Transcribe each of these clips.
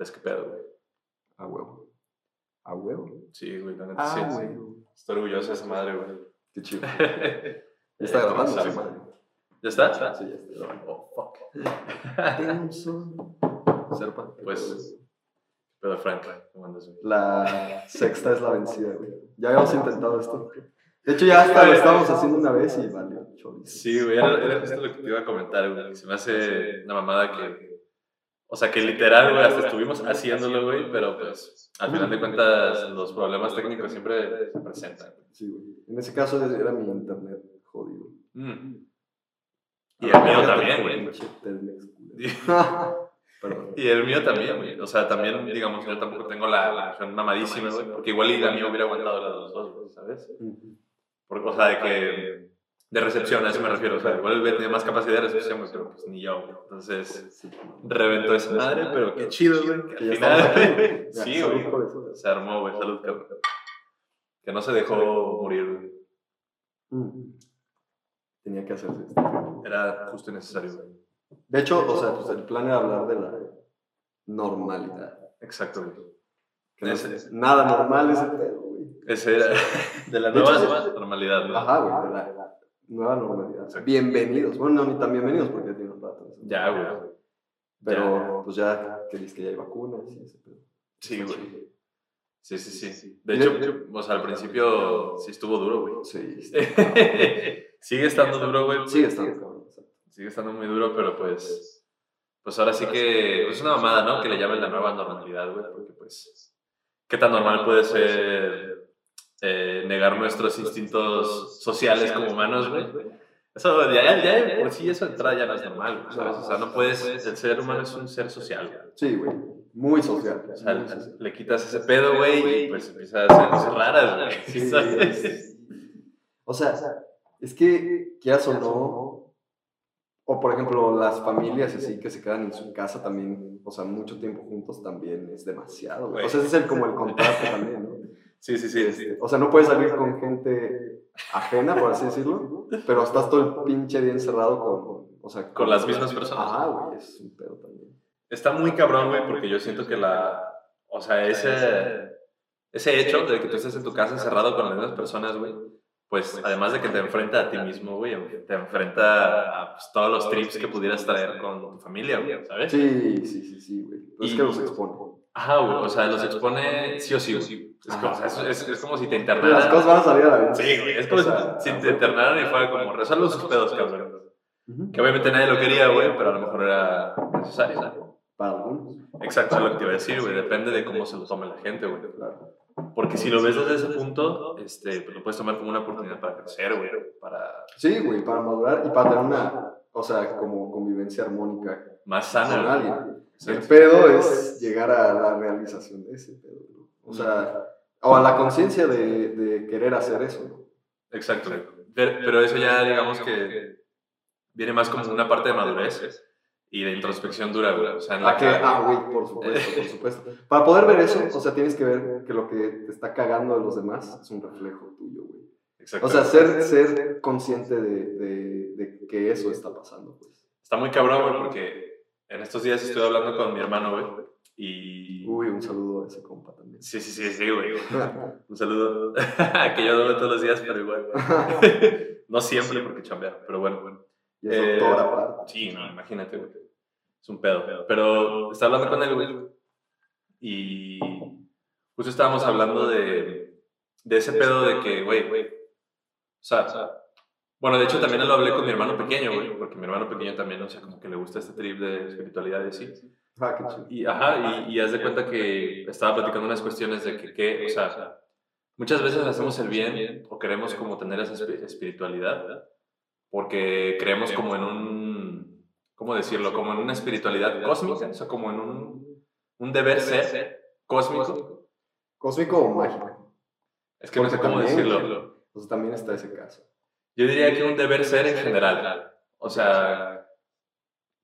¿Ves qué pedo, güey? A huevo. A huevo. Sí, güey, la neta Ah, sí. Estoy orgulloso de esa madre, güey. Qué chido. Ya está grabando, sí, madre. ¿Ya está? Sí, ya está grabando. Oh, fuck. Serpa. Pues, pero Frank, ¿cómo andas, güey? La sexta es la vencida, güey. Ya habíamos intentado esto. De hecho, ya hasta lo estábamos haciendo una vez y valió chorizo. Sí, güey, era, era justo lo que te iba a comentar, güey. Se me hace una mamada que. O sea, que literal, güey, hasta estuvimos haciéndolo, güey, pero pues, al final de cuentas, los problemas técnicos siempre se presentan. Sí, güey. En ese caso era mi internet jodido. Mm. Y el mío también, güey. Y el mío también, güey. O sea, también, digamos, yo tampoco tengo la la conexión mamadísima, güey, porque igual y la mía hubiera aguantado la de los dos, ¿sabes? Porque, o sea, de que. De recepción, a eso me refiero. O sea, igual hubiera tenido más capacidad de recepción, güey, pero pues ni yo, güey. Entonces, reventó esa madre, pero qué chido, güey. que al final. Sí, güey. Se armó, güey. Salud, cabrón. Que no se dejó morir, güey. Mm. Tenía que hacerse esto. Era justo y necesario, güey. De hecho, o sea, pues el plan era hablar de la normalidad. Exacto, güey. Que no es nada normal ese pedo, güey. Ese era de la De hecho, nueva normalidad, ¿no? Ajá, güey, de la nueva normalidad. Exacto. Bienvenidos. Bueno, no, ni tan bienvenidos porque ya tiene un rato. Ya, güey. Pero, Ya. pues ya, que dices que ya hay vacunas y ese pedo. Sí, güey. Sí, sí, sí. De hecho, de- o sea, al principio sí estuvo duro, güey. Sí, Sigue estando duro, güey. sigue estando cabrón. Sigue estando muy duro, pero pues. Pues ahora sí que. Es una mamada, ¿no? Que le llamen la nueva normalidad, güey. Porque, pues. ¿Qué tan normal puede ser eh, negar nuestros instintos sociales como humanos, güey? Eso, ya, ya, ya por sí, eso entrada ya no es normal, ¿sabes? O sea, no puedes. El ser humano es un ser social, güey. Sí, güey. Muy social. O sea, le quitas ese pedo, güey, y pues empieza a hacer cosas raras, güey. Sí, ¿sabes? O sea, es que, quieras o no, o por ejemplo, las familias así que se quedan en su casa también, o sea, mucho tiempo juntos también es demasiado, güey. O sea, ese es el, como el contraste también, ¿no? Sí, sí, sí. sí. Este, o sea, no puedes salir con gente ajena, por así decirlo, pero estás todo el pinche día encerrado con, o sea, Con las mismas personas. Ah, güey, es un pedo también. Está muy cabrón, güey, porque yo siento que la. O sea, ese. Ese hecho de que tú estés en tu casa encerrado con las mismas personas, güey, pues además de que te enfrenta a ti mismo, güey, te enfrenta a pues, todos los trips que pudieras traer con tu familia, güey, ¿sabes? Sí, sí, sí, sí, güey. Pero es que los expone. Ajá, güey, o sea, los expone sí o sí, güey. Es como, o sea, es, es- es como si te Las internaran. cosas van a salir a la vez. Sí, güey, es como O sea, si, si te internaran y fuera como, resuelve sus pedos, cabrón. Ujú. Que obviamente nadie lo quería, güey, pero a lo mejor era necesario. ¿no? Para algunos, Exacto, es lo que te iba a decir, güey. Depende de cómo se lo tome la gente, güey. claro. Porque si lo ves desde ese punto, este, pues lo puedes tomar como una oportunidad para crecer, güey. Para Sí, güey, para madurar y para tener una, o sea, como convivencia armónica más con sana. güey. alguien. El pedo es llegar a la realización de ese pedo, ¿no? O sea, o a la conciencia de, de querer hacer eso, ¿no? Exacto. Pero, pero eso ya, digamos que viene más como una parte de madurez y de introspección dura, güey. O sea, en la ¿A qué? que- Ah, güey, por supuesto, por supuesto. Para poder ver eso, o sea, tienes que ver que lo que te está cagando de los demás es un reflejo tuyo, güey. Exacto. O sea, ser, ser consciente de, de, de que eso está pasando, pues. Está muy cabrón, güey, porque en estos días estoy hablando con mi hermano, güey. Y. Uy, un saludo a ese compa también. Sí, sí, sí, sí, güey. Un saludo. que yo doy todos los días, pero igual. No siempre porque chambea, pero bueno, bueno. y es Eh, doctor aparte. Sí, no, imagínate, güey. Es un pedo. Pero estaba hablando con él, güey. Y justo estábamos hablando de, de ese pedo de que, güey, o sea, bueno, de hecho también lo hablé con mi hermano pequeño, güey, porque mi hermano pequeño también, o sea, como que le gusta este trip de espiritualidad y así. Ah, qué chido. Y, ajá, y, y haz de cuenta que estaba platicando unas cuestiones de que, que, o sea, muchas veces hacemos el bien o queremos como tener esa espi- espiritualidad porque creemos como en un, ¿cómo decirlo? Como en una espiritualidad cósmica, o sea, como en un, un deber ser cósmico. Cósmico o mágico. Es que no sé cómo decirlo. Pues también está ese caso. Yo diría que un deber ser en general. O sea,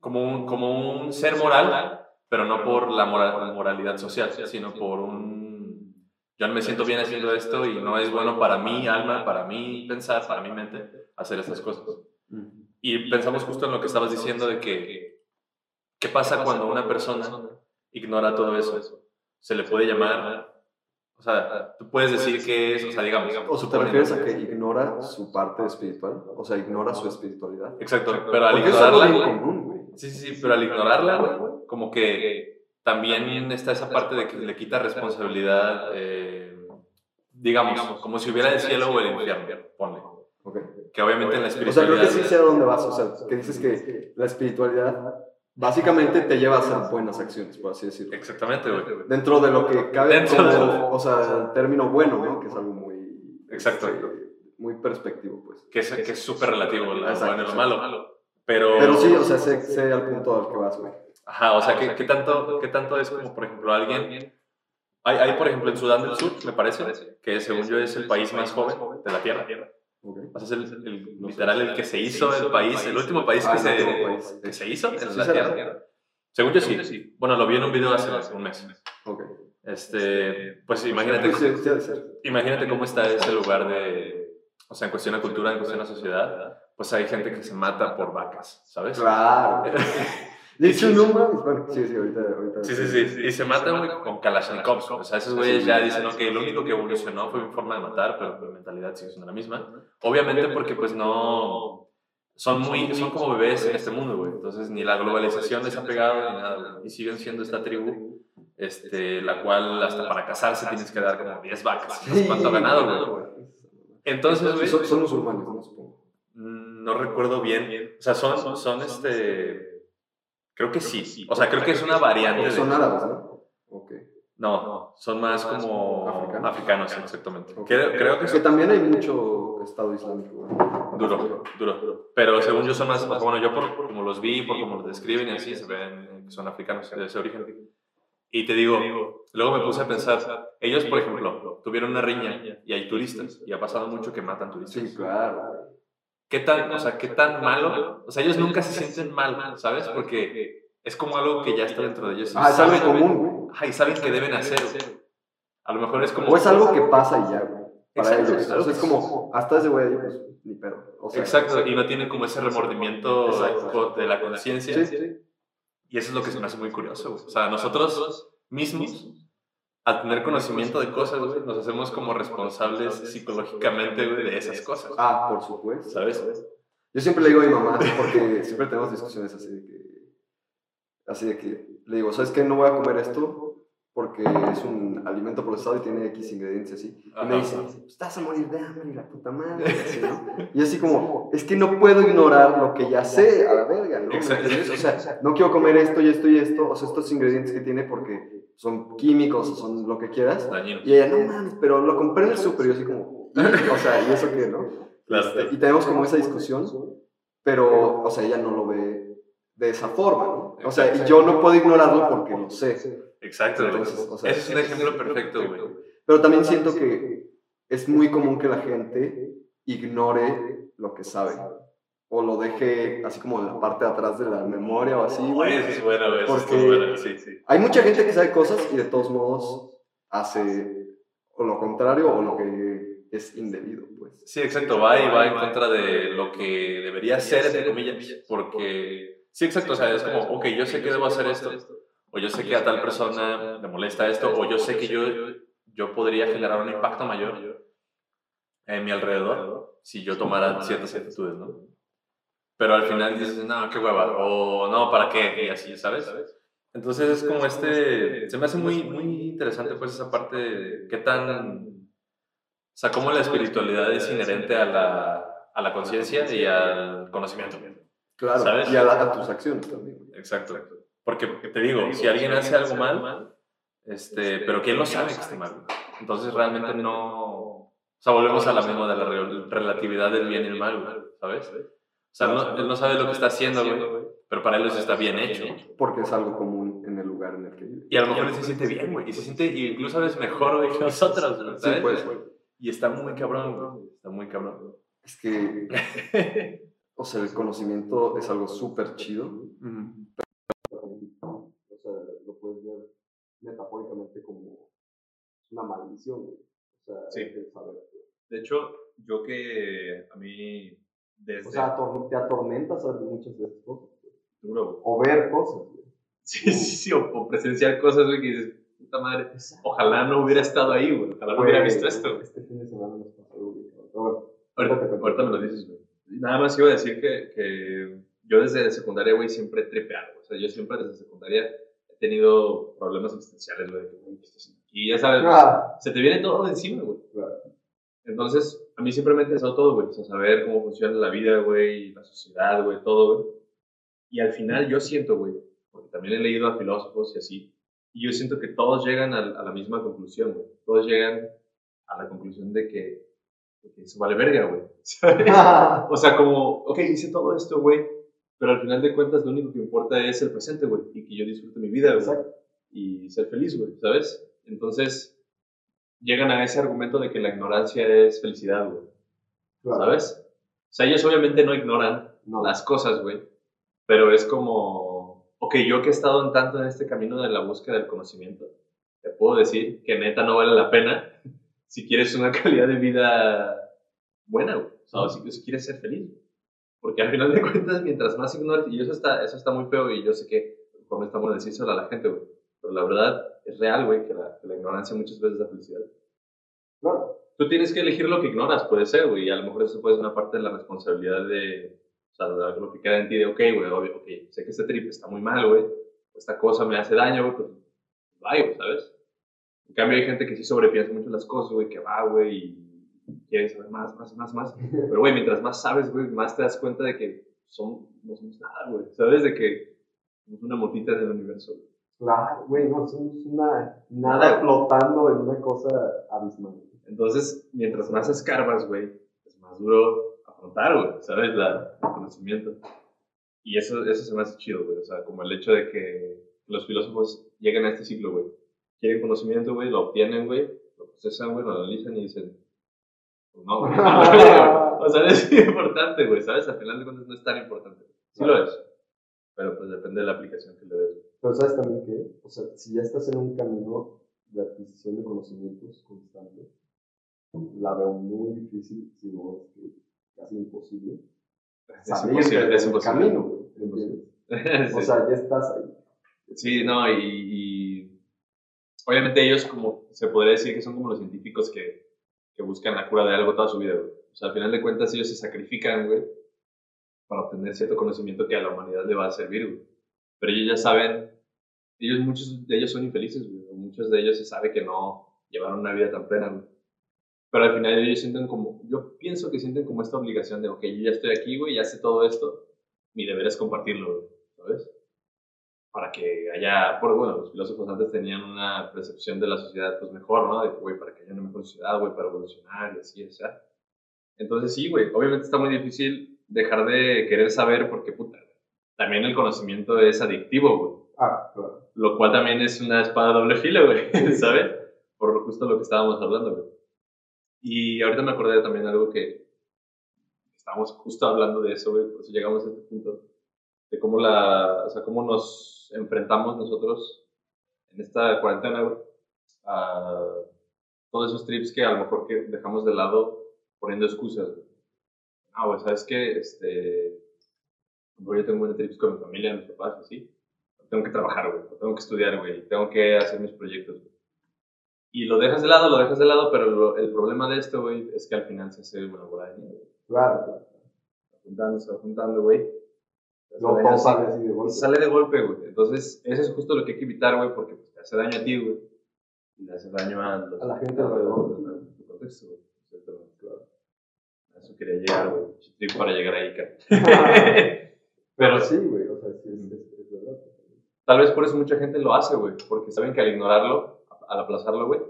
como un, como un ser moral, pero no por la moral- moralidad social, sino por un... Yo me siento bien haciendo esto y no es bueno para mi alma, para mi pensar, para mi mente, hacer estas cosas. Y pensamos justo en lo que estabas diciendo de que, ¿qué pasa cuando una persona ignora todo eso. Se le puede llamar, o sea, tú puedes decir que es, o sea, digamos. O ¿te refieres a que ignora su parte espiritual? O sea, ignora su espiritualidad. Exacto, pero al es ignorarla, bien común, güey. sí, sí, sí, pero al ignorarla, güey, como que también está esa parte de que le quita responsabilidad, eh, digamos, como si hubiera el cielo o el infierno, ponle. Ok. Que obviamente en la O sea, creo espiritualidad... que sí sé a dónde vas. O sea, que dices que la espiritualidad básicamente te lleva a hacer buenas acciones, por así decirlo. Exactamente, güey. Dentro de lo que cabe Dentro como, de lo- o sea, el término bueno, ¿no? Que es algo muy... Exacto. este, muy perspectivo, pues. Que es que es súper relativo, lo Exacto, bueno y lo malo. Pero, Pero sí, o sea, sé, sé al punto al que vas, güey. Ajá, o sea, ¿qué, qué tanto, ¿qué tanto es como, por ejemplo, alguien... Hay, hay, por ejemplo, en Sudán del Sur, me parece, que según yo es el país más joven de la Tierra. Ok. O sea, es el, el- literal el que se hizo el país, el último país Ah, que, se, último país. que se hizo Sí, en sí la será. Tierra. Según yo sí. Bueno, lo vi en un video hace un mes. Ok. Este, pues imagínate, Pues sí, sí de ser. imagínate cómo está ese lugar de, o sea, en cuestión de cultura, en cuestión de sociedad, pues hay gente que se mata por vacas, ¿sabes? Claro. De hecho, no mames. Bueno, sí, sí, ahorita. ahorita Sí, sí, sí. Y se matan, güey, con Kalashnikovs. O sea, esos güeyes ya dicen, ok, lo único que evolucionó fue mi forma de matar, pero mi mentalidad sigue siendo la misma. Obviamente porque, pues, no... Son muy... Son como bebés en este mundo, güey. Entonces, ni la globalización les ha pegado ni nada. Y siguen siendo esta tribu, este, la cual hasta para casarse tienes que dar como 10 vacas. No sé cuánto ha ganado, güey. Entonces, güey... Son, musulmanes, no supongo. Mm, No recuerdo bien. O sea, son, son este. Creo que sí. O sea, creo que es una variante de. Son árabes, ¿no? Ok. No, son más como Africanos. africanos, exactamente. Ok. Creo, creo que Que también hay mucho Estado Islámico. güey. duro, duro. Pero según yo son más, bueno, yo por como los vi, por como los describen y así, se ven que son africanos de ese origen. Y te digo, luego me puse a pensar, ellos, por ejemplo, tuvieron una riña y hay turistas, y ha pasado mucho que matan turistas. Sí, claro. ¿Qué tan, o sea, qué tan malo? O sea, ellos nunca se sienten mal, ¿sabes? Porque es como algo que ya está dentro de ellos. Ah, es algo común, güey. Ajá, y saben que deben hacer. A lo mejor es como... O es algo que pasa y ya, güey. Para Exacto, ellos. O sea, es como, hasta ese güey, pues, ni pedo. O sea, Exacto, y no tienen como ese remordimiento Exacto. de la conciencia. Sí, sí. Y eso es lo que se me hace muy curioso, güey. O sea, nosotros mismos, al tener conocimiento de cosas, güey, nos hacemos como responsables psicológicamente, güey, de esas cosas. Ah, por supuesto. ¿Sabes? Yo siempre le digo a mi mamá, porque siempre tenemos discusiones así de que, así de que, le digo, ¿sabes qué? No voy a comer esto porque es un alimento procesado y tiene X ingredientes así. Y me Ajá. dice, pues estás a morir de hambre y la puta madre. y así, ¿no? Y así como, es que no puedo ignorar lo que ya sé a la verga, ¿no? O sea, no quiero comer esto y esto y esto, o sea, estos ingredientes que tiene porque son químicos o son lo que quieras. Dañino. Y ella, no mames, pero lo compré en el súper y yo así como, "¿Y?". o sea, ¿y eso qué, no? Claro. Este, y tenemos como esa discusión, pero, o sea, ella no lo ve de esa forma, ¿no? O sea, y yo no puedo ignorarlo porque lo sé. Exacto, güey. Entonces, o sea, Ese es un ejemplo perfecto, güey. Pero también siento que es muy común que la gente ignore lo que sabe. O lo deje así como en la parte de atrás de la memoria o así, güey. Eso es bueno, güey. Eso es Porque- sí, sí. Hay mucha gente que sabe cosas y de todos modos hace o lo contrario o lo que es indebido, pues. Sí, exacto, va y va en contra de lo que debería ser, entre comillas, porque... Sí, exacto, o sea, es como, ok, yo sé que debo hacer esto, o yo sé que a tal persona le molesta esto, o yo sé que yo, yo podría generar un impacto mayor en mi alrededor si yo tomara ciertas actitudes, ¿no? Pero al final dices, no, qué hueva, o no, ¿para qué? Y así, ¿sabes? Entonces es como este, se me hace muy, muy interesante pues esa parte de qué tan, o sea, cómo la espiritualidad es inherente a la, a la conciencia y al conocimiento. Claro, ¿Sabes? y a, la- a tus acciones también. Exacto. Porque te digo, si alguien hace algo mal, este, pero ¿quién lo sabe que esté mal? Entonces realmente no, o sea, volvemos a la misma de la re- relatividad del bien y el mal, güey, ¿sabes? O sea, no- él no sabe lo que está haciendo, güey, pero para él eso está bien hecho. Porque es algo común en el lugar en el que vive. Y a lo mejor él se siente bien, güey, y se siente incluso a veces mejor güey, que nosotros, güey, Sí, ¿sabes? pues. Y está muy cabrón, güey, está muy cabrón. Es que, o sea, el conocimiento es algo súper chido. O metafóricamente como una maldición, güey. O sea, Sí. el saber. De hecho, yo que a mí desde O sea, ator- te atormenta saber muchas veces cosas. duro, O ver cosas, güey. Sí, sí, sí, o, o presenciar cosas, güey, que dices, puta madre, ojalá no hubiera estado ahí, güey, ojalá no hubiera visto esto, güey. Este fin de semana nos pasó bueno, Ahorita, te ahorita me lo dices, güey. Nada más iba a decir que, que yo desde secundaria, güey, siempre he tripeado. O sea, yo siempre desde secundaria he tenido problemas existenciales, güey. de que, güey, ¿qué estoy haciendo aquí? Ya sabes, Ah, se te viene todo de encima, güey. claro. Entonces, a mí siempre me ha interesado todo, güey. O sea, saber cómo funciona la vida, güey, la sociedad, güey, todo, güey. Y al final yo siento, güey, porque también he leído a filósofos y así, y yo siento que todos llegan a, a la misma conclusión, güey. Todos llegan a la conclusión de que, de que eso vale verga, güey. ¿Sabes? O sea, como, ok, hice todo esto, güey, pero al final de cuentas lo único que importa es el presente, güey, y que yo disfrute mi vida, güey, y ser feliz, güey, ¿sabes? Entonces, llegan a ese argumento de que la ignorancia es felicidad, güey, Claro. ¿sabes? O sea, ellos obviamente no ignoran No. las cosas, güey, pero es como, ok, yo que he estado en tanto en este camino de la búsqueda del conocimiento, te puedo decir que neta no vale la pena si quieres una calidad de vida buena, güey. O sea, o si, si quieres ser feliz. güey. Porque al final de cuentas, mientras más ignores, y eso está, eso está muy feo, y yo sé que por no estamos decírselo a la gente, güey. Pero la verdad es real, güey, que la, que la ignorancia muchas veces da felicidad. Claro. Tú tienes que elegir lo que ignoras, puede ser, güey, y a lo mejor eso puede ser una parte de la responsabilidad de, o sea, de lo que queda en ti de, ok, güey, obvio, ok, sé que este trip está muy mal, güey, esta cosa me hace daño, güey, pues, bye, güey, ¿sabes? En cambio hay gente que sí sobrepiensa mucho las cosas, güey, que va, güey, y quiere saber más, más, más, más. Pero, güey, mientras más sabes, güey, más te das cuenta de que son, no somos nada, güey, ¿sabes? De que somos una motita del universo, güey. Claro, güey, no, somos una Nada. nada flotando en una cosa abismal. Entonces, mientras más escarbas, güey, es más duro afrontar, güey, ¿sabes? La, el conocimiento. Y eso, eso se me hace chido, güey. O sea, como el hecho de que los filósofos llegan a este ciclo, güey. Quieren conocimiento, güey, lo obtienen, güey, lo procesan, güey, lo analizan y dicen, pues no, güey. o sea, es importante, güey, ¿sabes? Al final de cuentas no es tan importante. Sí lo es. Pero pues depende de la aplicación que le des. Pero ¿sabes también qué? O sea, si ya estás en un camino de adquisición de conocimientos constante, la veo muy difícil, si no es que casi imposible, Es salir imposible, es imposible. camino, güey. ¿entiendes? O sea, ya estás ahí. Sí, no, y, y obviamente ellos como se podría decir que son como los científicos que, que buscan la cura de algo toda su vida, güey. O sea, al final de cuentas ellos se sacrifican, güey, para obtener cierto conocimiento que a la humanidad le va a servir, güey. Pero ellos ya saben, ellos, muchos de ellos son infelices, güey. Muchos de ellos se sabe que no llevaron una vida tan plena, güey. Pero al final ellos sienten como, yo pienso que sienten como esta obligación de, ok, yo ya estoy aquí, güey, ya sé todo esto, mi deber es compartirlo, güey, ¿sabes? Para que haya, por bueno, los filósofos antes tenían una percepción de la sociedad pues mejor, ¿no? De que, güey, para que haya una mejor sociedad, güey, para evolucionar y así, o sea. Entonces sí, güey, obviamente está muy difícil dejar de querer saber porque, puta, también el conocimiento es adictivo, güey. Ah, claro. Lo cual también es una espada doble filo, güey, ¿sabes? Por justo lo que estábamos hablando, güey. Y ahorita me acordé también de algo que estábamos justo hablando de eso, güey, por eso llegamos a este punto, de cómo la, o sea, cómo nos enfrentamos nosotros en esta cuarentena, a todos esos trips que a lo mejor que dejamos de lado poniendo excusas. Ah, güey, ¿sabes qué? Este, yo tengo buenos trips con mi familia, mis papás, así tengo que trabajar, güey, tengo que estudiar, güey, tengo que hacer mis proyectos. Y lo dejas de lado, lo dejas de lado, pero lo- el problema de esto, güey, es que al final se hace una bola de nieve. Claro, claro. Se va juntando, se va juntando, güey. No todo sale así, de golpe. Sale de golpe, güey. Entonces, eso es justo lo que hay que evitar, güey, porque pues, te hace daño a ti, güey. Y le hace daño a, los- A la gente alrededor. de tu contexto, güey. Claro. A eso quería llegar, güey. Trip para llegar ahí, cara. Pero sí, güey, o sea, sí, es, verdad. Tal vez por eso mucha gente lo hace, güey, porque saben que al ignorarlo, al aplazarlo, güey,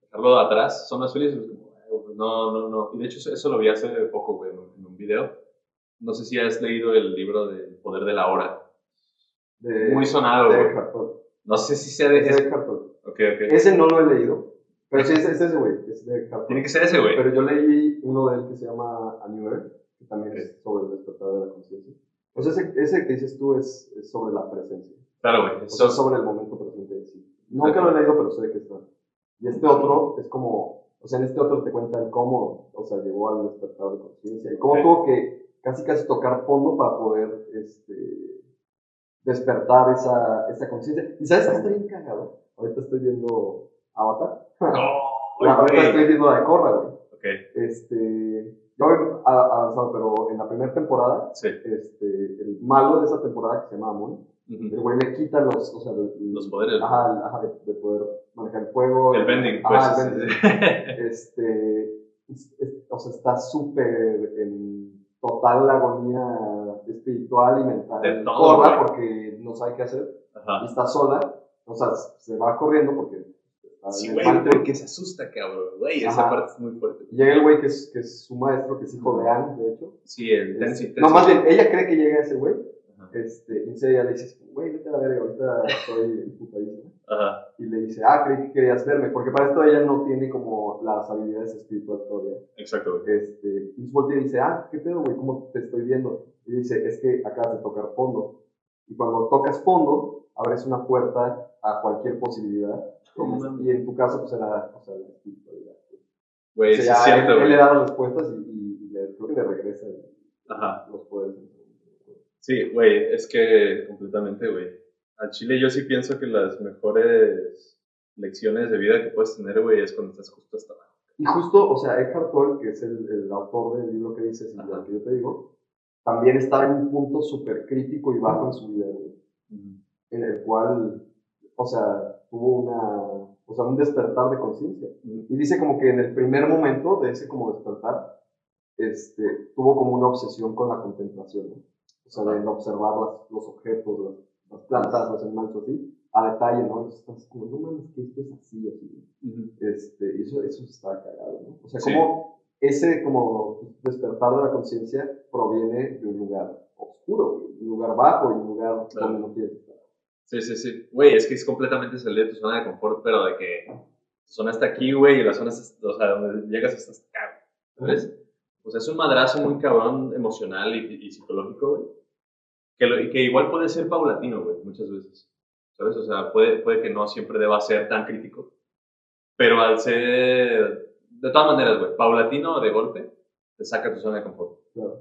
dejarlo atrás, son más felices. Como, "Ay, güey, no, no, no. Y de hecho, eso, lo vi hace poco, güey, en un video. No sé si has leído el libro del poder de la hora. De, Muy sonado, de güey. No sé si sea de Es de ese. Eckhart Tolle. Ok, ok. Ese no lo he leído, pero sí, es, es ese, güey, es de. Tiene que ser ese, güey. Pero yo leí uno de él que se llama A New Earth, que también Ok. es sobre el despertar de la conciencia. Pues ese, ese que dices tú es, es sobre la presencia. Claro, güey. O sea, sobre el momento presente en sí. Nunca lo he leído, pero sé que está. Y este otro es como, o sea, en este otro te cuenta el cómo, o sea, llegó al despertar de conciencia y cómo tuvo que casi casi tocar fondo para poder, este, despertar esa, esa conciencia. ¿Y sabes qué está bien cagado? Ahorita estoy viendo Avatar. No, Ahorita estoy viendo la de Korra, güey. Ok, Este, voy a- avanzado, pero en la primera temporada, sí. este, el malo de esa temporada que se llama Amon, el güey le quita los, o sea, el- Los poderes. Ajá, ajá, de, de poder manejar el fuego. El bending, pues. Ajá, el bending. sí, Este, es- es- o sea, está súper en total agonía espiritual y mental. De todo, güey. porque no sabe qué hacer y está sola, o sea, se va corriendo porque Sí, güey, porque se asusta, cabrón. Güey, esa parte es muy fuerte. Llega el güey que es, que es su maestro, que es hijo de Anne, de hecho. Sí, el Tensi. no, más bien, ella cree que llega ese güey. Ajá. Este, entonces ella le dice, güey, vete a la verga, ahorita estoy emputadísimo. Ajá. Y le dice, ah, creí que querías verme, porque para esto ella no tiene como las habilidades espirituales todavía. Exacto, güey. Este, y voltea y dice, ah, ¿qué pedo, güey? ¿Cómo te estoy viendo? Y dice, es que acabas de tocar fondo. Y cuando tocas fondo, abres una puerta a cualquier posibilidad. Y- en tu caso, pues era o sea, la espiritualidad. Güey, O sea, sí es cierto, él, él le güey. da las respuestas y, y- y le, creo que le regresa los poderes. Sí, güey, es que completamente, güey. Al chile yo sí pienso que las mejores lecciones de vida que puedes tener, güey, es cuando estás justo hasta abajo. Y justo, o sea, Eckhart Tolle, que es el, el autor del libro que dices y del que yo te digo, también estaba en un punto súper crítico y bajo en su vida, güey, en el cual, o sea, tuvo una, o sea, un despertar de conciencia. Y dice como que en el primer momento de ese como despertar, este, tuvo como una obsesión con la contemplación, ¿no? O sea, de observar las- los objetos, las, las plantas, los animales, así, a detalle, ¿no? Entonces estás como, no mames, que esto es así, así. Ujú. Este, y eso, eso está cagado, ¿no? O sea, Sí. como ese como despertar de la conciencia proviene de un lugar oscuro, un lugar bajo y un lugar Claro. donde no estar. Sí, sí, sí. Güey, es que es completamente salir de tu zona de confort, pero de que tu zona está aquí, güey, y la zona está, o sea, donde llegas hasta acá, ¿sabes? O sea, es un madrazo muy cabrón emocional y, y psicológico, güey. Que, lo- que igual puede ser paulatino, güey, muchas veces. ¿Sabes? O sea, puede, puede que no siempre deba ser tan crítico. Pero al ser, de todas maneras, güey, paulatino de golpe, te saca tu zona de confort. Claro.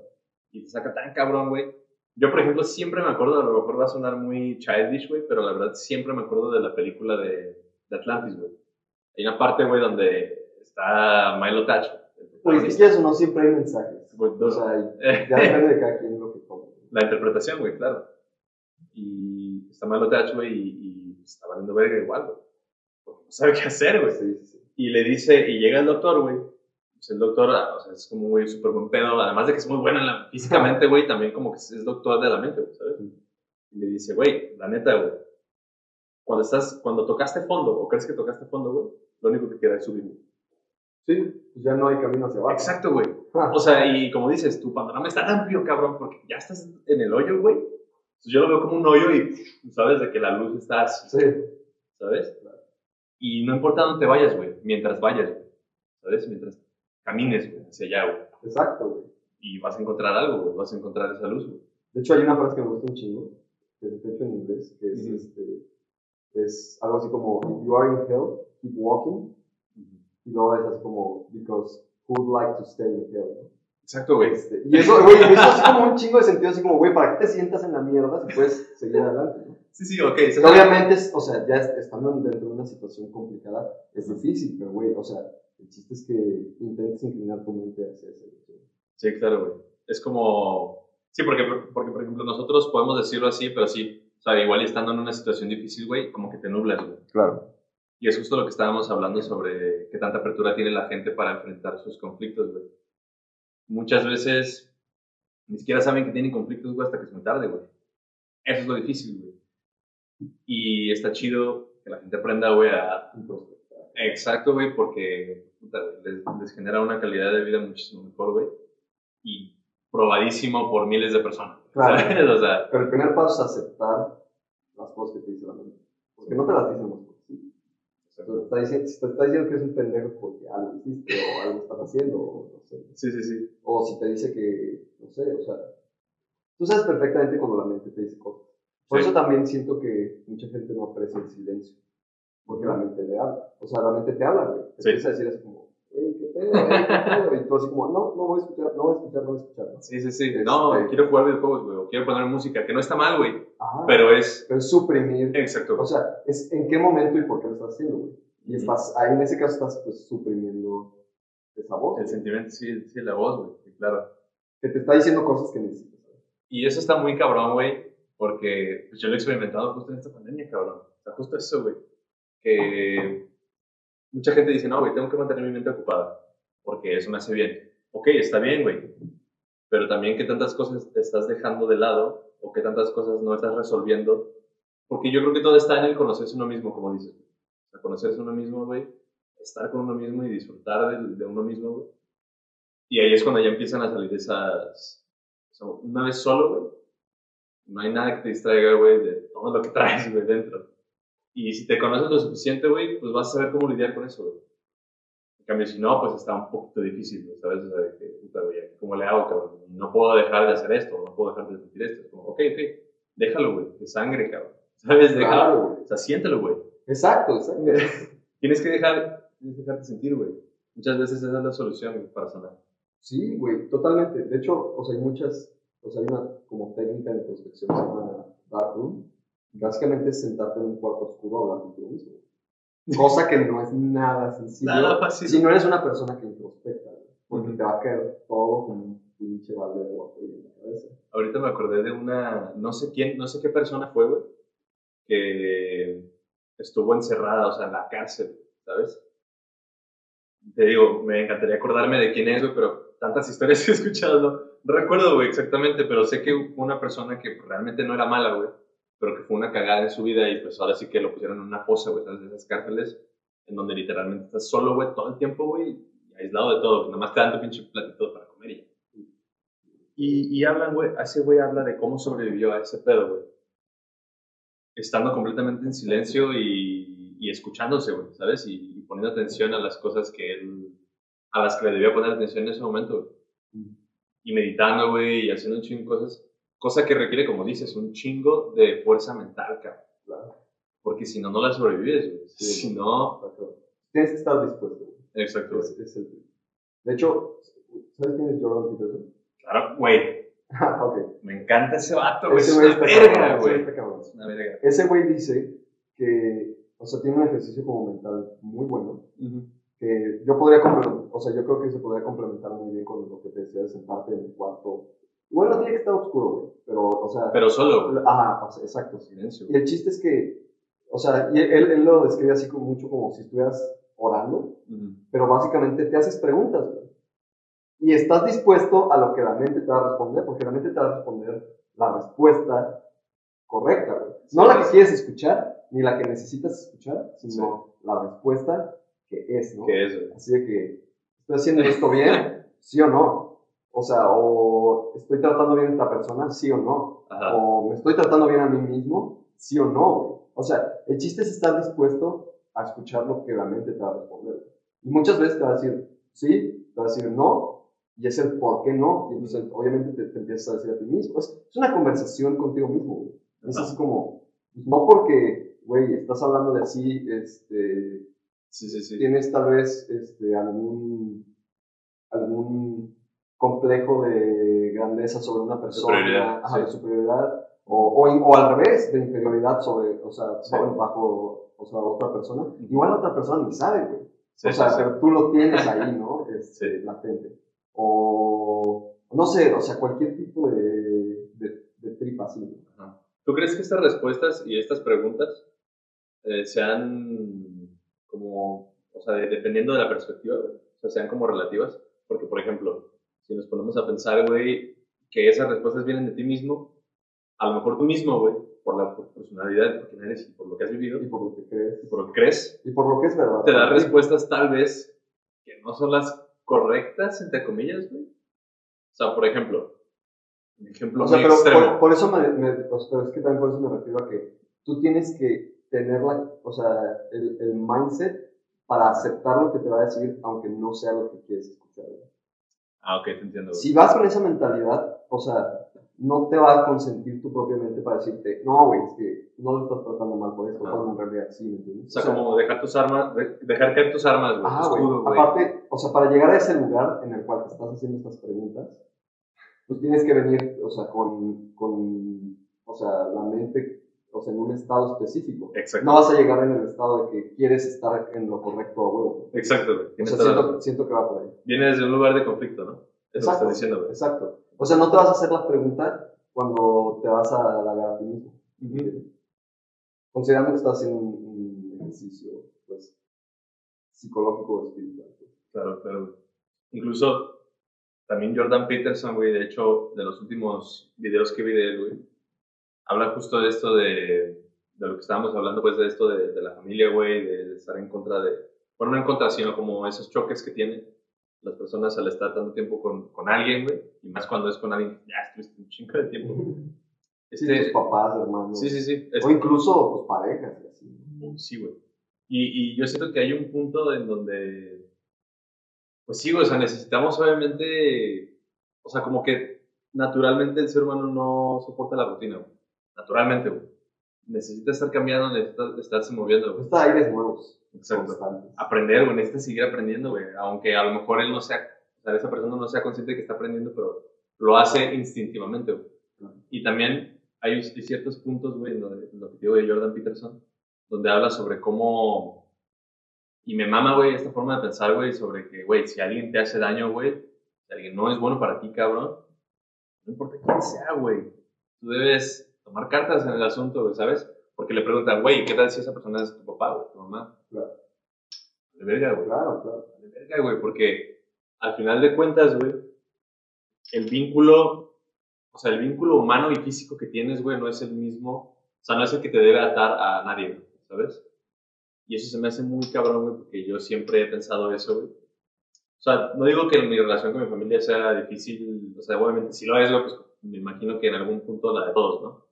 Y te saca tan cabrón, güey. Yo, por ejemplo, siempre me acuerdo, a lo mejor va a sonar muy childish, güey, pero la verdad siempre me acuerdo de la película de, de Atlantis, güey. Hay una parte, güey, donde está Milo Touch. Pues si protagonista. quieres o no, siempre hay mensajes. Güey, O sea, ya depende de cada quien lo que tome. la interpretación, güey, claro. Y está Milo Touch, güey, y, y está valiendo verga igual, güey. Porque no sabe qué hacer, güey. Sí, sí. Y le dice, y llega el doctor, güey. Pues el doctor, o sea, es como muy súper buen pedo. Además de que es muy bueno la- físicamente, güey, también como que es doctor de la mente, güey, ¿sabes? Y le dice, güey, la neta, güey. Cuando estás, cuando tocaste fondo, o crees que tocaste fondo, güey, lo único que queda es subir, güey. Sí, pues ya no hay camino hacia abajo. Exacto, güey. Ah, O sea, y como dices, tu panorama está tan amplio, cabrón, porque ya estás en el hoyo, güey. Entonces yo lo veo como un hoyo y, pff, sabes, de que la luz está así, sí, ¿sabes? Y no importa dónde te vayas, güey, mientras vayas, güey, ¿sabes? Mientras camines, güey, hacia allá, güey. exacto, güey. Y vas a encontrar algo, güey, vas a encontrar esa luz, güey. De hecho, hay una frase que me gusta un chingo, que es de hecho en inglés, que es, este, es algo así como, if you are in hell, keep walking. Y luego es así como, because who would like to stay in hell? ¿no? Exacto, güey. Este, y eso, güey, eso es como un chingo de sentido, así como, güey, ¿para qué te sientas en la mierda si puedes seguir adelante? ¿no? Sí, sí, ok. Obviamente, es, o sea, ya es- estando dentro de una situación complicada, es difícil, pero, güey, o sea, el chiste es que intentes inclinar tu mente hacia dirección. Sí, claro, güey. Es como... Sí, porque, porque, por ejemplo, nosotros podemos decirlo así, pero sí, o sea, igual estando en una situación difícil, güey, como que te nublas, güey. Claro. Y es justo lo que estábamos hablando sobre qué tanta apertura tiene la gente para enfrentar sus conflictos, güey. Muchas veces ni siquiera saben que tienen conflictos, güey, hasta que es muy tarde, güey. Eso es lo difícil, güey. Y está chido que la gente aprenda, güey, a... Exacto, güey, porque puta, les, les genera una calidad de vida muchísimo mejor, güey. Y probadísimo por miles de personas. Claro. ¿sabes? O sea, Pero el primer paso es aceptar las cosas que te dice la mente. Porque no te las dicen. Te está diciendo, si te está diciendo que es un pendejo porque algo hiciste o algo estás haciendo, o no sé. sí, sí, sí. O si te dice que, no sé, o sea, tú sabes perfectamente cuando la mente te dice cosas. Por Sí. eso también siento que mucha gente no aprecia el silencio. Porque la mente le habla. O sea, la mente te habla, güey. Te Sí. empieza a decir así como, Ey, qué pedo, ey, qué pedo. Y tú así como, no, no voy a escuchar, no voy a escuchar, no voy a escuchar. Sí, sí, sí. No, Este- quiero jugar videojuegos, güey. O quiero poner música, que no está mal, güey. Pero es. Pero es suprimir. Exacto. O sea, es en qué momento y por qué lo estás haciendo, güey. Y estás, ahí en ese caso estás pues suprimiendo esa voz. El güey, sentimiento, sí, sí, la voz, güey. sí, Claro. Que te está diciendo cosas que necesitas. Y eso está muy cabrón, güey, porque pues, yo lo he experimentado justo en esta pandemia, cabrón. O sea, justo eso, güey. Que mucha gente dice, no, güey, tengo que mantener mi mente ocupada, porque eso me hace bien. Ok, está bien, güey. Pero también qué tantas cosas estás dejando de lado o qué tantas cosas no estás resolviendo. Porque yo creo que todo está en el conocerse uno mismo, como dices. Conocerse uno mismo, güey. Estar con uno mismo y disfrutar de, de uno mismo, güey. Y ahí es cuando ya empiezan a salir esas... o sea, una vez solo, güey, no hay nada que te distraiga, güey, de todo lo que traes, güey, dentro. Y si te conoces lo suficiente, güey, pues vas a saber cómo lidiar con eso, güey. En cambio, si no, pues está un poquito difícil, güey, ¿sabes? O sea, de que, puta, güey, ¿cómo le hago, cabrón? No puedo dejar de hacer esto, no puedo dejar de sentir esto. Es como, ok, ok, déjalo, güey, de sangre, cabrón. ¿Sabes? Déjalo. Claro, güey. O sea, siéntelo, güey. Exacto, exacto. Tienes que dejar, tienes que dejarte sentir, güey. Muchas veces esa es la solución güey, para sanar. Sí, güey, totalmente. De hecho, o sea, hay muchas, o sea, hay una como técnica de introspección que se llama Dark Room. Básicamente es sentarte en un cuarto oscuro a hablar contigo mismo. Cosa que no es nada sencillo. Nada fácil. Si no eres una persona que introspecta, güey, porque te va a caer todo como un pinche balde de agua en la cabeza. Ahorita me acordé de una, no sé quién, no sé qué persona fue, güey, que estuvo encerrada, o sea, en la cárcel, ¿sabes? Te digo, me encantaría acordarme de quién es, güey, pero tantas historias que he escuchado, no, no recuerdo, güey, exactamente, pero sé que fue una persona que realmente no era mala, güey, pero que fue una cagada en su vida y pues ahora sí que lo pusieron en una fosa, güey, ¿sabes? De esas cárceles, en donde literalmente estás solo, güey, todo el tiempo, güey, aislado de todo, güey, nomás te dan tu pinche platito para comer y ya. Y, y hablan, güey, ese güey habla de cómo sobrevivió a ese pedo, güey. Estando completamente en silencio y, y escuchándose, güey, ¿sabes? Y, y poniendo atención a las cosas que él, a las que le debía poner atención en ese momento, güey. Y meditando, güey, y haciendo un chingo de cosas. Cosa que requiere, como dices, un chingo de fuerza mental, cabrón. Claro. Porque si no, no la sobrevives, güey. Sí. Si no... Tienes que estar dispuesto. güey. Exacto, güey. Es, es el... De hecho, ¿sabes quién es Jordan Peterson? Claro, güey. Ah, ok. Me encanta ese vato, güey. Es Ese güey una verga, güey güey. Es una verga. Ese güey dice que, o sea, tiene un ejercicio como mental muy bueno, que yo podría complementar, o sea, yo creo que se podría complementar muy bien con lo que te decía de sentarte en el cuarto. Igual no tiene que estar oscuro, güey, pero, o sea, Pero solo, ajá, exacto. Silencio. Y el chiste es que, o sea, y él, él lo describe así como mucho como si estuvieras orando, Ujú. pero básicamente te haces preguntas, güey. Y estás dispuesto a lo que la mente te va a responder, porque la mente te va a responder la respuesta correcta, güey. No Sí, la que sí. quieres escuchar, ni la que necesitas escuchar, sino la respuesta que es, ¿no? ¿Qué es, güey? Así de que, ¿estoy haciendo esto bien? ¿Sí o no? O sea, o ¿estoy tratando bien a esta persona? ¿Sí o no? Ajá. o me estoy tratando bien a mí mismo, sí o no. O sea, el chiste es estar dispuesto a escuchar lo que la mente te va a responder. Y muchas veces te va a decir sí, te va a decir no, y es el por qué no. Y entonces, obviamente, te, te empiezas a decir a ti mismo. Es, es una conversación contigo mismo, güey. Es así como, pues, no porque, güey, estás hablando de así, este, Sí, sí, sí. tienes tal vez este, algún, algún complejo de grandeza sobre una persona, Superioridad, ajá, sí. de superioridad, o, o, o al revés, de inferioridad sobre, o sea, Sí. bajo o sea, otra persona. Igual la otra persona ni sabe, güey. Sí, o sea, pero tú lo tienes ahí, ¿no? Sí. Latente. O, no sé, o sea, cualquier tipo de, de, de trip así. Ajá. ¿Tú crees que estas respuestas y estas preguntas eh, sean como, o sea, de- dependiendo de la perspectiva, o sea, sean como relativas? Porque, por ejemplo, si nos ponemos a pensar, güey, que esas respuestas vienen de ti mismo, a lo mejor tú mismo, güey, por la personalidad, por quién eres y por lo que has vivido, Y por lo que crees. y por lo que crees, Y por lo que es verdad. te da respuestas tal vez que no son las correctas, entre comillas, güey. O sea, por ejemplo, un ejemplo O sea, muy pero extremo. por, por eso me, me- o sea, pero es que también por eso me refiero a que tú tienes que tener la, o sea, el, el mindset para aceptar lo que te va a decir, aunque no sea lo que quieres escuchar. güey. Ah, ok, te entiendo. Si vas con esa mentalidad, o sea, no te va a consentir tu propia mente para decirte, no, güey, es que no lo estás tratando mal por esto, Ajá. cuando en realidad sí, ¿me entiendes? O sea, como dejar tus armas, de- dejar caer tus armas, güey. Escudo, güey. Aparte, o sea, para llegar a ese lugar en el cual te estás haciendo estas preguntas, pues tienes que venir, o sea, con, con o sea, la mente, o sea, en un estado específico. Exacto. No vas a llegar en el estado de que quieres estar en lo correcto a huevo. Exacto. O sea, siento, siento que va por ahí. Viene desde un lugar de conflicto, ¿no? Eso Exacto. estás diciendo. Exacto. O sea, no te vas a hacer la pregunta cuando te vas a halagar a ti mismo. Considerando que estás haciendo un, un ejercicio, pues, psicológico o espiritual. pues. Claro, claro. Incluso también Jordan Peterson, güey, de hecho, de los últimos videos que vi de él, güey, habla justo de esto de, de lo que estábamos hablando, pues, de esto de, de la familia, güey, de, de estar en contra de, bueno, no en contra, sino como esos choques que tienen las personas al estar tanto tiempo con, con alguien, güey, y más cuando es con alguien que ya estuviste un chingo de tiempo. Sí, Este, tus papás, hermanos. sí, sí, sí. O este- incluso, pues, parejas. así. Sí, güey. Y, y yo siento que hay un punto en donde, pues sí, güey, o sea, necesitamos obviamente, o sea, como que naturalmente el ser humano no soporta la rutina, güey. Naturalmente, güey. Necesita estar cambiando, necesita estarse moviendo, güey. Necesita aires nuevos. Exacto. Constantes. Aprender, güey, necesita seguir aprendiendo, güey. Aunque a lo mejor él no sea, o sea, esa persona no sea consciente de que está aprendiendo, pero lo hace instintivamente, güey. Y también hay, ciertos puntos, güey, en que digo de Jordan Peterson, donde habla sobre cómo. Y me mama, güey, esta forma de pensar, güey, sobre que, güey, si alguien te hace daño, güey, si alguien no es bueno para ti, cabrón, no importa quién sea, güey, tú debes tomar cartas en el asunto, güey, ¿sabes? Porque le preguntan, güey, ¿qué tal si esa persona es tu papá, güey, tu mamá? Claro. De verga, güey. Claro, claro. De verga, güey, porque al final de cuentas, güey, el vínculo, o sea, el vínculo humano y físico que tienes, güey, no es el mismo, o sea, no es el que te debe atar a nadie, güey, ¿sabes? Y eso se me hace muy cabrón, güey, porque yo siempre he pensado eso, güey. O sea, no digo que mi relación con mi familia sea difícil, o sea, obviamente si lo es, güey, pues me imagino que en algún punto la de todos, ¿no?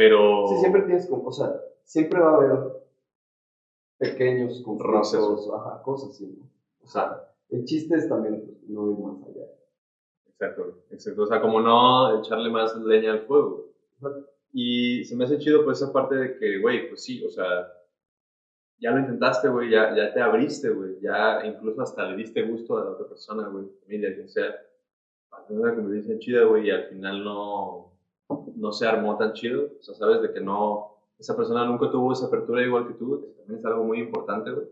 Pero... Sí, siempre tienes como, o sea, siempre va a haber pequeños conflictos, ajá, cosas así, ¿no? O sea, El chiste es también pues, no ir más allá. Exacto, exacto. O sea, como no echarle más leña al fuego. Y se me hace chido pues esa parte de que, güey, pues sí, o sea, ya lo intentaste, güey, ya, ya te abriste, güey, ya incluso hasta le diste gusto a la otra persona, güey, familia, quien sea, para tener una convivencia chida, güey, y al final no, no se armó tan chido. O sea, sabes de que no, esa persona nunca tuvo esa apertura igual que tú, que también es algo muy importante, güey.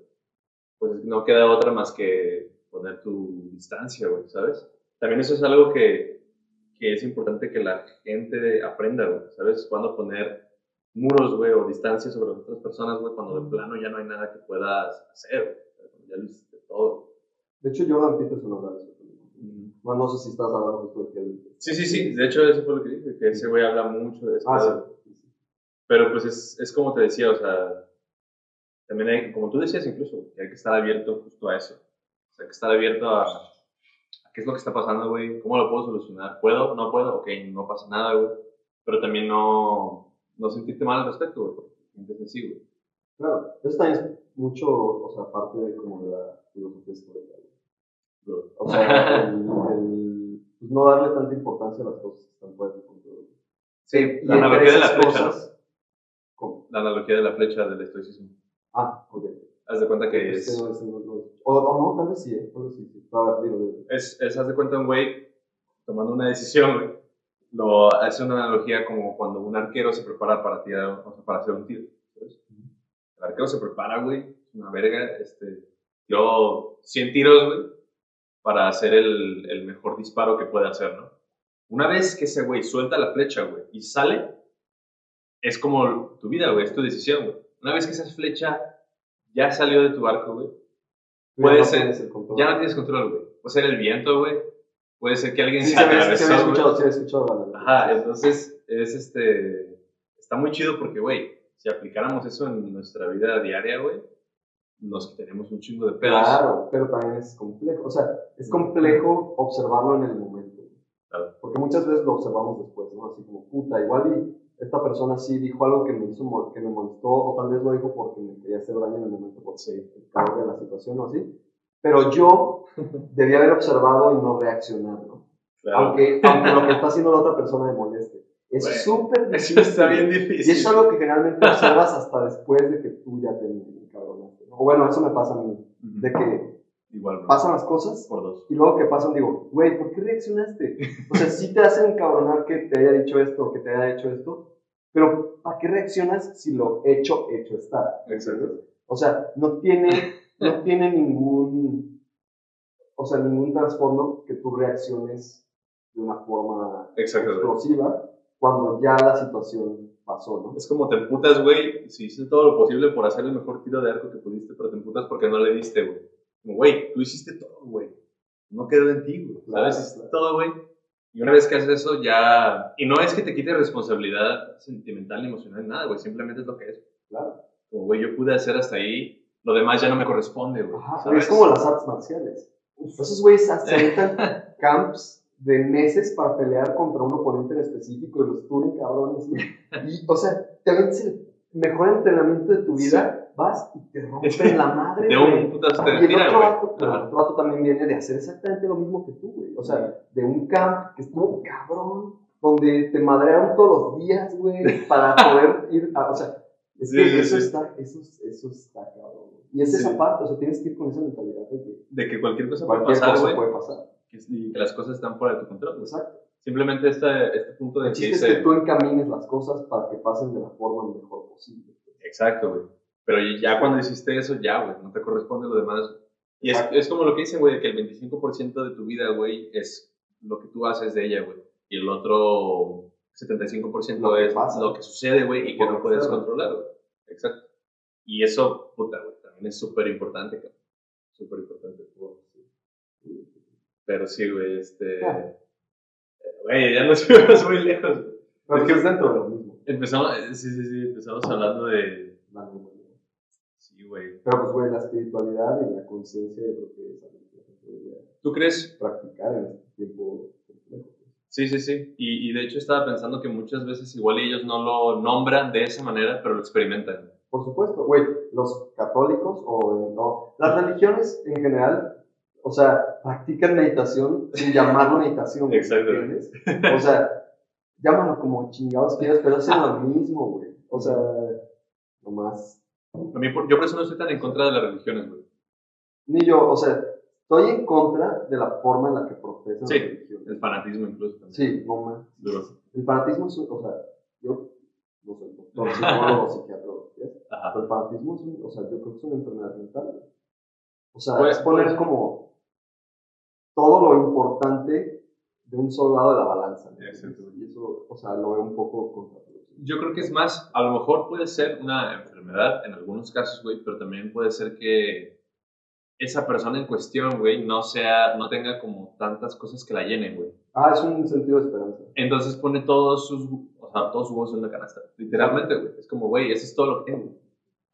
Pues no queda otra más que poner tu distancia, güey, ¿sabes? También eso es algo que, que es importante que la gente aprenda, güey, ¿sabes? Cuando poner muros, güey, o distancia sobre las otras personas, güey, cuando de plano ya no hay nada que puedas hacer, güey. Ya lo hiciste todo. De hecho, Jordan Peterson también. Bueno, no sé si estás hablando de que él... Sí, sí, sí. De hecho, eso fue lo que dije, que ese güey habla mucho de eso. Ah, sí. Pero pues es, es como te decía, o sea, también hay, como tú decías incluso, que hay que estar abierto justo a eso. O sea, hay que estar abierto a, a qué es lo que está pasando, güey, cómo lo puedo solucionar. ¿Puedo? ¿No puedo? Ok, no pasa nada, güey. Pero también no, no sentirte mal al respecto, güey, porque sientes así, güey. Claro, eso también es mucho, o sea, parte de como de la filosofía estoica. O sea, el, el, pues, no darle tanta importancia a las cosas que están fuera de control. Sí, la analogía de la flecha, cosas- ¿Cómo? La analogía de la flecha del estoicismo. Ah, ok. Haz de cuenta que Ese es... no, no, no. O, o no, tal vez sí, eh, tal vez sí. ver, digo, digo. es, es, haz de cuenta un güey tomando una decisión, güey. Lo hace una analogía como cuando un arquero se prepara para tirar, o sea, para hacer un tiro. ¿sabes? El arquero se prepara, güey, es una verga, este, tiró 100 tiros, güey, para hacer el, el mejor disparo que puede hacer, ¿no? Una vez que ese güey suelta la flecha, güey, y sale, es como tu vida, güey, es tu decisión, güey. Una vez que esa flecha ya salió de tu arco, güey, Puede no ser. ya no tienes control, güey. Puede ser el viento, güey. Puede ser que alguien Sí, se atravesó, güey. escuchado, había escuchado. Ajá, entonces es este. Está muy chido porque, güey, si aplicáramos eso en nuestra vida diaria, güey, nos quitaríamos un chingo de pedos. Claro, pero también es complejo. O sea, es complejo observarlo en el momento. Claro. Porque muchas veces lo observamos después, ¿no? Así como, puta, igual y esta persona sí dijo algo que me hizo, que me molestó, o tal vez lo dijo porque me quería hacer daño en el momento, porque el calor de la situación o así. Pero yo debía haber observado y no reaccionar, ¿no? Aunque, aunque lo que está haciendo la otra persona me moleste. Es Güey, súper Eso está bien Y difícil. eso es algo que generalmente observas hasta después de que tú ya te encabronaste. O bueno, eso me pasa a mí. De que Igual, bro. pasan las cosas Por dos. y luego que pasan digo, güey, ¿por qué reaccionaste? O sea, sí te hacen encabronar que te haya dicho esto que te haya hecho esto, pero ¿para qué reaccionas si lo hecho, hecho está? Exacto. O sea, no tiene, no tiene ningún, o sea, ningún trasfondo que tú reacciones de una forma explosiva cuando ya la situación pasó, ¿no? Es como te emputas, güey, si hiciste todo lo posible por hacer el mejor tiro de arco que pudiste, pero te emputas porque no le diste, güey. Como, güey, tú hiciste todo, güey. No quedó en ti, güey. Claro, ¿Sabes? Hiciste claro. todo, güey. Y una vez que haces eso, ya... Y no es que te quite responsabilidad sentimental ni emocional, nada, güey. Simplemente es lo que es. Claro. Como, güey, yo pude hacer hasta ahí. Lo demás ya no me corresponde, güey. Ajá, ¿sabes? es como las artes marciales. Esos güeyes se aventan camps de meses para pelear contra un oponente en específico y los tunen cabrones. Y, o sea, te aventas el mejor entrenamiento de tu vida, vas y te rompen la madre. De un putazo Y el otro, vato, pero el otro vato también viene de hacer exactamente lo mismo que tú, güey. O sea, de un camp que estuvo cabrón, donde te madrearon todos los días, güey, para poder ir a, o sea, es Sí, que sí, eso, sí. Está, eso, eso está cabrón. güey. Y es Sí. esa parte, o sea, tienes que ir con esa mentalidad de que De que cualquier cosa puede cualquier pasar, cosa puede pasar. Que- que las cosas están fuera de tu control. Exacto. Simplemente este, este punto de El que chiste es que tú encamines las cosas para que pasen de la forma mejor posible. Exacto, güey. Pero ya cuando hiciste eso, ya, güey, no te corresponde lo demás. Y es, es como lo que dicen, güey, de que el 25% de tu vida, güey, es lo que tú haces de ella, güey. Y el otro 75% Lo es pasa. lo que sucede, güey, y que no puedes controlar, güey. Exacto. Y eso, puta, güey, también es súper importante. Súper importante. Pero sí, güey, este... Ah. Güey, ya nos fuimos muy lejos. Pero Es pues que- es dentro de lo mismo. Empezamos, eh, sí, sí, sí, empezamos hablando de... Sí, güey. Pero pues, güey, la espiritualidad y la conciencia yo creo que es ¿Tú crees? practicar en este tiempo complejo. Sí, sí, sí. Y, y de hecho estaba pensando que muchas veces igual ellos no lo nombran de esa manera, pero lo experimentan. Por supuesto, güey, los católicos o no, las religiones en general, o sea, practican meditación sin llamarlo meditación, Exacto. ¿entiendes? O sea, llámalo como chingados quieras, pero hacen lo mismo, güey. O sea, nomás. A mí, yo por eso no estoy tan en contra de las religiones, güey. Ni yo, o sea, estoy en contra de la forma en la que profesan Sí. las religiones. El fanatismo incluso. también. Sí, no más. El fanatismo es, un- o sea, yo no soy doctor, psicólogo, psiquiatra, pero el fanatismo es, un, o sea, yo creo que es una enfermedad mental. O sea, Pues- es poner pues- como todo lo importante de un solo lado de la balanza. ¿no? Y eso, o sea, lo veo un poco contraproducente. Yo creo que es más, a lo mejor puede ser una enfermedad en algunos casos, güey, pero también puede ser que esa persona en cuestión, güey, no sea, no tenga como tantas cosas que la llenen, güey. Ah, es un sentido de esperanza. Entonces pone todos sus, o sea, todos sus huevos en una canasta. Literalmente, güey. Es como, güey, eso es todo lo que tengo.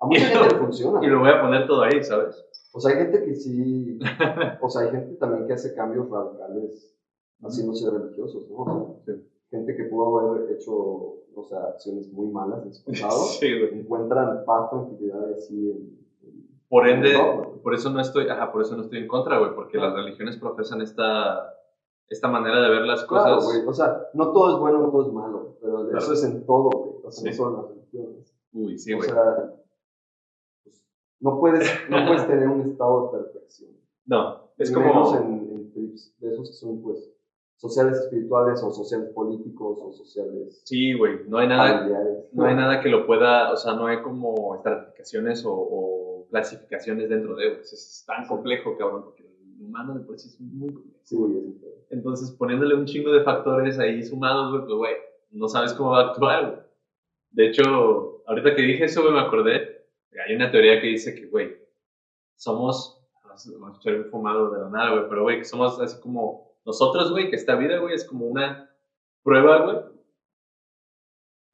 A mucha gente funciona. Y lo voy a poner todo ahí, ¿sabes? O sea, hay gente que sí. o sea, hay gente también que hace cambios radicales haciéndose religiosos, ¿no? O sea, gente que pudo haber hecho, o sea, acciones muy malas en su pasado, Sí, encuentran paz, tranquilidad así en. en- Por ende, en por eso no estoy, ajá, por eso no estoy en contra, güey, porque las religiones profesan esta, esta manera de ver las Claro, cosas. güey. O sea, no todo es bueno, no todo es malo, pero Claro. eso es en todo, güey. O sea, Sí. no solo en las religiones. Uy, sí, o güey. sea, pues, no puedes, no puedes tener un estado de perfección. no, es Y como... menos en, en trips de esos que son, pues, sociales espirituales o sociales políticos o sociales Sí, güey, no hay nada, familiares. no hay nada que lo pueda, o sea, no hay como estratificaciones o, o clasificaciones dentro de, güey. Es, tan complejo, cabrón, porque el humano de por sí es muy complejo. Sí, güey, es un pedo. Entonces, poniéndole un chingo de factores ahí sumados, güey, pues, güey, no sabes cómo va a actuar, güey. De hecho, ahorita que dije eso, güey, me acordé, hay una teoría que dice que, güey, somos, vamos a escuchar bien fumado de la nada, güey, pero, güey, que somos así como nosotros, güey, que esta vida, güey, es como una prueba, güey,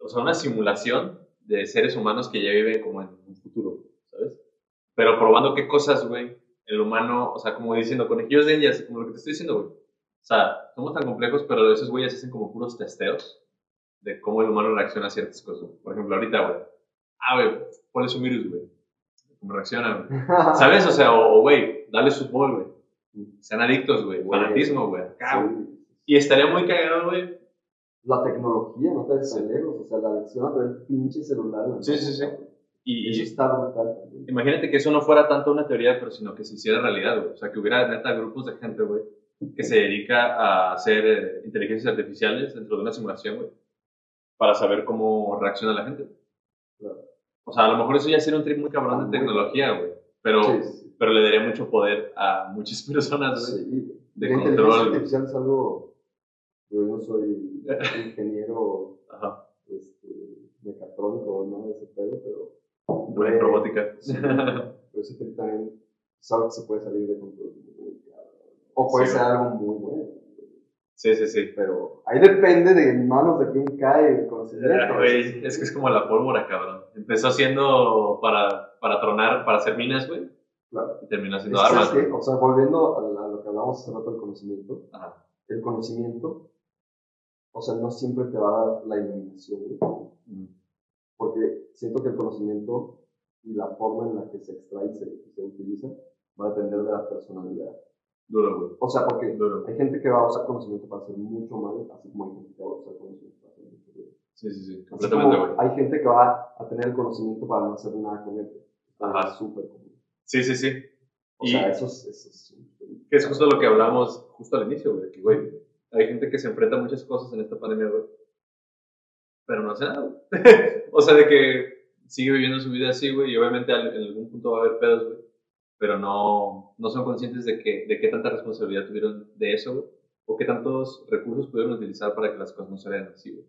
o sea, una simulación de seres humanos que ya viven como en un futuro, ¿sabes? Pero probando qué cosas, güey, el humano, o sea, como diciendo, conejillos de indias, como lo que te estoy diciendo, güey. O sea, somos tan complejos, pero esos güeyes hacen como puros testeos de cómo el humano reacciona a ciertas cosas. Por ejemplo, ahorita, güey. Ah, güey, pones un virus, güey. ¿Cómo reacciona, güey? ¿Sabes? O sea, o, güey, dale fútbol, güey. Sean adictos, güey. Fanatismo, güey. Sí. Y estaría muy cagado, güey. La tecnología, no te des lejos, o sea, la adicción a tener pinche celular. la Sí, sí, sí. Y, Eso está brutal imagínate que eso no fuera tanto una teoría, pero sino que se hiciera realidad, güey. O sea, que hubiera neta grupos de gente, güey, que se dedica a hacer eh, inteligencias artificiales dentro de una simulación, güey, para saber cómo reacciona la gente. Claro. O sea, a lo mejor eso ya sería un trip muy cabrón de Muy tecnología, güey. Pero, Sí, sí. pero le daría mucho poder a muchas personas. Sí, de la control. inteligencia artificial es algo. Yo no soy ingeniero Ajá. este, mecatrónico o nada de ese pedo, pero. Güey, robótica. Sí, pero ese trip también es algo que se puede salir de control. muy cabrón. O puede ser algo muy bueno. Sí, sí, sí. Pero ahí depende de manos de quién cae el conocimiento. Ah, es que es como la pólvora, cabrón. Empezó siendo para, para tronar, para hacer minas, güey. Claro. Y terminó haciendo armas. O sea, volviendo a, lo que hablábamos hace rato del conocimiento, Ajá. el conocimiento, o sea, no siempre te va a dar la iluminación, güey. Mm. porque siento que el conocimiento y la forma en la que se extrae y se, se utiliza va a depender de la personalidad. Duro, güey. O sea, porque Duro. hay gente que va a usar conocimiento para hacer mucho mal, así como hay gente que va a usar conocimiento para hacer mucho bien. Sí, sí, sí. Completamente, como güey. hay gente que va a tener el conocimiento para no hacer nada con él. Ajá. Súper común. Sí, sí, sí. O Y- sea, eso es... Eso es Que es justo lo que hablamos justo al inicio, güey. Que, güey, hay gente que se enfrenta a muchas cosas en esta pandemia, güey. Pero no hace nada, güey. o sea, de que sigue viviendo su vida así, güey. Y obviamente en algún punto va a haber pedos, güey. Pero no, no son conscientes de, que, de qué tanta responsabilidad tuvieron de eso, güey. O qué tantos recursos pudieron utilizar para que las cosas no salieran así, güey.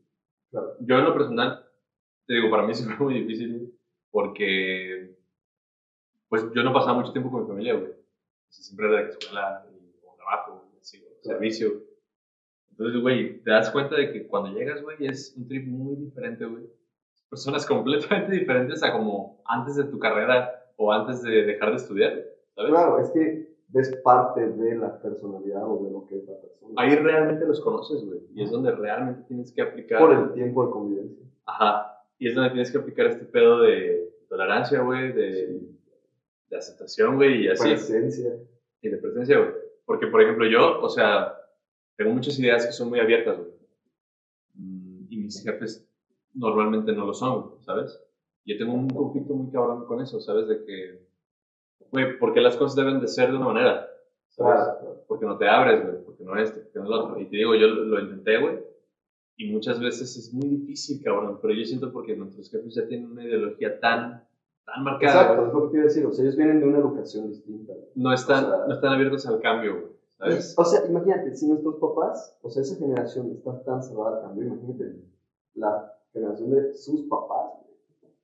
Claro. Yo en lo personal, te digo, para mí sí fue muy difícil. Porque, pues yo no pasaba mucho tiempo con mi familia, güey. O siempre era de escuela o trabajo, y así, güey, Claro. servicio. Entonces, güey, te das cuenta de que cuando llegas, güey, es un trip muy diferente, güey. Personas completamente diferentes a como antes de tu carrera o antes de dejar de estudiar, ¿sabes? Claro, es que ves parte de la personalidad o de lo que es la persona. Ahí realmente los conoces, güey. Y es donde realmente tienes que aplicar. Por el tiempo de convivencia. Ajá. Y es donde tienes que aplicar este pedo de tolerancia, güey, de, de aceptación, güey, y así. Presencia. Y de presencia, güey. Porque, por ejemplo, yo, o sea, tengo muchas ideas que son muy abiertas, güey. Mm, Y mis jefes normalmente no lo son, ¿sabes? Yo tengo un conflicto muy cabrón con eso, ¿sabes? De que, güey, ¿por qué las cosas deben de ser de una manera? ¿Sabes? Claro. Porque no te abres, güey, porque no esto, porque no lo otro. Y te digo, yo lo, lo intenté, güey. Y muchas veces es muy difícil, cabrón. Pero yo siento porque nuestros jefes ya tienen una ideología tan, tan marcada, Exacto, es lo que te iba a decir. O sea, ellos vienen de una educación distinta. No están, O sea- no están abiertos al cambio, güey. ¿Sabes? O sea, imagínate, si nuestros papás, o sea, esa generación está tan cerrada al cambio, imagínate la generación de sus papás.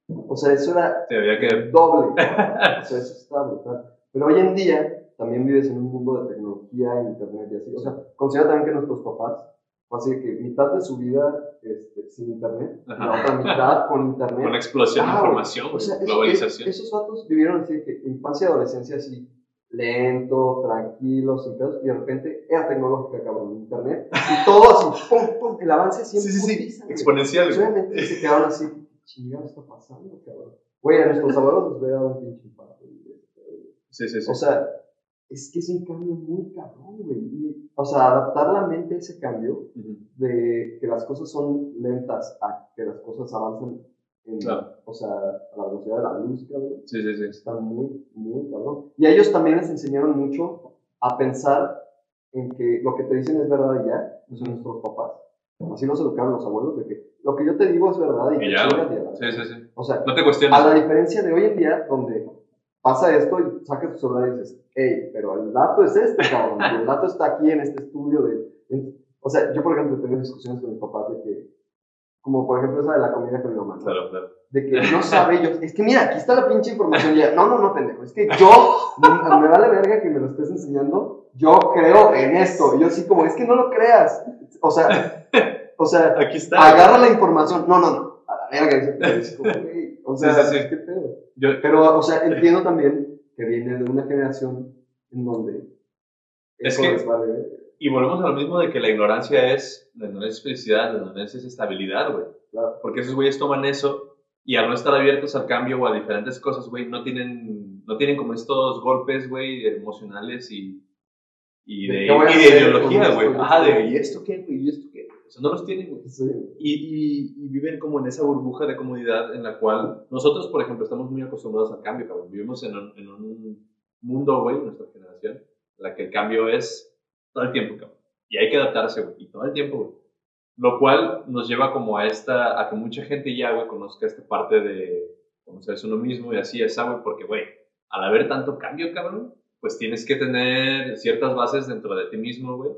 O sea, eso era Te había que... doble. o sea, eso está brutal. Pero hoy en día también vives en un mundo de tecnología, internet y así. O sea, considera también que nuestros papás, así de que mitad de su vida este, sin internet, y la Ajá. otra mitad con internet. Con explosión de Ah, güey. información, O sea, globalización. es- esos vatos vivieron así de que infancia y adolescencia así, lento, tranquilo, sin pedos, y de repente era tecnológica, cabrón, internet, y todo así, pum, pum, el avance siempre Sí, sí, sí, exponencial. Obviamente se quedaron así, ¿qué chingado está pasando, cabrón? Güey, a nuestros abuelos les hubiera dado un pinche güey. Sí, sí, sí. O sea, es que es un cambio muy cabrón, güey. Y, o sea, adaptar la mente a ese cambio Ujú. de que las cosas son lentas a que las cosas avanzan en, Claro. o sea, a la velocidad de la luz, cabrón. Sí, sí, sí. Está muy, muy cabrón. Y a ellos también les enseñaron mucho a pensar en que lo que te dicen es verdad ya, que son nuestros papás. Así nos educaron los abuelos, de que lo que yo te digo es verdad y, Y te ya, Sí, sí, sí. O sea, No te cuestiones. a la diferencia de hoy en día, donde pasa esto y sacas tu celular y dices, hey, pero el dato es este, cabrón. y el dato está aquí en este estudio. De, en- o sea, yo, por ejemplo, he tenido discusiones con mis papás de que, como por ejemplo esa de la comida con mi mamá. Claro, claro. De que no sabe yo, es que mira, aquí está la pinche información. Y ella, no, no, no, pendejo, es que yo, me, me vale verga que me lo estés enseñando, yo creo en esto. Y yo así como, es que no lo creas. O sea, o sea, Aquí está. agarra la información. No, no, no, a la verga. es como, o Sí, sea, sí, sí. ¿qué pedo? Yo, Pero, o sea, entiendo también que viene de una generación en donde Es que- vale y volvemos a lo mismo de que la ignorancia es, la ignorancia es felicidad, la ignorancia es estabilidad, güey. Claro. Porque esos güeyes toman eso y al no estar abiertos al cambio o a diferentes cosas, güey, no tienen, no tienen como estos golpes, güey, emocionales y, y ¿De y de ideología, güey. Ajá, de, ¿y esto qué, güey? ¿Y esto qué? O sea, no los tienen, güey. Sí. Y, y, y viven como en esa burbuja de comodidad en la cual nosotros, por ejemplo, estamos muy acostumbrados al cambio, cabrón. Vivimos en un, en un mundo, güey, nuestra generación, en la que el cambio es todo el tiempo, cabrón. Y hay que adaptarse, güey. Y todo el tiempo, güey. Lo cual nos lleva como a esta, a que mucha gente ya, güey, conozca esta parte de conocerse uno mismo y así, esa, güey, porque, güey, al haber tanto cambio, cabrón, pues tienes que tener ciertas bases dentro de ti mismo, güey,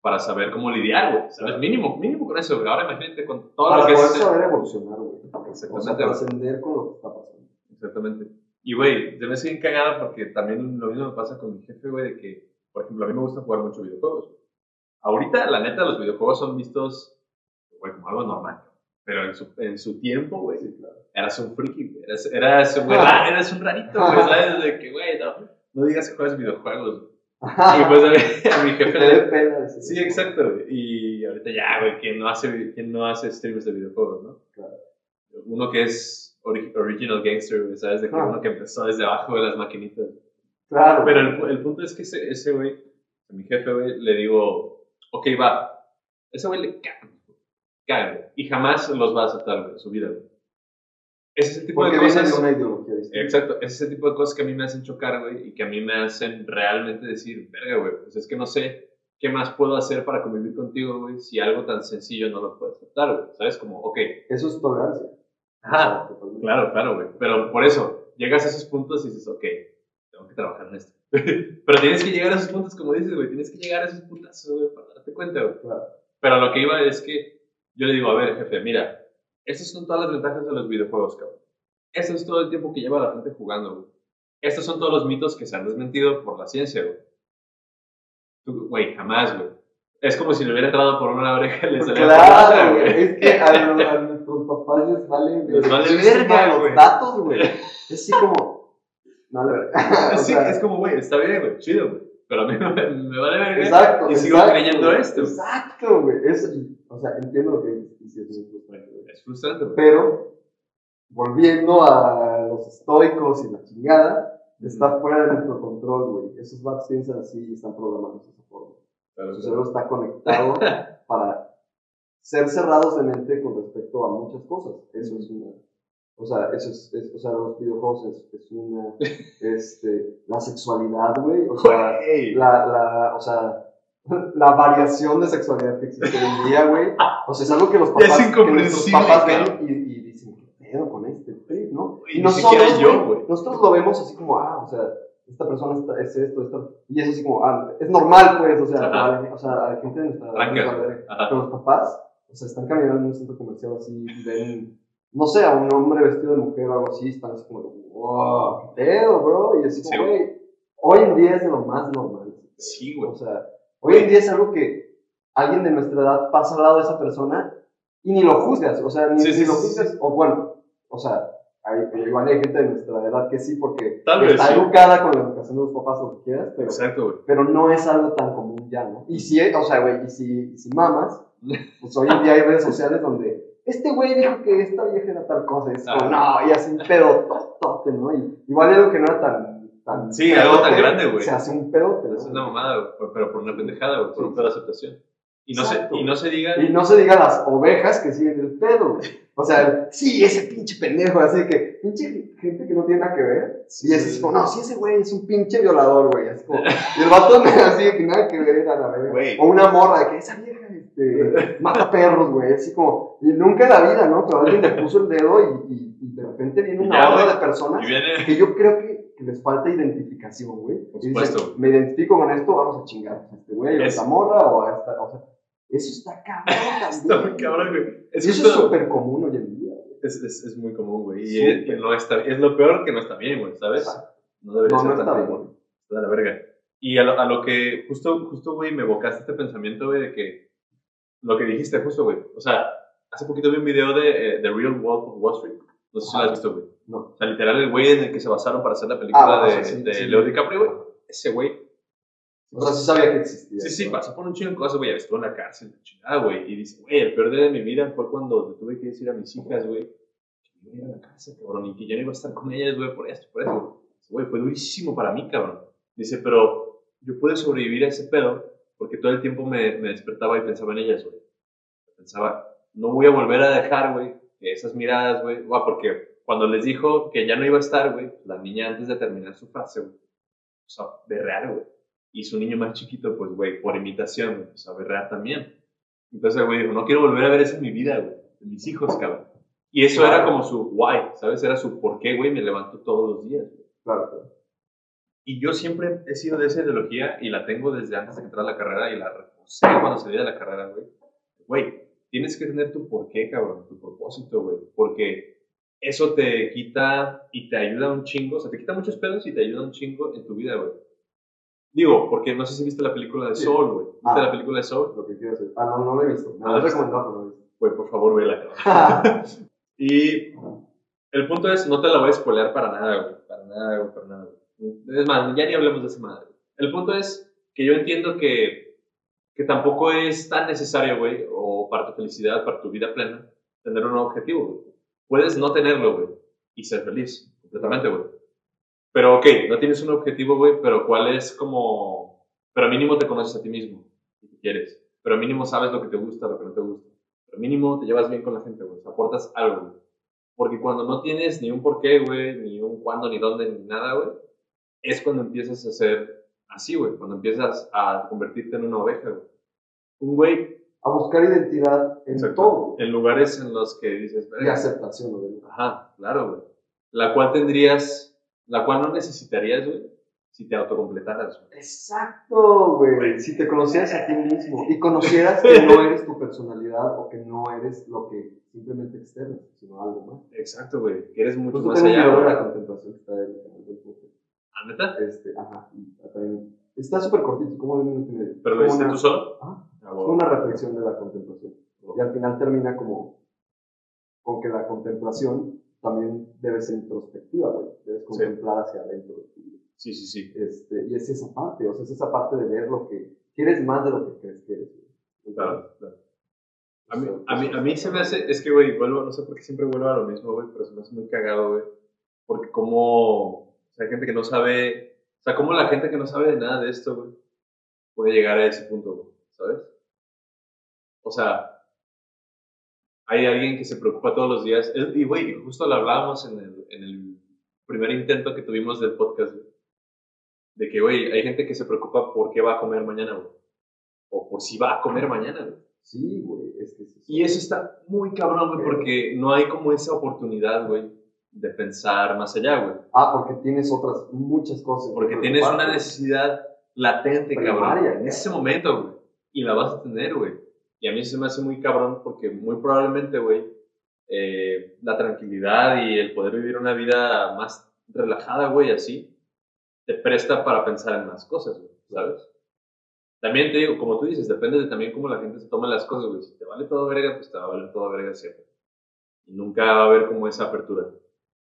para saber cómo lidiar, güey, ¿sabes? Mínimo, mínimo con eso, güey. Ahora imagínate con todo Para lo que es... saber evolucionar, güey. O sea, Exactamente, trascender con lo que está pasando. Exactamente. Y, güey, yo me sigue cagada porque también lo mismo me pasa con mi jefe, güey, de que, por ejemplo, a mí me gusta jugar mucho videojuegos. Ahorita, la neta, los videojuegos son vistos, güey, como algo normal. Pero en su, en su tiempo, güey, Sí, claro. eras un friki, güey. Eras, eras, un, güey, ah, eras un rarito, güey, ¿sabes? De que, güey, no, no digas que juegas videojuegos. güey. Y pues a, mi- a mi jefe le, decir Sí, exacto. güey. Y ahorita ya, güey, ¿quién no hace, quién no hace streams de videojuegos, no? Claro. Uno que es ori- original gangster, güey, ¿sabes? De que Ah. uno que empezó desde abajo de las maquinitas. Claro. Pero el, el punto es que ese, ese güey, a mi jefe, güey, le digo, ok, va. Ese güey le caga, caga. Y jamás los va a aceptar, güey, en su vida, güey. Ese es el tipo Porque de cosas. una ideología. Exacto, ese es el tipo de cosas que a mí me hacen chocar, güey, y que a mí me hacen realmente decir, verga, güey, pues es que no sé qué más puedo hacer para convivir contigo, güey, si algo tan sencillo no lo puedo aceptar, güey, ¿sabes? Como, ok, Eso es tolerancia. ajá, totalmente. claro, claro, güey, pero por eso, llegas a esos puntos y dices, ok, tengo que trabajar en esto. pero tienes que llegar a esos puntos, como dices, güey, tienes que llegar a esos puntos, güey, para darte cuenta, güey. Claro. Pero lo que iba es que yo le digo, a ver, jefe, mira, estas son todas las ventajas de los videojuegos, cabrón. Esto es todo el tiempo que lleva la gente jugando, güey. Estos son todos los mitos que se han desmentido por la ciencia, güey. Tú, güey, jamás, güey. Es como si le hubiera entrado por una oreja y le saliera por la Claro, otra, güey. Es que a, a nuestros papás les vale, Les vale verga los datos, güey. Es así como. No, verdad. O Sí, sea, es como, güey, está bien, güey, chido, güey. Pero a mí me, me vale verga. Exacto. Y sigo exacto, creyendo esto. Exacto, güey. O sea, entiendo lo que dices. es frustrante. Es frustrante, güey. Pero, volviendo a los estoicos y la chingada, está fuera de nuestro control, güey. Esos vatos piensan así y están programados de esa forma. Claro, Su cerebro está conectado para ser cerrados de mente con respecto a muchas cosas. Eso es una. O sea, eso es, es- o sea, los videojuegos es, es una. Este, la sexualidad, güey. O sea, Güey. la, la, o sea, la variación de sexualidad que existe hoy en día, güey. O sea, es algo que los es papás, que nuestros papás ven y, y dicen, ¿qué pedo con este trip, no? Y siquiera nosotros, yo, güey, nosotros lo vemos así como, ah, o sea, esta persona está- es esto, esto, y eso así como, ah, es normal, pues, o sea, a o sea, a la gente de nuestra. Pero los papás, o sea, están caminando en un centro comercial así y ven, no sé, a un hombre vestido de mujer o algo así, están así como, wow, qué pedo, bro, y así Sí, como, güey, hoy en día es de lo más normal. Sí, güey. O sea, hoy en día es algo que alguien de nuestra edad pasa al lado de esa persona y ni lo juzgas, o sea, ni, Sí, sí, ni lo juzgas, o bueno, o sea, hay, igual hay gente de nuestra edad que sí, porque Tal vez está educada con la educación de los papás, lo que quieras, pero, Exacto, pero no es algo tan común ya, ¿no? Y si, o sea, güey, y si, y si mamas, pues hoy en día hay redes sociales donde este güey dijo que esta vieja era tal cosa, es como, Ah. no, y así un pedo totote, ¿no? Y igual algo que no era tan, tan Sí, algo tan pedote, grande, güey. Se hace un pedote, ¿no? Es una mamada, güey, pero por una pendejada, güey, por Sí. un pedo de aceptación. Y no, se, y no se diga. Y no se diga las ovejas que siguen el pedo, güey. O sea, sí, ese pinche pendejo, así que, pinche gente que no tiene nada que ver. Y es como, no, sí, ese güey es un pinche violador, güey. Así como, y el vato así que nada que ver a la verga. O una morra de que esa vieja este, mata perros, güey. Así como, y nunca en la vida, ¿no? Pero alguien le puso el dedo y, y, y de repente viene una horda güey. de personas viene. que yo creo que, que les falta identificación, güey. Por Y dicen, supuesto. me identifico con esto, vamos a chingar a este güey, a Es- esta morra, o a esta. O sea, eso está cabrón Está muy también. cabrón, güey. Es, Y eso justo- es súper común hoy en día. güey. es, es, es muy común, güey. Y es, no está, es lo peor que no está bien, güey, ¿sabes? No debería No, ser no tan está bien. común. Está de la verga. Y a lo, a lo que, justo, justo, güey, me evocaste este pensamiento, güey, de que lo que dijiste, justo, güey. O sea, hace poquito vi un video de eh, The Real Wolf of Wall Street. No sé si lo has visto, güey. No. O sea, literal, el güey en el que se basaron para hacer la película Ah, bueno, de, sí, de sí. Leo DiCaprio, güey. Ese güey. O sea, sí sabía que existía. Sí, sí, ¿no? pasó por un chingo de cosas, güey. Estuvo en la cárcel, la chingada, güey. Y dice, güey, el peor día de mi vida fue cuando tuve que decir a mis hijas, güey, que me iba a la cárcel, cabrón, y que ya no iba a estar con ellas, güey, por esto, por eso. Güey, fue durísimo para mí, cabrón. Dice, pero yo pude sobrevivir a ese pedo porque todo el tiempo me, me despertaba y pensaba en ellas, güey. Pensaba, no voy a volver a dejar, güey, esas miradas, güey, guau, porque cuando les dijo que ya no iba a estar, güey, la niña antes de terminar su frase, güey, o sea, berrear, güey. Y su niño más chiquito, pues, güey, por imitación, güey, o sea, berrear también. Entonces, güey, dijo, no quiero volver a ver eso en mi vida, güey, en mis hijos, cabrón. Y eso era como su why, ¿sabes? Era su por qué, güey, me levanto todos los días, güey. Claro, claro. Y yo siempre he sido de esa ideología y la tengo desde antes de entrar a la carrera y la reforcé cuando salí de la carrera, güey. Güey, tienes que tener tu porqué, cabrón, tu propósito, güey. Porque eso te quita y te ayuda un chingo. O sea, te quita muchos pedos y te ayuda un chingo en tu vida, güey. Digo, porque no sé si viste la película de Sí. Soul, güey. ¿Viste Ah. la película de Soul? Lo que quiero decir. Ah, no, no lo he visto. Me lo has ¿viste? recomendado, pero no lo he visto. Güey, por favor, vela. Y el punto es, no te la voy a spoilear para nada, güey. Para nada, güey, para nada. güey. Es más, ya ni hablemos de esa madre. El punto es que yo entiendo que, que tampoco es tan necesario, güey, o para tu felicidad, para tu vida plena, tener un objetivo, güey. Puedes no tenerlo, güey, y ser feliz, completamente, güey. Pero, ok, no tienes un objetivo, güey, pero ¿cuál es como... Pero mínimo te conoces a ti mismo, te quieres. Pero mínimo sabes lo que te gusta, lo que no te gusta. Pero mínimo te llevas bien con la gente, güey. Aportas algo, güey. Porque cuando no tienes ni un porqué, güey, ni un cuándo, ni dónde, ni nada, güey, es cuando empiezas a ser así, güey. Cuando empiezas a convertirte en una oveja, güey. Un güey, A buscar identidad en exacto, todo. en lugares en los que dices, Y aceptación, obviamente. Ajá, claro, güey. La cual tendrías, la cual no necesitarías, güey, si te autocompletaras, güey. Exacto, güey. Si te conocieras a ti mismo y conocieras que no eres tu personalidad o que no eres lo que simplemente externo, sino algo más. Exacto, güey. Que eres mucho Justo más allá, de güey. la contemplación que está en el canal ¿Ah, neta? Este, ajá. está súper cortito, como de un minuto y medio. ¿Pero lo hiciste una- tú solo? Ajá. Ah, huevo. una reflexión de la contemplación. Y al final termina como con que la contemplación también debe ser introspectiva, güey. Debes contemplar hacia adentro. Sí, sí, sí. Este, y es esa parte, o sea, es esa parte de ver lo que, que eres más de lo que crees que eres. Claro, claro. A mí, O sea, a, mí, a mí se me hace, es que, güey, vuelvo, no sé por qué siempre vuelvo a lo mismo, güey, pero se me hace muy cagado, güey. Porque como, sea, hay gente que no sabe, o sea, como la gente que no sabe de nada de esto, güey, puede llegar a ese punto, güey, ¿sabes? O sea, hay alguien que se preocupa todos los días, y, güey, justo lo hablábamos en el, en el primer intento que tuvimos del podcast, güey, de que, güey, hay gente que se preocupa por qué va a comer mañana, güey, o por si va a comer mañana, güey. Sí, güey, es que. Y eso está muy cabrón, güey, porque no hay como esa oportunidad, güey, de pensar más allá, güey. Ah, porque tienes otras, muchas cosas. Porque que tienes una necesidad latente, cabrón, Primaria, en ya. ese momento, güey. Y la vas a tener, güey. Y a mí se me hace muy cabrón porque muy probablemente, güey, eh, la tranquilidad y el poder vivir una vida más relajada, güey, así, te presta para pensar en más cosas, güey, ¿sabes? También te digo, como tú dices, depende de también cómo la gente se toma las cosas, güey. Si te vale todo verga, pues te va a valer todo verga siempre. Y nunca va a haber como esa apertura.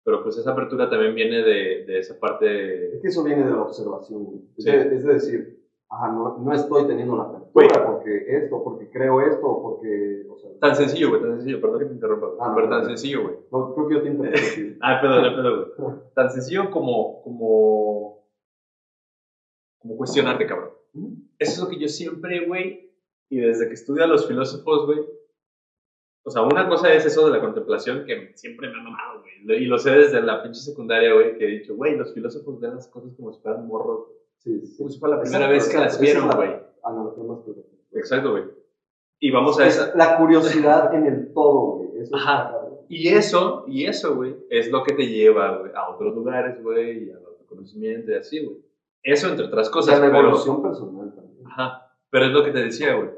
Pero pues esa apertura también viene de, de esa parte... Es que eso viene de la observación, güey. Es, Sí. de, es de decir, ajá, no, no estoy teniendo la apertura Güey. porque esto, porque creo esto, porque. O sea, Tan sencillo, güey, tan sencillo. Perdón que te interrumpa, güey. Ah, pero no, tan no. sencillo, güey. No, creo que yo te interrumpí. Ah, perdón, perdón, güey. Tan sencillo como, como, como cuestionarte, cabrón. Eso es lo que yo siempre, güey, y desde que estudio a los filósofos, güey, o sea, una cosa es eso de la contemplación que siempre me ha mamado, güey, y lo sé desde la pinche secundaria, güey, que he dicho, güey, los filósofos ven las cosas como si fueran morros. Sí, sí. como si fuera la primera Exacto, vez que las. Esa vieron, es güey. analogía más correcta. Exacto, güey. Y vamos a esa, Es la curiosidad en el todo, güey. Eso es Ajá. cabrón. Y eso, y eso, güey, es lo que te lleva, güey, a otros lugares, güey, y al autoconocimiento y así, güey. Eso entre otras cosas, la pero... evolución personal también. Ajá, pero es lo que te decía, güey.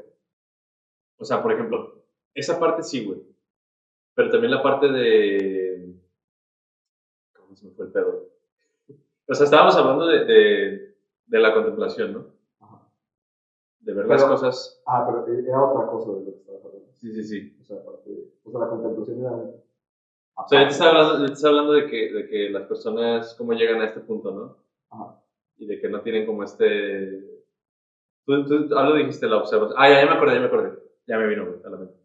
O sea, por ejemplo, esa parte sí, güey. Pero también la parte de... ¿Cómo se me fue el pedo? O sea, estábamos hablando de, de, de la contemplación, ¿no? Ajá. De ver las cosas... Ah, pero era otra cosa de lo que estabas hablando. Sí, sí, sí. O sea, o sea la contemplación era. O sea, yo te estaba hablando, te estaba hablando de, que, de que las personas, cómo llegan a este punto, ¿no? Ajá. y de que no tienen como este... Tú, tú algo dijiste, la observación. Ah, ya, ya me acordé, ya me acordé. Ya me vino, güey, a la mente.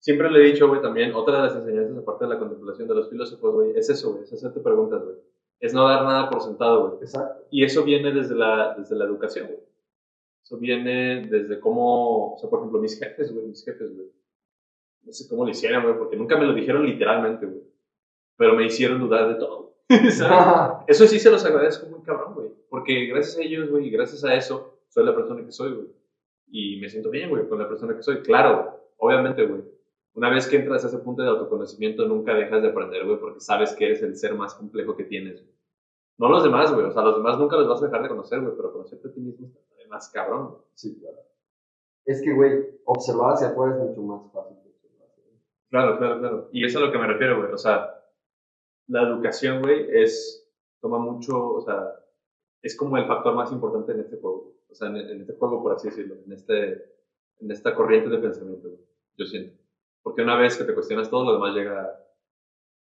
Siempre le he dicho, güey, también, otra de las enseñanzas, aparte de la contemplación de los filósofos, güey, es eso, güey, es hacerte preguntas, güey. es no dar nada por sentado, güey. Exacto. Y eso viene desde la, desde la educación, güey. Eso viene desde cómo, o sea, por ejemplo, mis jefes, güey, mis jefes, güey. No sé cómo lo hicieron, güey, porque nunca me lo dijeron literalmente, güey. Pero me hicieron dudar de todo. ¿Sabes? Eso sí se los agradezco muy cabrón, güey. Porque gracias a ellos, güey, y gracias a eso, soy la persona que soy, güey. Y me siento bien, güey, con la persona que soy. Claro, obviamente, güey. Una vez que entras a ese punto de autoconocimiento, nunca dejas de aprender, güey, porque sabes que eres el ser más complejo que tienes, güey. No los demás, güey. O sea, los demás nunca los vas a dejar de conocer, güey, pero conocerte a ti mismo está más cabrón. güey. Sí, claro. Es que, güey, observar hacia afuera es mucho más fácil que observar. Claro, claro, claro. Y eso es a lo que me refiero, güey. O sea, la educación, güey, es, toma mucho, o sea, es como el factor más importante en este juego. O sea, en, en este juego, por así decirlo, en, este, en esta corriente de pensamiento, güey. Yo siento. Porque una vez que te cuestionas todo, lo demás llega...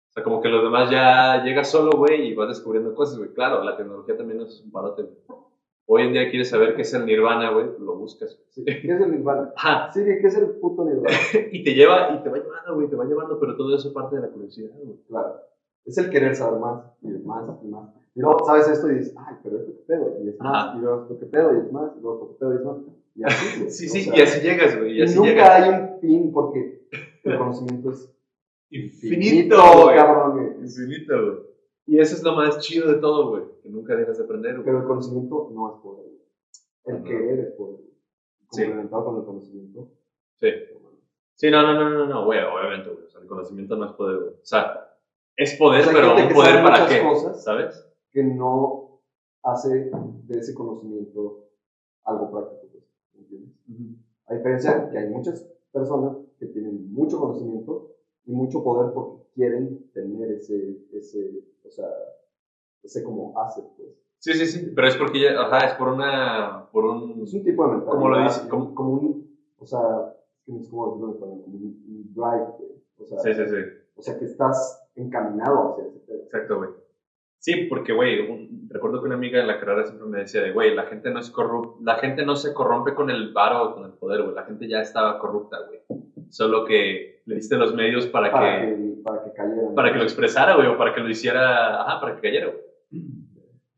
O sea, como que lo demás ya llega solo, güey, y vas descubriendo cosas, güey. Claro, la tecnología también es un parote, güey. Hoy en día quieres saber qué es el nirvana, güey, lo buscas. Sí, ¿Qué es el nirvana? Ajá. Sí, ¿qué es el puto nirvana? Y te lleva, y te va llevando, güey, te va llevando, pero todo eso parte de la curiosidad, güey. Claro. Es el querer saber más y más y más. Y luego sabes esto y dices, ay, pero esto qué pedo, y es más, Ajá. y luego esto qué pedo, y es más, y luego esto qué pedo, y es más. Y así, güey. Sí, O sí, sea, y así llegas, güey, y y así nunca llegas. hay un fin porque el conocimiento es Infinito, güey. cabrón, güey. Infinito, güey. Y eso es lo más chido de todo, güey. Que nunca dejas de aprender, güey. Pero el conocimiento no es poder. güey. El querer es poder. güey. Sí. Complementado con el conocimiento. Sí. Sí, no, no, no, no, no, güey, obviamente, güey. O sea, el conocimiento no es poder, güey. O sea, es poder, O sea, hay pero un que poder para muchas qué, cosas. ¿sabes? que no hace de ese conocimiento algo práctico. Pues, ¿me ¿entiendes? A diferencia que hay muchas personas que tienen mucho conocimiento y mucho poder porque quieren tener ese, ese, o sea, ese como asset, pues. Sí, sí, sí. Pero es porque ya, ajá, es por una, por un... Es un tipo de mentalidad. ¿Cómo lo dice? Como, como un, o sea, es cómo decirlo en español, como un, un drive, güey. O sea, Sí, sí, sí. o sea, que estás encaminado hacia ese pedo. Exacto, güey. Sí, porque, güey, recuerdo que una amiga de la carrera siempre me decía de, güey, la gente no es corrupta, la gente no se corrompe con el varo o con el poder, güey, la gente ya estaba corrupta, güey. Solo que le diste los medios para, Para que, que, para que cayeran. para que lo expresara, güey, o para que lo hiciera, ajá, para que cayera, güey.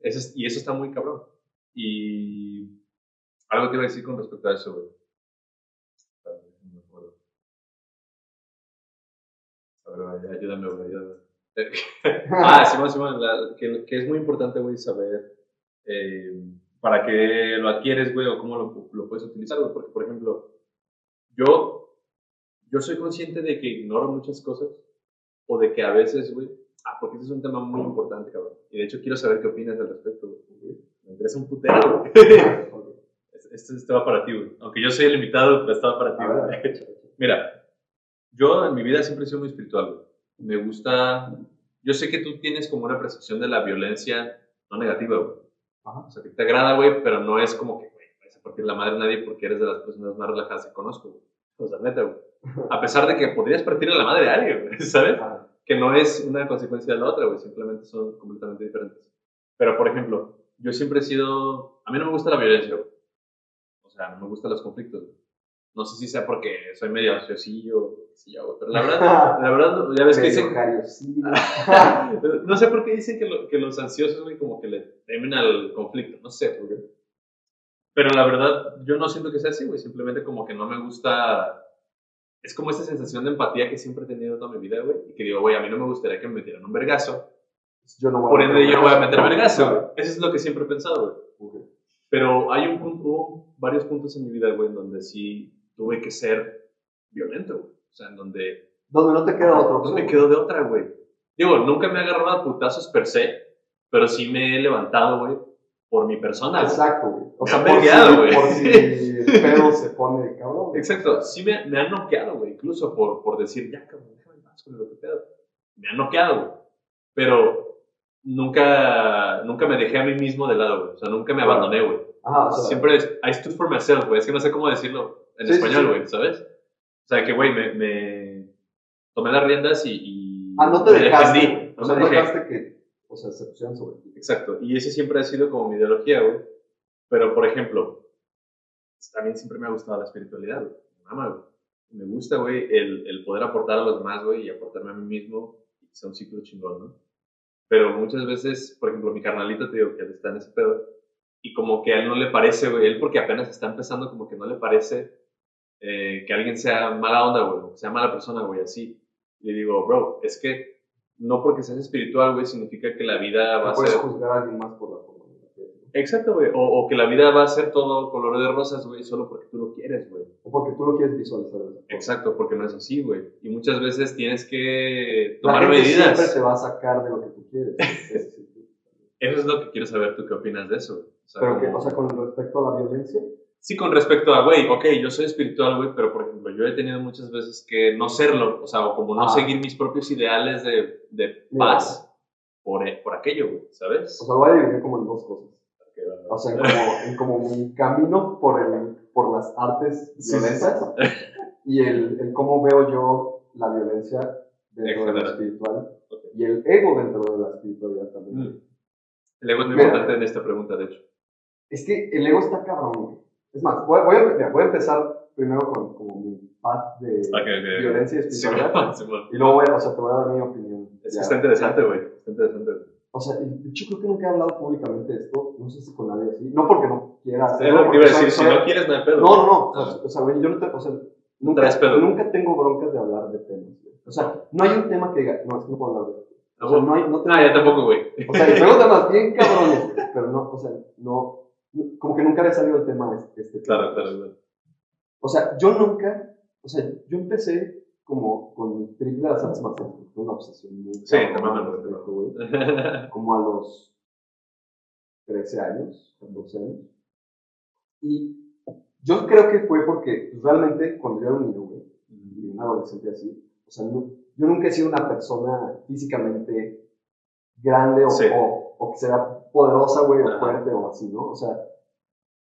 Eso es- y eso está muy cabrón. Y algo te iba a decir con respecto a eso, güey, ayúdame, güey, ayúdame. Ah, Simón, Simón, la- que, que es muy importante, güey, saber eh, para qué lo adquieres, güey, o cómo lo, lo puedes utilizar, güey. Porque, por ejemplo, yo, yo soy consciente de que ignoro muchas cosas, o de que a veces, güey, ah, porque este es un tema muy importante, cabrón. Y de hecho quiero saber qué opinas al respecto, güey. Me interesa un putero. Este, este estaba para ti, güey. Aunque yo soy el invitado, pero estaba para ti, güey. Mira, yo en mi vida siempre he sido muy espiritual, güey. Me gusta. Yo sé que tú tienes como una percepción de la violencia no negativa, güey. Ajá. O sea, que te agrada, güey, pero no es como que, güey, partir la madre nadie porque eres de las personas más relajadas que conozco, güey. O sea, neta, güey. A pesar de que podrías partirle la madre a alguien, ¿sabes? Ah, que no es una consecuencia de la otra, güey, simplemente son completamente diferentes. Pero, por ejemplo, yo siempre he sido, a mí no me gusta la violencia, güey. O sea, no me gustan los conflictos, güey. No sé si sea porque soy medio ansiosillo, güey, pero la verdad, la verdad, ya ves que dicen, no sé por qué dicen que, lo- que los ansiosos, güey, como que le temen al conflicto, no sé por qué. Pero la verdad, yo no siento que sea así, güey, simplemente como que no me gusta es como esta sensación de empatía que siempre he tenido toda mi vida, güey. Y que digo, güey, a mí no me gustaría que me metieran un vergazo. Yo no voy a Por ende, yo no voy a meter vergazo. Eso es lo que siempre he pensado, güey. Ok. Pero hay un punto, hubo varios puntos en mi vida, güey, en donde sí tuve que ser violento, güey. O sea, en donde Donde no te queda otro. no me quedo de otra, güey. Digo, nunca me he agarrado a putazos per se, pero sí me he levantado, güey, por mi persona. Exacto, güey. O Me sea, han por si, güey. por si el pedo se pone de cabrón. güey. Exacto, sí me, me han noqueado, güey, incluso por, por decir, ya, cabrón, déjame paz con lo que pedo. Me han noqueado, güey. Pero nunca, nunca me dejé a mí mismo de lado, güey. O sea, nunca me abandoné, güey. Ajá, o sea, Siempre es, I stood for myself, güey. Es que no sé cómo decirlo en Sí, español, sí. güey, ¿sabes? O sea, que, güey, me, me tomé las riendas y, y Ah, no te me dejaste. defendí. No o sea, me no dejaste que, o sea, se sobre ti. Exacto. Y ese siempre ha sido como mi ideología, güey. Pero, por ejemplo, también siempre me ha gustado la espiritualidad, güey. Me mama, güey. Me gusta, güey, el, el poder aportar a los demás, güey, y aportarme a mí mismo y sea un ciclo chingón, ¿no? Pero muchas veces, por ejemplo, mi carnalito, te digo que él está en ese pedo, y como que a él no le parece, güey, él porque apenas está empezando, como que no le parece eh, que alguien sea mala onda, güey, sea mala persona, güey, así. Y le digo, bro, es que no porque seas espiritual, güey, significa que la vida va No a puedes ser... juzgar a alguien más por la forma la. Exacto, güey, o, o que la vida va a ser todo color de rosas, güey, solo porque tú lo quieres, güey. O porque tú lo quieres visualizar. Exacto, porque no es así, güey. Y muchas veces tienes que La tomar gente siempre medidas. te va a sacar de lo que tú quieres. Es- es- Eso es lo que quiero saber, ¿tú qué opinas de eso? güey? O sea, Pero que, o sea, con respecto a la violencia, Sí, con respecto a, güey, ok, yo soy espiritual, güey, pero por ejemplo, yo he tenido muchas veces que no serlo, o sea, o como no Ah. seguir mis propios ideales de, de paz por, por aquello, güey, ¿sabes? o sea, lo voy a dividir como en dos cosas. O sea, en como, en como mi camino por, el, por las artes Sí, sí, violentas y el, el cómo veo yo la violencia dentro de lo espiritual Ok. y el ego dentro de la espiritualidad también. Mm. El ego es muy Mira. importante en esta pregunta, de hecho. Es que el ego está cabrón. Es más, voy, voy a, voy a empezar primero con como mi path de Ok, ok. violencia y Sí, espiritualidad. Simón. y luego, voy a- o sea, te voy a dar mi opinión. Es que está interesante, güey. Está interesante. O sea, y- yo creo que nunca he hablado públicamente de esto, no sé si con nadie así, no porque no quiera Es hacerlo, lo que porque soy- decir, si soy- no quieres, no hay pedo. No, no, no, Ah. o sea, güey, yo no te, o sea, nunca, pedo. nunca tengo broncas de hablar de temas, güey. O sea, no hay un tema que diga, no, es que no puedo hablar de esto. O sea, no hay, no tengo- Ah, ya tampoco, güey. O sea, y tengo temas bien cabrones, pero no, o sea, no, como que nunca había salido el tema este. este Claro, claro, güey. O sea, yo nunca, o sea, yo empecé como con mi trip de las artes marciales, fue una obsesión muy Sí, te güey. como a los 13 años, 14 años. Y yo creo que fue porque pues, realmente cuando yo era un niño, güey, y un adolescente así, o sea, no- yo nunca he sido una persona físicamente grande o, Sí. o, o que sea poderosa, güey, o fuerte o así, ¿no? O sea,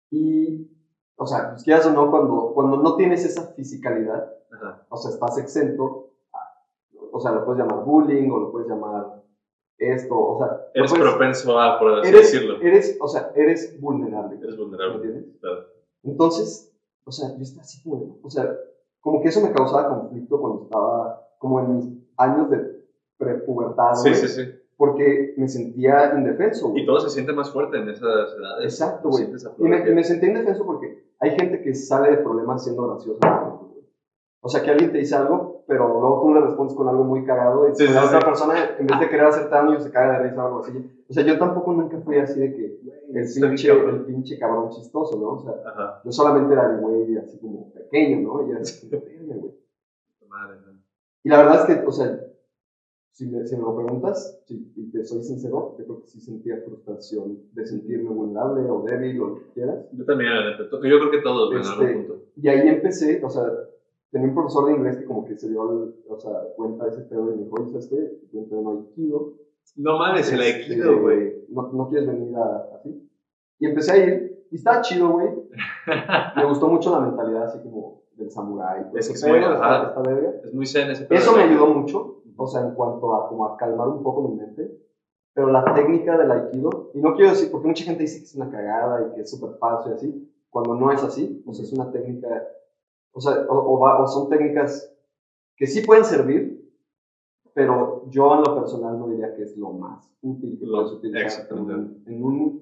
y, o sea, pues quieras o no, cuando, cuando no tienes esa fisicalidad, Ajá. o sea, estás exento, o sea, lo puedes llamar bullying o lo puedes llamar esto, o sea, Eres puedes- propenso a, por así eres, decirlo. eres, o sea, eres vulnerable. Eres ¿me vulnerable. entiendes? Claro. Entonces, o sea, yo estaba así como, o sea, como que eso me causaba conflicto cuando estaba como en mis años de prepubertad, Sí, güey, sí, sí. Porque me sentía indefenso, güey. Y todo se siente más fuerte en esas edades. Exacto, güey. Y me, me sentía indefenso porque hay gente que sale de problemas siendo graciosa. O sea, que alguien te dice algo, pero luego tú le respondes con algo muy cagado y Sí, sí, la otra sí. persona, en vez de querer hacerte daño, se cae de risa o algo así. O sea, yo tampoco nunca fui así de que el pinche, cabrón. el pinche cabrón chistoso, ¿no? O sea, Ajá. yo solamente era el güey así como pequeño, ¿no? Y era así, como, "Verga, güey". Madre, no. Y la verdad es que, o sea, si me, si me lo preguntas, si, y te soy sincero, yo creo que sí sentía frustración de sentirme vulnerable o débil o lo que quieras. Yo también. Yo creo que todos, güey, en Este, algún punto. Y ahí empecé, o sea, tenía un profesor de inglés que como que se dio o sea, cuenta de ese pedo y me dijo, oye, ¿sabes qué? Yo entreno Aikido. No mames, el Este, Aikido, güey. ¿No, no quieres venir a, así? Y empecé a ir, y estaba chido, güey. Me gustó mucho la mentalidad así como del samurái. Es que es muy- esta verga. Es muy zen ese pedo. Eso me ayudó mucho, o sea, en cuanto a como a calmar un poco mi mente. Pero la técnica del aikido, y no quiero decir, porque mucha gente dice que es una cagada y que es súper falso y así, cuando no es así, o sea, es una técnica, o sea, o, o va- o son técnicas que sí pueden servir, pero yo en lo personal no diría que es lo más útil que Lo- puedes utilizar en, un- en, un-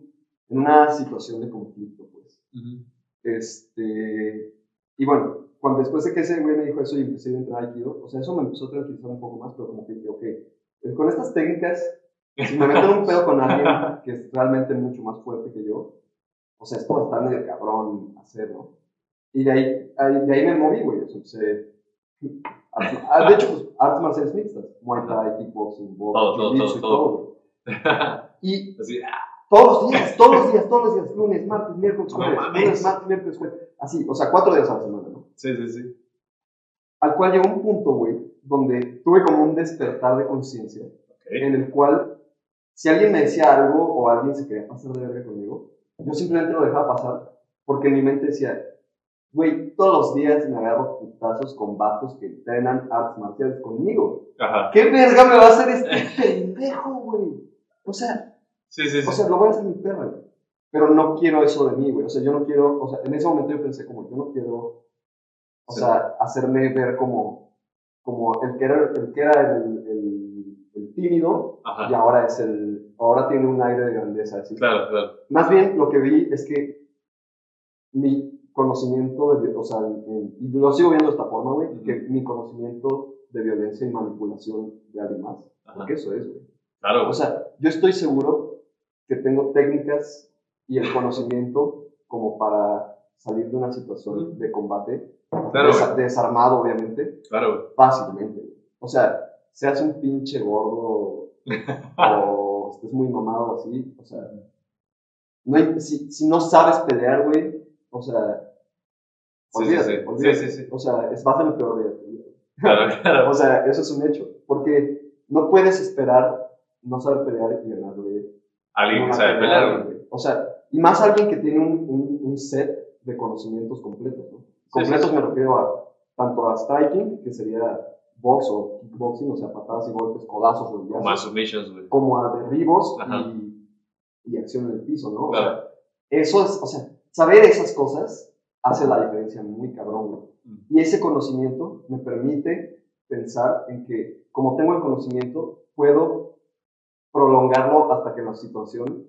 en una situación de conflicto, pues. Ujú. Este, y bueno, cuando después de que ese güey me dijo eso y empecé a entrenar Aikido, o sea, eso me empezó a tranquilizar un poco más, pero como que dije, ok, pues con estas técnicas, si me meto en un pedo con alguien que es realmente mucho más fuerte que yo, o sea, esto va a estar medio cabrón hacerlo. Y de ahí, de ahí me moví, güey, empecé- ah, de hecho, pues, artes marciales mixtas, Muay Thai, kickboxing, box, Todo, todo, todo, todo. todo. Y Así, ah, todos los días, todos los días, todos los días, lunes, martes, miércoles, No jueves, mames. lunes, martes, miércoles, jueves, así, o sea, cuatro días a la semana, ¿no? sí, sí, sí. Al cual llegó un punto, güey, donde tuve como un despertar de conciencia, Ok. en el cual, si alguien me decía algo o alguien se quería pasar de verga conmigo, yo simplemente lo dejaba pasar, porque en mi mente decía, güey, todos los días me agarro putazos con vatos que entrenan artes marciales conmigo. Ajá. ¿Qué verga me va a hacer este pendejo, güey? O sea, Sí, sí, sí. o sea, lo voy a hacer mi perra, güey. Pero no quiero eso de mí, güey. O sea, yo no quiero, o sea, en ese momento yo pensé como, yo no quiero, o Sí. sea, hacerme ver como, como el que era el, que era el, el, el tímido Ajá. y ahora es el, ahora tiene un aire de grandeza. así. Claro, claro. Más bien lo que vi es que mi conocimiento de, o sea, y lo sigo viendo de esta forma, güey, Ujú. que mi conocimiento de violencia y manipulación de alguien más, porque eso es, güey. Claro, O sea, yo estoy seguro que tengo técnicas y el conocimiento como para salir de una situación de combate, Claro, desa- güey. desarmado obviamente, Claro, güey. fácilmente. güey. O sea, seas un pinche gordo o estés muy mamado o así, o sea, no hay- si, si no sabes pelear, güey, o sea, olvídate, sí. olvídate. Sí, sí, sí. O sea, es, va a el peor de tu vida. Claro, claro. O sea, eso es un hecho, porque no puedes esperar no saber pelear y ganarle Alguien que sabe güey. O sea, y más alguien que tiene un, un, un set de conocimientos completos, ¿no? Completos sí. me refiero a tanto a striking, que sería box o kickboxing, o sea, patadas y golpes, codazos, rodillazos, a submissions, güey. como a derribos y, y acción en el piso, ¿no? O Claro. sea, eso es, o sea, saber esas cosas hace la diferencia muy cabrón, güey. Mm. Y ese conocimiento me permite pensar en que, como tengo el conocimiento, puedo la situación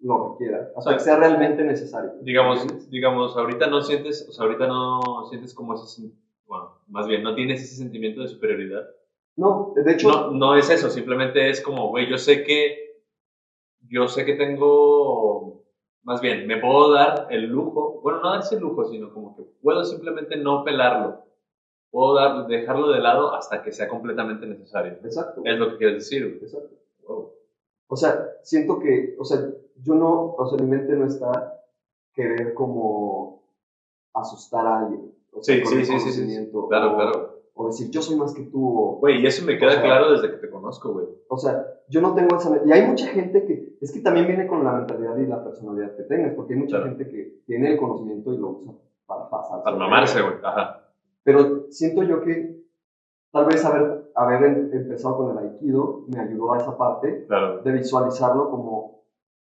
lo requiera, hasta que sea realmente necesario. Digamos, digamos, ahorita no sientes, o sea, ahorita no sientes como ese, bueno, más bien, no tienes ese sentimiento de superioridad. No, de hecho, No, no es eso, simplemente es como, güey, yo sé que, yo sé que tengo, más bien, me puedo dar el lujo, bueno, no darse el lujo, sino como que puedo simplemente no pelarlo. Puedo dar, dejarlo de lado hasta que sea completamente necesario. exacto. Es lo que quieres decir, güey. exacto. Wow. O sea, siento que, o sea, yo no, o sea, mi mente no está querer como asustar a alguien. O sea, Sí, con sí, el sí, sí, sí, sí. conocimiento, Claro, o, claro. O decir, yo soy más que tú, Güey, y eso me queda O sea- claro desde que te conozco, güey. o sea, yo no tengo esa... Y hay mucha gente que, es que también viene con la mentalidad y la personalidad que tengas, porque hay mucha Claro. gente que tiene el conocimiento y lo usa para pasar. Para mamarse, güey. Ajá. Pero siento yo que tal vez haber, haber em- empezado con el aikido me ayudó a esa parte Claro. de visualizarlo como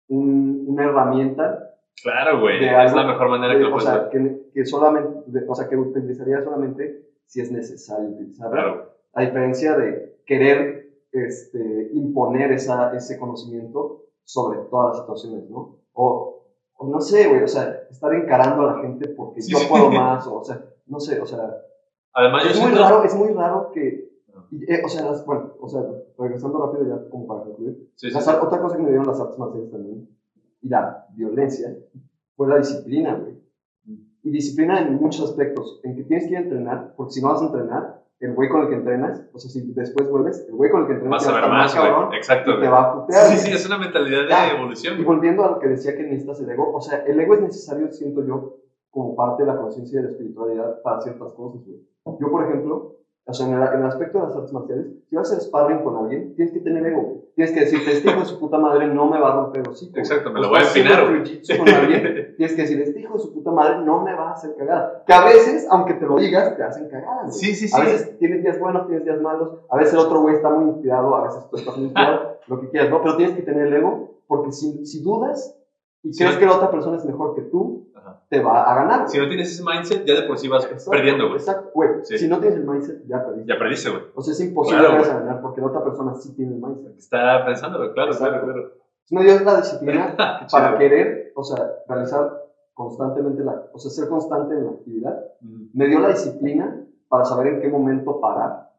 un- una herramienta Claro, güey. Es algo- la mejor manera de- que lo o puedes sea, ver. que, que solamente, de- o sea, que utilizaría solamente si es necesario utilizarla. Claro. A diferencia de querer este, imponer esa, ese conocimiento sobre todas las situaciones, ¿no? O, o no sé, güey, o sea, estar encarando a la gente porque Sí, yo sí. puedo más, o, o sea, no sé, o sea, Además, es muy siento... raro, es muy raro que. Y, eh, o sea, las- bueno, o sea, regresando rápido ya como para concluir, Sí, sí, sí. otra cosa que me dieron las artes marciales también, y la violencia, fue la disciplina, güey. Y disciplina en muchos aspectos, en que tienes que ir a entrenar, porque si no vas a entrenar, el güey con el que entrenas, o sea, si después vuelves, el güey con el que entrenas Vas a ver más, cabrón. Exacto, y te va a putear. Sí, sí, es una mentalidad de Ah, evolución. Y volviendo a lo que decía que necesitas el ego, o sea, el ego es necesario, siento yo, como parte de la conciencia y de la espiritualidad para ciertas cosas, güey. Yo, por ejemplo, o sea, en el, en el aspecto de las artes marciales, si vas a sparring con alguien, tienes que tener ego. Tienes que decirte, este hijo de su puta madre no me va a romper el hocico. Exacto, me lo voy a empinar, con alguien, tienes que decir, este hijo de su puta madre no me va a hacer cagada. Que a veces, aunque te lo digas, te hacen cagada, güey. Sí, sí, A sí. veces tienes días buenos, tienes días malos, a veces el otro güey está muy inspirado, a veces tú estás muy inspirado, lo que quieras, ¿no? Pero tienes que tener el ego, porque si, si dudas y Sí. crees que la otra persona es mejor que tú, Ajá. te va a ganar. Si no tienes ese mindset, ya de por sí vas Exacto, perdiendo, güey. Exacto, güey. Sí. Si no tienes el mindset, ya perdiste. Ya perdiste, güey. O sea, es imposible Claro, que a ganar porque la otra persona sí tiene el mindset. Está pensándolo, claro, Exacto. claro, claro. Me dio la disciplina para querer, o sea, realizar constantemente la, o sea, ser constante en la actividad. Me dio la disciplina para saber en qué momento parar.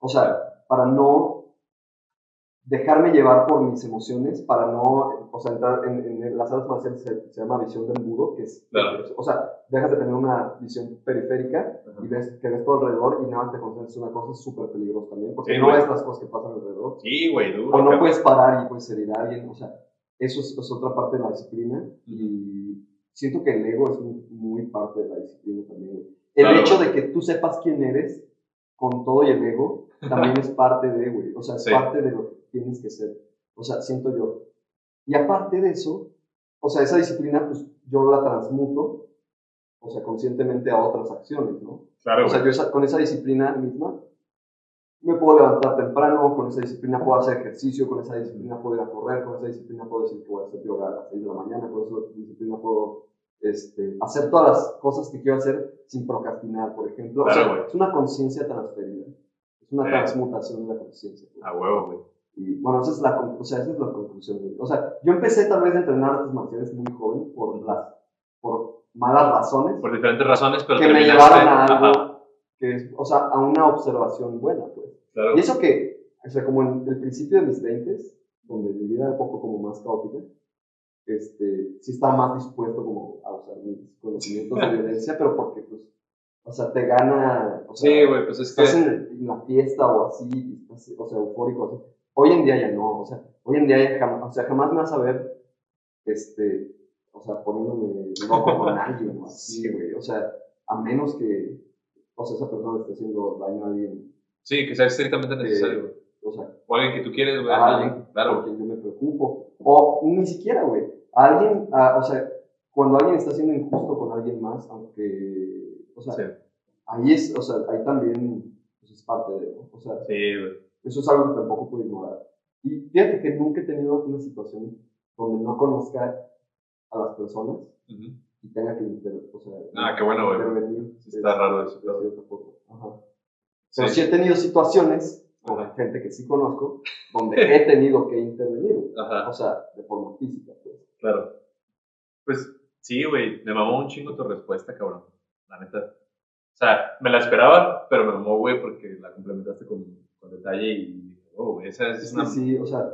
O sea, para no dejarme llevar por mis emociones, para no, o sea, entrar en, en las artes marciales se, se llama visión de embudo, que es, Claro. o sea, dejas de tener una visión periférica Ajá. y ves que ves todo alrededor y nada más te concentras en una cosa, súper peligroso también, porque Sí, no ves las cosas que pasan alrededor. Sí, güey, duro. O no puedes parar y puedes herir a alguien, o sea, eso es, es otra parte de la disciplina y siento que el ego es muy, muy parte de la disciplina también. El Claro. hecho de que tú sepas quién eres con todo y el ego también es parte de, güey, o sea, es Sí. parte de lo que tienes que ser, o sea, siento yo. Y aparte de eso, o sea, esa disciplina, pues yo la transmuto, o sea, conscientemente a otras acciones, ¿no? Claro, O sea, yo esa- con esa disciplina misma me puedo levantar temprano, con esa disciplina puedo hacer ejercicio, con esa disciplina puedo ir a correr, con esa disciplina puedo decir que voy a hacer yoga a las 6 de la mañana, con esa disciplina puedo este, hacer todas las cosas que quiero hacer sin procrastinar, por ejemplo. O Claro, sea, güey. es una conciencia transferida, es una Eh. transmutación de la conciencia. A huevo, güey. Y bueno, esa es la, o sea, esa es la conclusión. O sea, yo empecé tal vez a entrenar artes marciales muy joven por, las, por malas razones Por diferentes razones, pero que me llevaron a algo Ajá, que es, o sea, a una observación buena, pues. claro. Y eso que, o sea, como en el principio de mis 20 donde mi vida era un poco como más caótica, este, sí estaba más dispuesto como a usar mis conocimientos de violencia, pero porque, pues, o sea, te gana, o sea, Sí, güey, pues es que. estás en, en la fiesta o así, estás, o sea, eufórico, así. Hoy en día ya no, o sea, hoy en día ya jamás, o sea, jamás me vas a ver, este, o sea, poniéndome loco con alguien o así, güey, o sea, a menos que, o sea, esa persona esté haciendo daño a alguien, Sí, que sea estrictamente necesario, güey. o sea, O alguien que tú quieres, güey. a alguien Claro, quien yo me preocupo, o ni siquiera, güey, alguien, a- o sea, cuando alguien está siendo injusto con alguien más, aunque, o sea, Sí, ahí es, o sea, ahí también, pues es parte de, ¿no? o sea, sí, güey. Eso es algo que tampoco puedo ignorar. Y fíjate que nunca he tenido una situación donde no conozca a las personas Ujú. y tenga que inter, o sea, Ah, qué bueno, güey. intervenir. Sí está raro eso. Ajá. Pero sí Sí. he tenido situaciones con Ajá. gente que sí conozco donde he tenido que intervenir. Ajá. O sea, de forma física. Pues. Claro. Pues sí, güey, me mamó un chingo tu respuesta, cabrón. La neta. O sea, me la esperaba, pero me mamó, güey, porque la complementaste con, con detalle y, oh, esa es Es una... sí, o sea,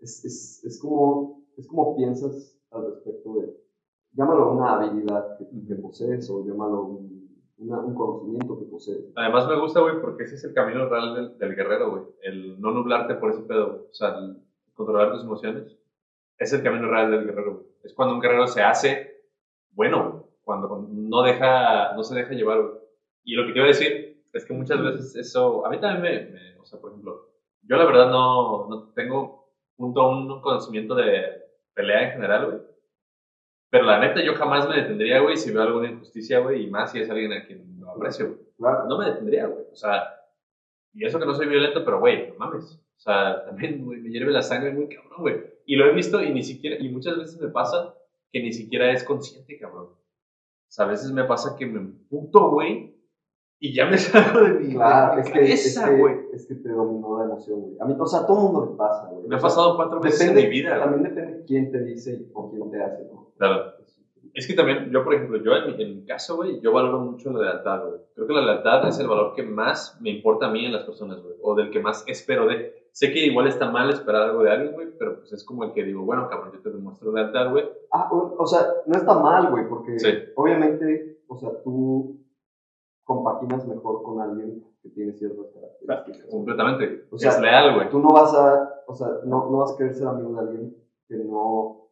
es, es, es, como, es como piensas al respecto de, llámalo una habilidad que, que posees o llámalo un, una- un conocimiento que posees. Además me gusta, güey, porque ese es el camino real del, del guerrero, güey. El no nublarte por ese pedo. O sea, el controlar tus emociones. Es el camino real del guerrero, güey. Es cuando un guerrero se hace bueno. Cuando no, deja, no se deja llevar, güey. Y lo que a decir es que muchas veces eso... A mí también me... me- o sea, por ejemplo, yo la verdad no, no tengo punto un conocimiento de pelea en general, güey. Pero la neta, yo jamás me detendría, güey, si veo alguna injusticia, güey, y más si es alguien a quien no aprecio, güey Claro. no me detendría, güey. O sea, y eso que no soy violento, pero, güey, no mames. O sea, también, güey, me hierve la sangre muy cabrón, güey. Y lo he visto y ni siquiera, y muchas veces me pasa que ni siquiera es consciente, cabrón. O sea, a veces me pasa que me emputo, güey, y ya me salgo de mi, Claro, de mi es que, es, cabeza, que, güey. es que te dominó la emoción, güey. A mí, o sea, a todo mundo le pasa, güey. Me ha pasado cuatro veces depende, en mi vida, güey. También depende quién te dice y o quién te hace, ¿no? Claro. Es que también, yo, por ejemplo, yo en mi, en mi caso, güey, yo valoro mucho la lealtad, güey. Creo que la lealtad es el valor que más me importa a mí en las personas, güey. O del que más espero de. Sé que igual está mal esperar algo de alguien, güey, pero pues es como el que digo, bueno, cabrón, yo te demuestro lealtad, güey. Ah, o, o sea, no está mal, güey, porque Sí. obviamente, o sea, tú compaginas mejor con alguien que tiene ciertas características. Completamente. O sea, es leal, güey. Tú no vas a, o sea, no, no vas a querer ser amigo de alguien que no,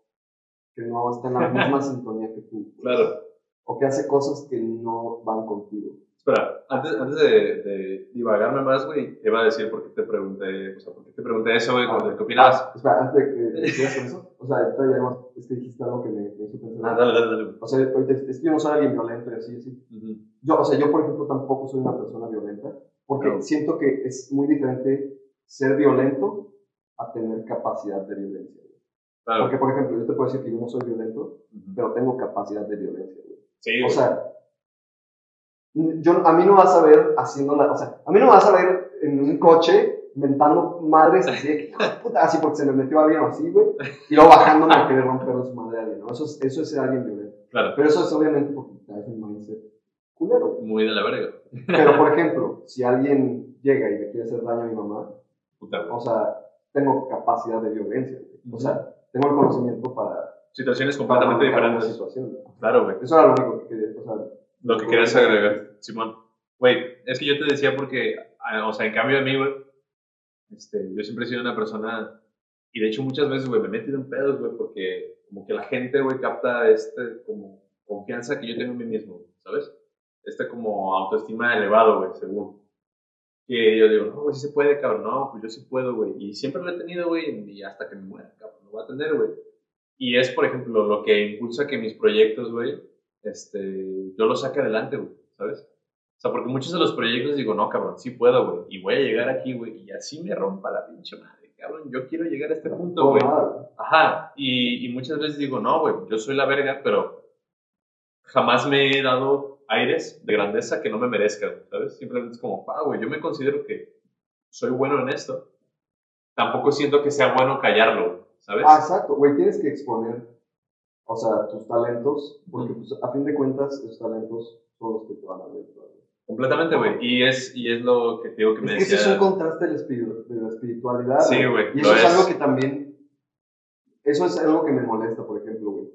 que no está en la misma sintonía que tú. Claro. O que hace cosas que no van contigo. Espera, antes, antes de, de divagarme más, güey, te iba a decir por qué te pregunté, o sea, por qué te pregunté eso, güey, Ah, ¿qué opinabas? Ah, espera, antes de que sigas con eso, o sea, ahorita ya es que dijiste algo que me, me hizo pensar. Ah, dale, dale, dale. O sea, ahorita es que yo no soy alguien violento y así, así. Ujú. Yo, o sea, yo, por ejemplo, tampoco soy una persona violenta, porque No. siento que es muy diferente ser violento a tener capacidad de violencia. Claro. Porque, por ejemplo, yo te puedo decir que yo no soy violento, Ujú. pero tengo capacidad de violencia. güey. Sí, O sea, yo, a mí no vas a ver haciéndola, o sea, a mí no me vas a ver en un coche mentando madres así de que, "Hijo de puta", así porque se me metió alguien o así, güey, y luego bajándome a querer romperle su madre a alguien, ¿no? Eso es, eso es ser alguien violento. claro. Pero eso es obviamente porque traes un mindset culero. Muy de la verga. Pero, por ejemplo, si alguien llega y le quiere hacer daño a mi mamá, Puta, o sea, tengo capacidad de violencia. O sea, tengo el conocimiento para, Situaciones completamente diferentes. situación. Claro, güey. Eso era lo único que quería, o sea, Lo que querías agregar, Simón. Güey, es que yo te decía porque, ah, o sea, en cambio de mí, güey, este, yo siempre he sido una persona, y de hecho muchas veces, güey, me he metido en pedos, güey, porque como que la gente, güey, capta este, como, confianza que yo tengo en mí mismo, ¿sabes? Este como autoestima elevado, güey, según. Que yo digo, no, güey, sí se puede, cabrón, no, pues yo sí puedo, güey. Y siempre lo he tenido, güey, y hasta que me muera, cabrón, lo voy a tener, güey. Y es, por ejemplo, lo que impulsa que mis proyectos, güey, este, yo los saque adelante, güey, ¿sabes? O sea, porque muchos de los proyectos digo, no, cabrón, sí puedo, güey, y voy a llegar aquí, güey, y así me rompa la pinche madre, cabrón, yo quiero llegar a este punto, güey. Ajá, y, y muchas veces digo, no, güey, yo soy la verga, pero jamás me he dado aires de grandeza que no me merezcan, ¿sabes? Simplemente es como, ah, güey, yo me considero que soy bueno en esto tampoco siento que sea bueno callarlo, ¿sabes? Ah, exacto, güey, tienes que exponer, o sea, tus talentos, porque pues, a fin de cuentas, esos talentos son los que te van a ver. Completamente, güey. Y es, y es lo que te digo que me Es que eso es un contraste de la, espiritu- de la espiritualidad. Sí, güey, Y eso es, es. algo que también, eso es algo que me molesta, por ejemplo, güey.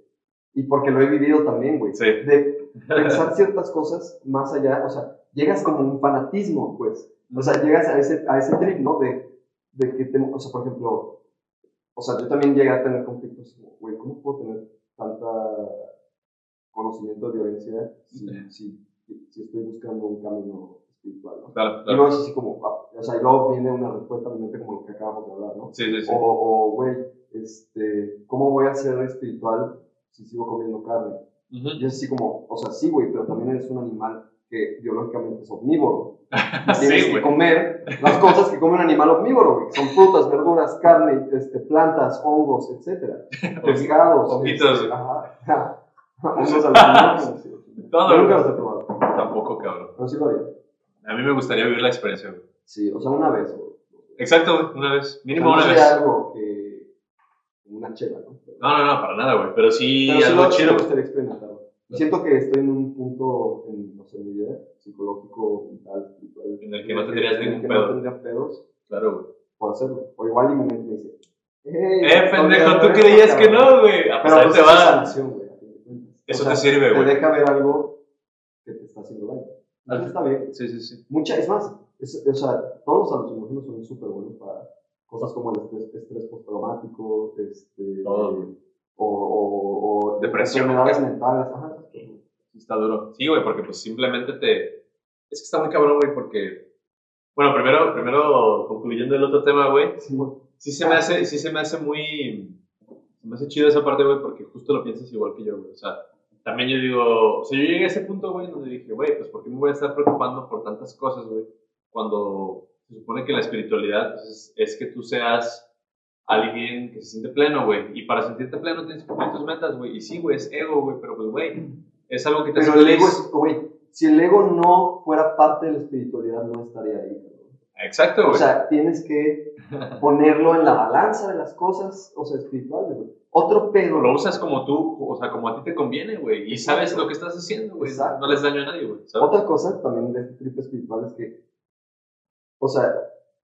Y porque lo he vivido también, güey. Sí. De pensar ciertas cosas más allá, o sea, llegas como un fanatismo, pues. O sea, llegas a ese, a ese trip, ¿no? De, de que, te, o sea, por ejemplo, o sea, yo también llegué a tener conflictos, como, güey, ¿cómo puedo tener tanta conocimiento de violencia si, si, si estoy buscando un camino espiritual, ¿no? Claro, Y luego es así como, ah, o sea, y luego viene una respuesta a mi mente como lo que acabamos de hablar, ¿no? Sí, sí, sí. O, güey, este, ¿cómo voy a ser espiritual si sigo comiendo carne? Y es así como, o sea, sí, güey, pero también eres un animal que biológicamente es omnívoro. Tienes Sí, que güey. comer las cosas que come un animal omnívoro, güey, que son frutas, verduras, carne, este, plantas, hongos, etcétera. Pescados. Honguitos. este, ajá. Hongos alucinógenos. nunca los he probado, Tampoco, cabrón. pero sí lo haría. A mí me gustaría vivir la experiencia, güey. Sí, o sea, una vez, güey. Exacto. Una vez. O sea, Mínimo no una vez. algo que. una chela, ¿no? No, no, no, para nada, güey. Pero sí, Pero sí algo lo, sí chido. me gustaría experimentarlo. Siento que estoy en un punto en, no sé, mi vida, psicológico, mental, espiritual. En el que no tendrías ningún pedo. no tendría pedos Claro, güey. por hacerlo. O igual y mi mente me dice, ¡Eh, Eh, pendejo, tú creías que no, güey. A Pero pesar pues te va. sanación, güey. Eso O sea, te sirve, Te güey. deja ver algo que te está haciendo daño. Eso está bien. Sí, sí, sí. Mucha, es más, es, o sea, todos los alucinógenos son súper buenos para cosas como el estrés, estrés postraumático, este, Todo, eh, o, o, o Depresión. enfermedades mentales. Ajá, Está duro. Sí, güey, porque pues simplemente te. Es que está muy cabrón, güey, porque. Bueno, primero, primero concluyendo el otro tema, güey. Sí. Sí se me hace, sí se me hace muy. Se me hace chido esa parte, güey, porque justo lo piensas igual que yo, güey. O sea, también yo digo. O sea, yo llegué a ese punto, güey, donde dije, güey, pues ¿por qué me voy a estar preocupando por tantas cosas, güey? Cuando se supone que la espiritualidad pues, es, es que tú seas alguien que se siente pleno, güey. Y para sentirte pleno tienes que cumplir tus metas, güey. Y sí, güey, es ego, güey, pero pues, güey, es algo que te Pero hace el ego es, güey, si el ego no fuera parte de la espiritualidad, no estaría ahí. Exacto, güey. O sea, tienes que ponerlo en la balanza de las cosas, o sea, espirituales, güey. Otro pedo. lo usas como tú, o sea, como a ti te conviene, güey. Y sabes lo que estás haciendo, güey. No les daño a nadie, güey. Otra cosa también de este trip espiritual es que, o sea,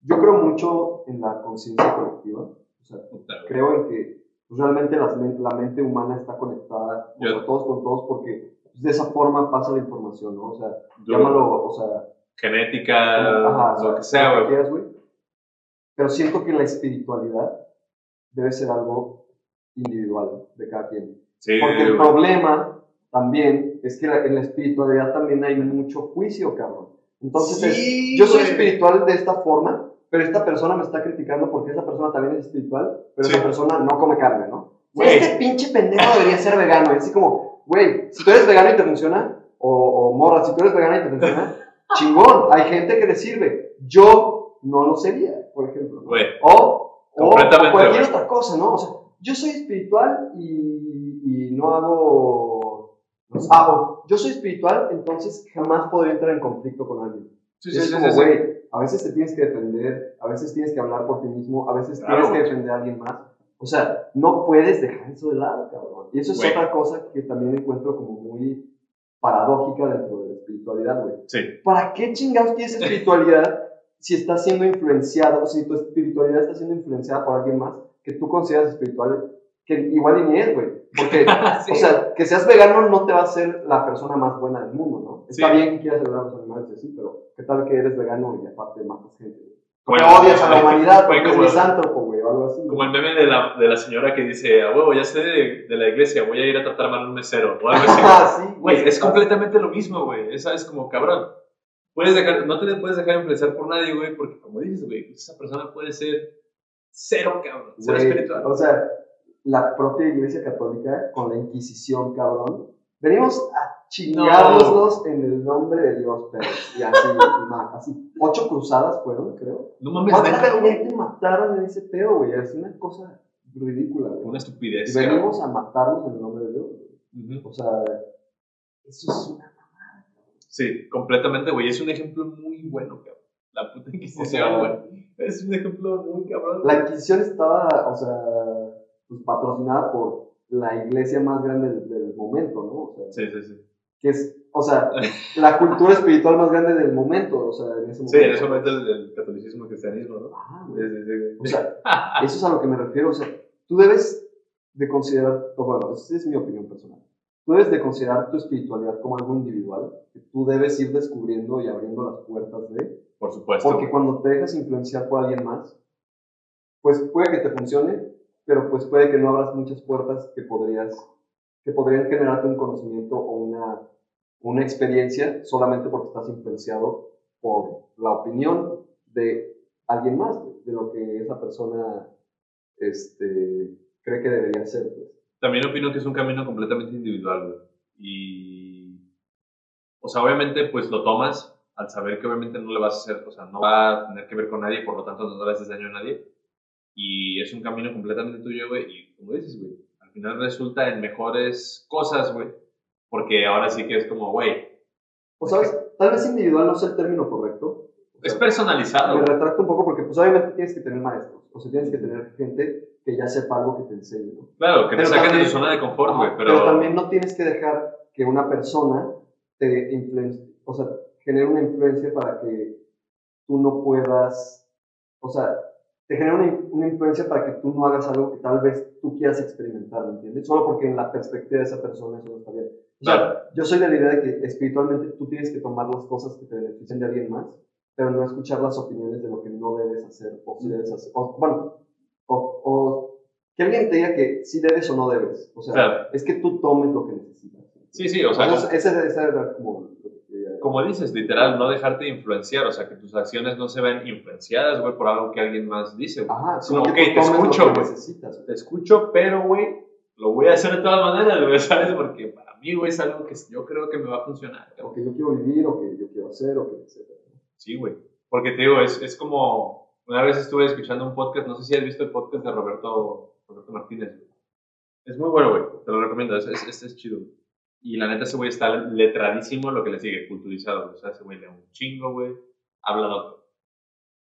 yo creo mucho en la conciencia colectiva. O sea, güey. creo en que pues, realmente men- la mente humana está conectada, o sea, todos con todos, porque pues, de esa forma pasa la información, ¿no? O sea, Yo- llámalo, o sea, Genética, Ajá, lo que sea, güey. quieras, güey. Pero siento que la espiritualidad debe ser algo individual de cada quien. Sí, Porque el problema también es que la- en la espiritualidad también hay mucho juicio, cabrón. Entonces, es, Sí, yo soy espiritual de esta forma, pero esta persona me está criticando porque esa persona también es espiritual, pero Sí. esa persona no come carne, ¿no? Güey. Este pinche pendejo debería ser vegano. Y así como, güey, si tú eres vegano y te funciona, o, o morra, si tú eres vegana y te funciona, chingón, hay gente que le sirve. Yo no lo sería, por ejemplo. ¿no? Güey. O, o, o cualquier otra cosa, ¿no? O sea, yo soy espiritual y, y no hago... ah, yo soy espiritual, entonces jamás podría entrar en conflicto con alguien. Sí, sí, es sí, como, güey, a veces te tienes que defender, a veces tienes que hablar por ti mismo, a veces Claro, tienes que defender a alguien más. O sea, no puedes dejar eso de lado, cabrón. Y eso es Güey. otra cosa que también encuentro como muy paradójica dentro de la espiritualidad, güey. Sí. ¿Para qué chingados quieres espiritualidad si estás siendo influenciado, si tu espiritualidad está siendo influenciada por alguien más que tú consideras espiritual, que igual y ni es, güey? Porque, Sí. o sea, que seas vegano no te va a hacer la persona más buena del mundo, ¿no? Está Sí. bien que quieras ayudar a los animales, y así, pero ¿qué tal que eres vegano y aparte matas gente? Como el- odias a la humanidad porque es como- misántropo, güey, o algo así. Como el meme de la, de la señora que dice, a huevo, ya sé de, de la iglesia, voy a ir a tratar mal a un mesero. O algo así. Ah, sí, Güey, es completamente lo mismo, güey. Esa es como cabrón. Puedes dejar, no te puedes dejar influenciar por nadie, güey, porque como dices, güey, esa persona puede ser cero, cabrón, cero espiritual. O sea, la propia iglesia católica con la Inquisición, cabrón. Venimos a chingárnoslos en el nombre de Dios, pero y así, así. Ocho cruzadas fueron, creo. No mames, ¿Cuánta gente mataron en ese pedo, güey? Es una cosa ridícula, güey. Una estupidez. Y venimos a matarlos en el nombre de Dios. cabrón. Ujú. O sea, eso es una... Sí, completamente, güey. Es un ejemplo muy bueno, cabrón. La puta Inquisición, güey. Es un ejemplo muy cabrón. La Inquisición estaba, o sea, pues, patrocinada por la iglesia más grande del, del momento, ¿no? O sea, Sí, sí, sí. que es, o sea, la cultura espiritual más grande del momento, o sea, en ese momento. Sí, en ese momento el, el catolicismo, el cristianismo, ¿no? Ah, Sí, sí, sí. O sea, eso es a lo que me refiero. O sea, tú debes de considerar, o bueno, esa es mi opinión personal. Tú debes de considerar tu espiritualidad como algo individual, que tú debes ir descubriendo y abriendo las puertas de. Por supuesto. Porque cuando te dejas influenciar por alguien más, pues puede que te funcione, pero pues puede que no abras muchas puertas que podrías, que podrían generarte un conocimiento o una, una experiencia solamente porque estás influenciado por la opinión de alguien más, de lo que esa persona este, cree que debería ser. pues. También opino que es un camino completamente individual. Y. O sea, obviamente, pues lo tomas al saber que obviamente no le vas a hacer, o sea, no va a tener que ver con nadie, por lo tanto no le haces daño a nadie. Y es un camino completamente tuyo, güey. Y como dices, güey, al final resulta en mejores cosas, güey. Porque ahora sí que es como, güey, O sabes, tal vez individual no es el término correcto. O es sea, personalizado. me retracto un poco porque pues obviamente tienes que tener maestros, o sea, tienes que tener gente que ya sepa algo que te enseñe, ¿no? Claro, que te Pero saquen de también- tu zona de confort, güey. Ajá, Pero, también no tienes que dejar que una persona te influencie, o sea, genere una influencia para que tú no puedas, o sea, te genera una, una influencia para que tú no hagas algo que tal vez tú quieras experimentar, ¿me entiendes? Solo porque en la perspectiva de esa persona eso no está bien. O sea, Claro. yo soy de la idea de que espiritualmente tú tienes que tomar las cosas que te beneficien de alguien más, pero no escuchar las opiniones de lo que no debes hacer o si debes hacer. O, bueno, o, o que alguien te diga que sí debes o no debes. O sea, Claro. es que tú tomes lo que necesitas. sí, sí, o sea, Entonces, ese, ese era como como dices, literal, no dejarte influenciar, o sea, que tus acciones no se ven influenciadas, güey, por algo que alguien más dice, güey. Ajá, sino que ok, tú te escucho, güey. Te escucho, pero, güey, lo voy a hacer de todas maneras, güey, ¿sabes? Porque para mí, güey, es algo que yo creo que me va a funcionar. O que yo quiero vivir, o que yo quiero hacer, o que etcétera. Sí, güey. Porque te digo, es, es como, una vez estuve escuchando un podcast, no sé si has visto el podcast de Roberto, Roberto Martínez. Es muy bueno, güey, te lo recomiendo, es, es, es chido. güey. Y la neta, ese güey está letradísimo lo que le sigue, culturizado. O sea, ese güey lee un chingo, güey. Habla de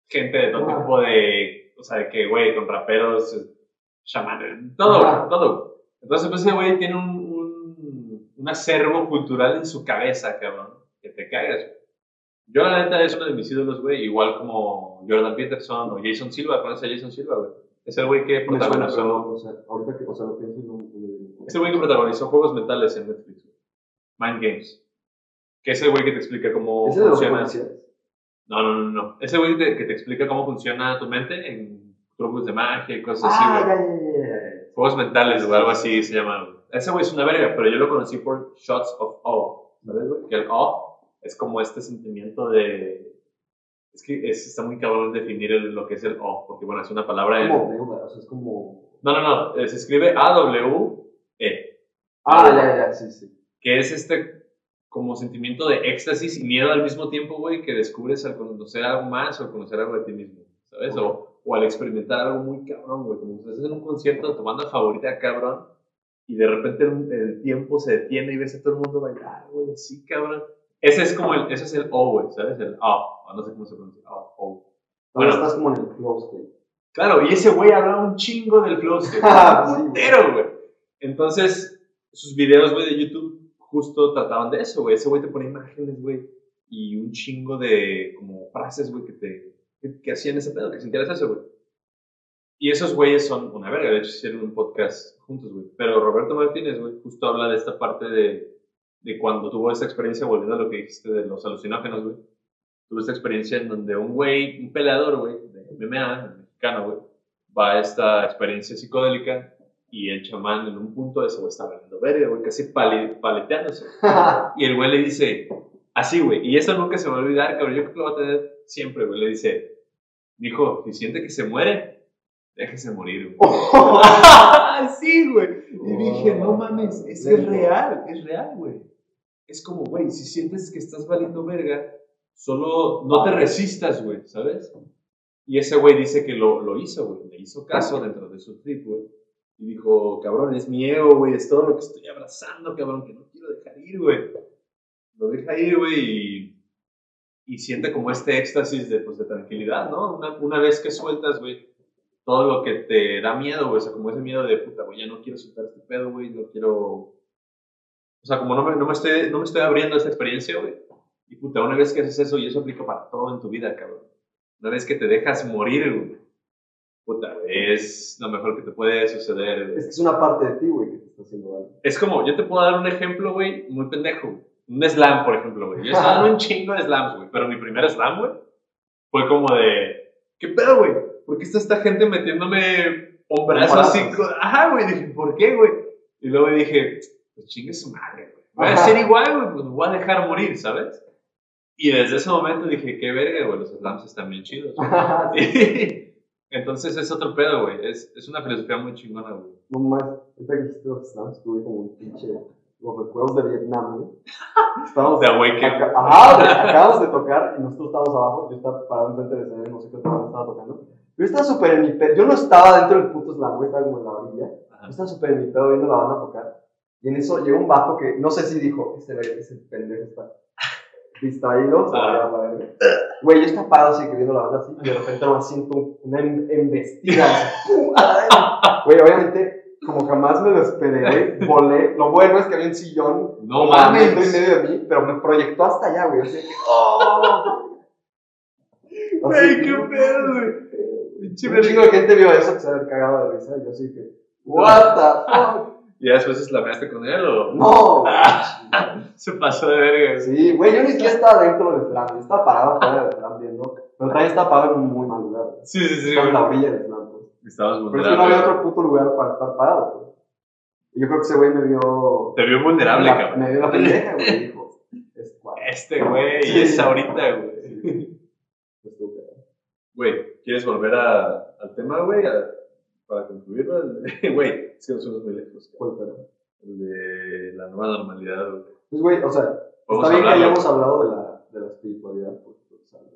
gente de todo tipo de, o sea, de que, güey, con raperos, eh, chamanes, todo, güey, todo. Entonces, pues ese güey tiene un, un, un acervo cultural en su cabeza, cabrón, que te cagas. Yo, la neta, es uno de mis ídolos, güey, igual como Jordan Peterson o Jason Silva, ¿conoces a Jason Silva, güey? Es el güey que suena, protagonizó, pero, o sea, ahorita que o sea, lo pienso no, no es el güey que protagonizó juegos mentales en Netflix. Mind Games. Que es el güey que te explica cómo ¿Ese de funciona. policías? No, no, no, no. Ese güey que te explica cómo funciona tu mente en trucos de magia y cosas así, Ah, güey. ya. Juegos mentales o algo así se llama. Ese güey es una verga, pero yo lo conocí por Shots of Awe. ¿Sabes, güey? Que el awe es como este sentimiento de. Es que es- está muy cabrón definir el- lo que es el awe, porque bueno, es una palabra. en- Como deuda, o sea, es como... No, no, no. eh, Se escribe A-W-E. Ah, ya, ya, sí, sí. Que es este como sentimiento de éxtasis y miedo al mismo tiempo, güey, que descubres al conocer algo más o al conocer algo de ti mismo, ¿sabes? O, o al experimentar algo muy cabrón, güey, como estás en un concierto de tu banda favorita, cabrón, y de repente el, el tiempo se detiene y ves a todo el mundo bailar, güey, así, cabrón. Ese es como el, ese es el O, güey, ¿sabes? El O, o no sé cómo se pronuncia, O, O. Ahora Bueno. estás como en el state. Claro, y ese güey hablaba un chingo del sí, un güey. Entonces, sus videos, güey, de YouTube justo trataban de eso, güey. Ese güey te pone imágenes, güey, y un chingo de como frases, güey, que te que, que hacían ese pedo, que sintieras eso, güey. Y esos güeyes son una verga, de hecho hicieron un podcast juntos, güey. Pero Roberto Martínez, güey, justo habla de esta parte de, de cuando tuvo esa experiencia, volviendo a lo que dijiste de los alucinógenos, güey. Tuvo esta experiencia en donde un güey, un peleador, güey, de MMA, mexicano, güey, va a esta experiencia psicodélica y el chamán en un punto de ese güey está valiendo verga, güey, casi pale- paleteándose. Y el güey le dice, así, güey, y eso nunca se va a olvidar, cabrón, yo creo que lo va a tener siempre, güey. Le dice, dijo, si siente que se muere, déjese morir, güey. sí, güey. Y dije, no mames, es, es real, es real, güey. Es como, güey, si sientes que estás valiendo verga, solo no te resistas, güey, ¿sabes? Y ese güey dice que lo, lo hizo, güey, le hizo caso dentro de su trip, güey. Y dijo, cabrón, es mi ego, güey, es todo lo que estoy abrazando, cabrón, que no quiero dejar ir, güey. Lo deja ir, güey, y, y siente como este éxtasis de, pues, de tranquilidad, ¿no? Una, una vez que sueltas, güey, todo lo que te da miedo, güey, o sea, como ese miedo de, puta, güey, ya no quiero soltar este pedo, güey, no quiero... O sea, como no me, no me, estoy, no me estoy abriendo a esta experiencia, güey. Y puta, una vez que haces eso, y eso aplica para todo en tu vida, cabrón. Una vez que te dejas morir, güey, puta, es lo mejor que te puede suceder, güey. Es que es una parte de ti, güey, que te está haciendo algo. Es como, yo te puedo dar un ejemplo, güey, muy pendejo. Un slam, por ejemplo, güey. Yo estaba en un chingo de slams, güey. Pero mi primer slam, güey, fue como de, ¿qué pedo, güey? ¿Por qué está esta gente metiéndome hombrazos Hombrazos. así? Ajá, güey. Dije, ¿por qué, güey? Y luego dije, pues chingue su madre, güey. Voy a ser igual, güey. Pues me voy a dejar morir, ¿sabes? Y desde ese momento dije, qué verga, güey. Los slams están bien chidos. güey. Entonces es otro pedo, güey. Es, es una filosofía muy chingona, güey. No más, ahorita que los tuve como un pinche. Los recuerdos de Vietnam, güey. Estábamos. De Awaken. Ajá, güey, acabamos de tocar y nosotros estábamos abajo. Yo estaba parado enfrente de escenario, no sé qué otra banda estaba tocando. Yo estaba súper en mi pedo. Yo no estaba dentro del puto slam, güey, estaba como en la orilla. Ajá. Yo estaba súper en mi pedo viendo la banda tocar. Y en eso llegó un vato que no sé si dijo, ese, ve- ese pendejo está distraído, se va a llevar la verga. Güey, yo estaba parado así, que viendo la banda así, y de repente nomás siento un- una em- embestida. Güey, obviamente, como jamás me lo esperé, güey, volé. Lo bueno es que había un sillón No mames. medio de mí, pero me proyectó hasta allá, güey. Así, ¡oh! Güey, qué pedo, güey. Un chingo de gente vio eso que se había cagado de risa yo sí que, what the fuck? ¿Y ya después eslameaste con él o...? No, güey. Se pasó de verga. güey. Sí, güey, yo ni siquiera estaba dentro del slam, yo estaba parado fuera del slam viendo, pero también estaba parado en un muy mal lugar. güey. Sí, sí, sí. En la güey. orilla del slam, pues. Estabas Pero es que no había vulnerable. otro puto lugar para estar parado, pues. Y yo creo que ese güey me vio. Te vio vulnerable, la- cabrón. Me vio la pendeja, güey, dijo. Es. Este güey, Sí. y es ahorita, güey. Güey, ¿quieres volver a, al tema, güey? Para concluirlo. Güey, es que nos fuimos muy lejos. ¿Cuál pedo? El de la nueva normalidad. Pues, güey, o sea, está bien que hayamos hablado de la, de la espiritualidad, porque es algo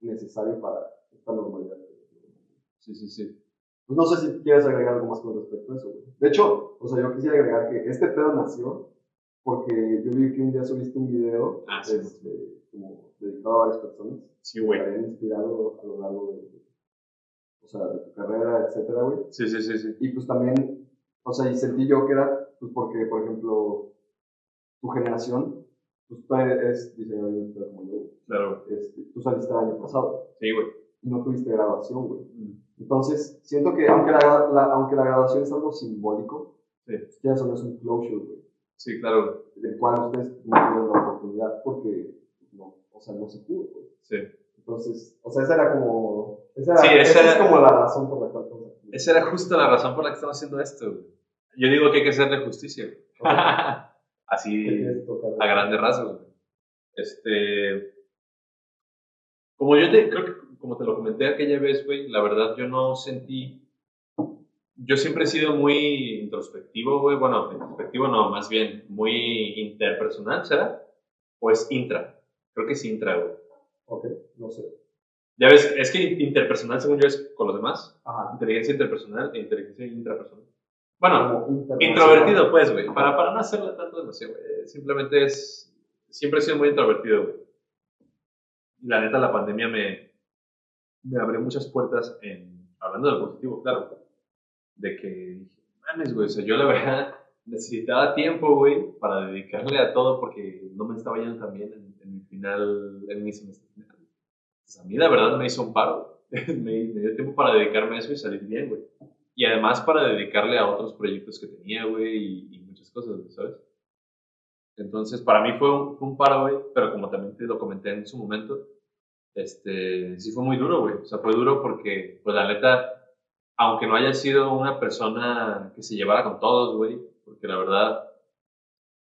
necesario para esta normalidad. Sí, sí, sí. Pues no sé si quieres agregar algo más con respecto a eso, güey. De hecho, o sea, yo quisiera agregar que este pedo nació porque yo vi que un día subiste un video Ah, sí. este, como dedicado a varias personas Sí, que güey. te habían inspirado a lo largo de, o sea, de tu carrera, etcétera, güey. Sí, sí, sí, sí. Y pues también, o sea, y sentí yo que era, pues porque, por ejemplo, tu generación, pues tú eres diseñador industrial como yo, Claro. este, tú saliste el año pasado Sí, güey. y no tuviste graduación, güey. Entonces, siento que aunque la, la- aunque la graduación es algo simbólico, Sí. pues, ya eso no es un closure, güey, Sí, claro. del cual ustedes no tuvieron la oportunidad porque, no, o sea, no se pudo, güey. Sí. Entonces, o sea, esa era como, esa, era, Sí, esa esa era- es como la razón por la cual estamos aquí. Esa era justo la razón por la que estamos haciendo esto, güey. Yo digo que hay que hacerle justicia, güey. Así. A grandes rasgos. Este, como yo te, creo que como te lo comenté aquella vez, güey, la verdad yo no sentí, yo siempre he sido muy introspectivo, güey, bueno, introspectivo no, más bien muy interpersonal, ¿será? O es intra, creo que es intra, güey. Ok, no sé. Ya ves, es que interpersonal según yo es con los demás, Ajá. inteligencia interpersonal e inteligencia intrapersonal. Bueno. Introvertido, pues, güey. Para, para no hacerle tanto demasiado, güey. Simplemente es. Siempre he sido muy introvertido, güey. La neta, la pandemia me, me abrió muchas puertas en. Hablando del positivo, claro. De que mames, güey. O sea, yo la verdad necesitaba tiempo, güey, para dedicarle a todo porque no me estaba yendo tan bien en, en mi final, en mi semestre final. Entonces, a mí, la verdad, me hizo un paro. me, me dio tiempo para dedicarme a eso y salir bien, güey. Y además para dedicarle a otros proyectos que tenía, güey, y, y muchas cosas, ¿sabes? Entonces, para mí fue un, fue un paro, güey, pero como también te lo comenté en su momento, este, sí fue muy duro, güey. O sea, fue duro porque, pues la neta, aunque no haya sido una persona que se llevara con todos, güey, porque la verdad,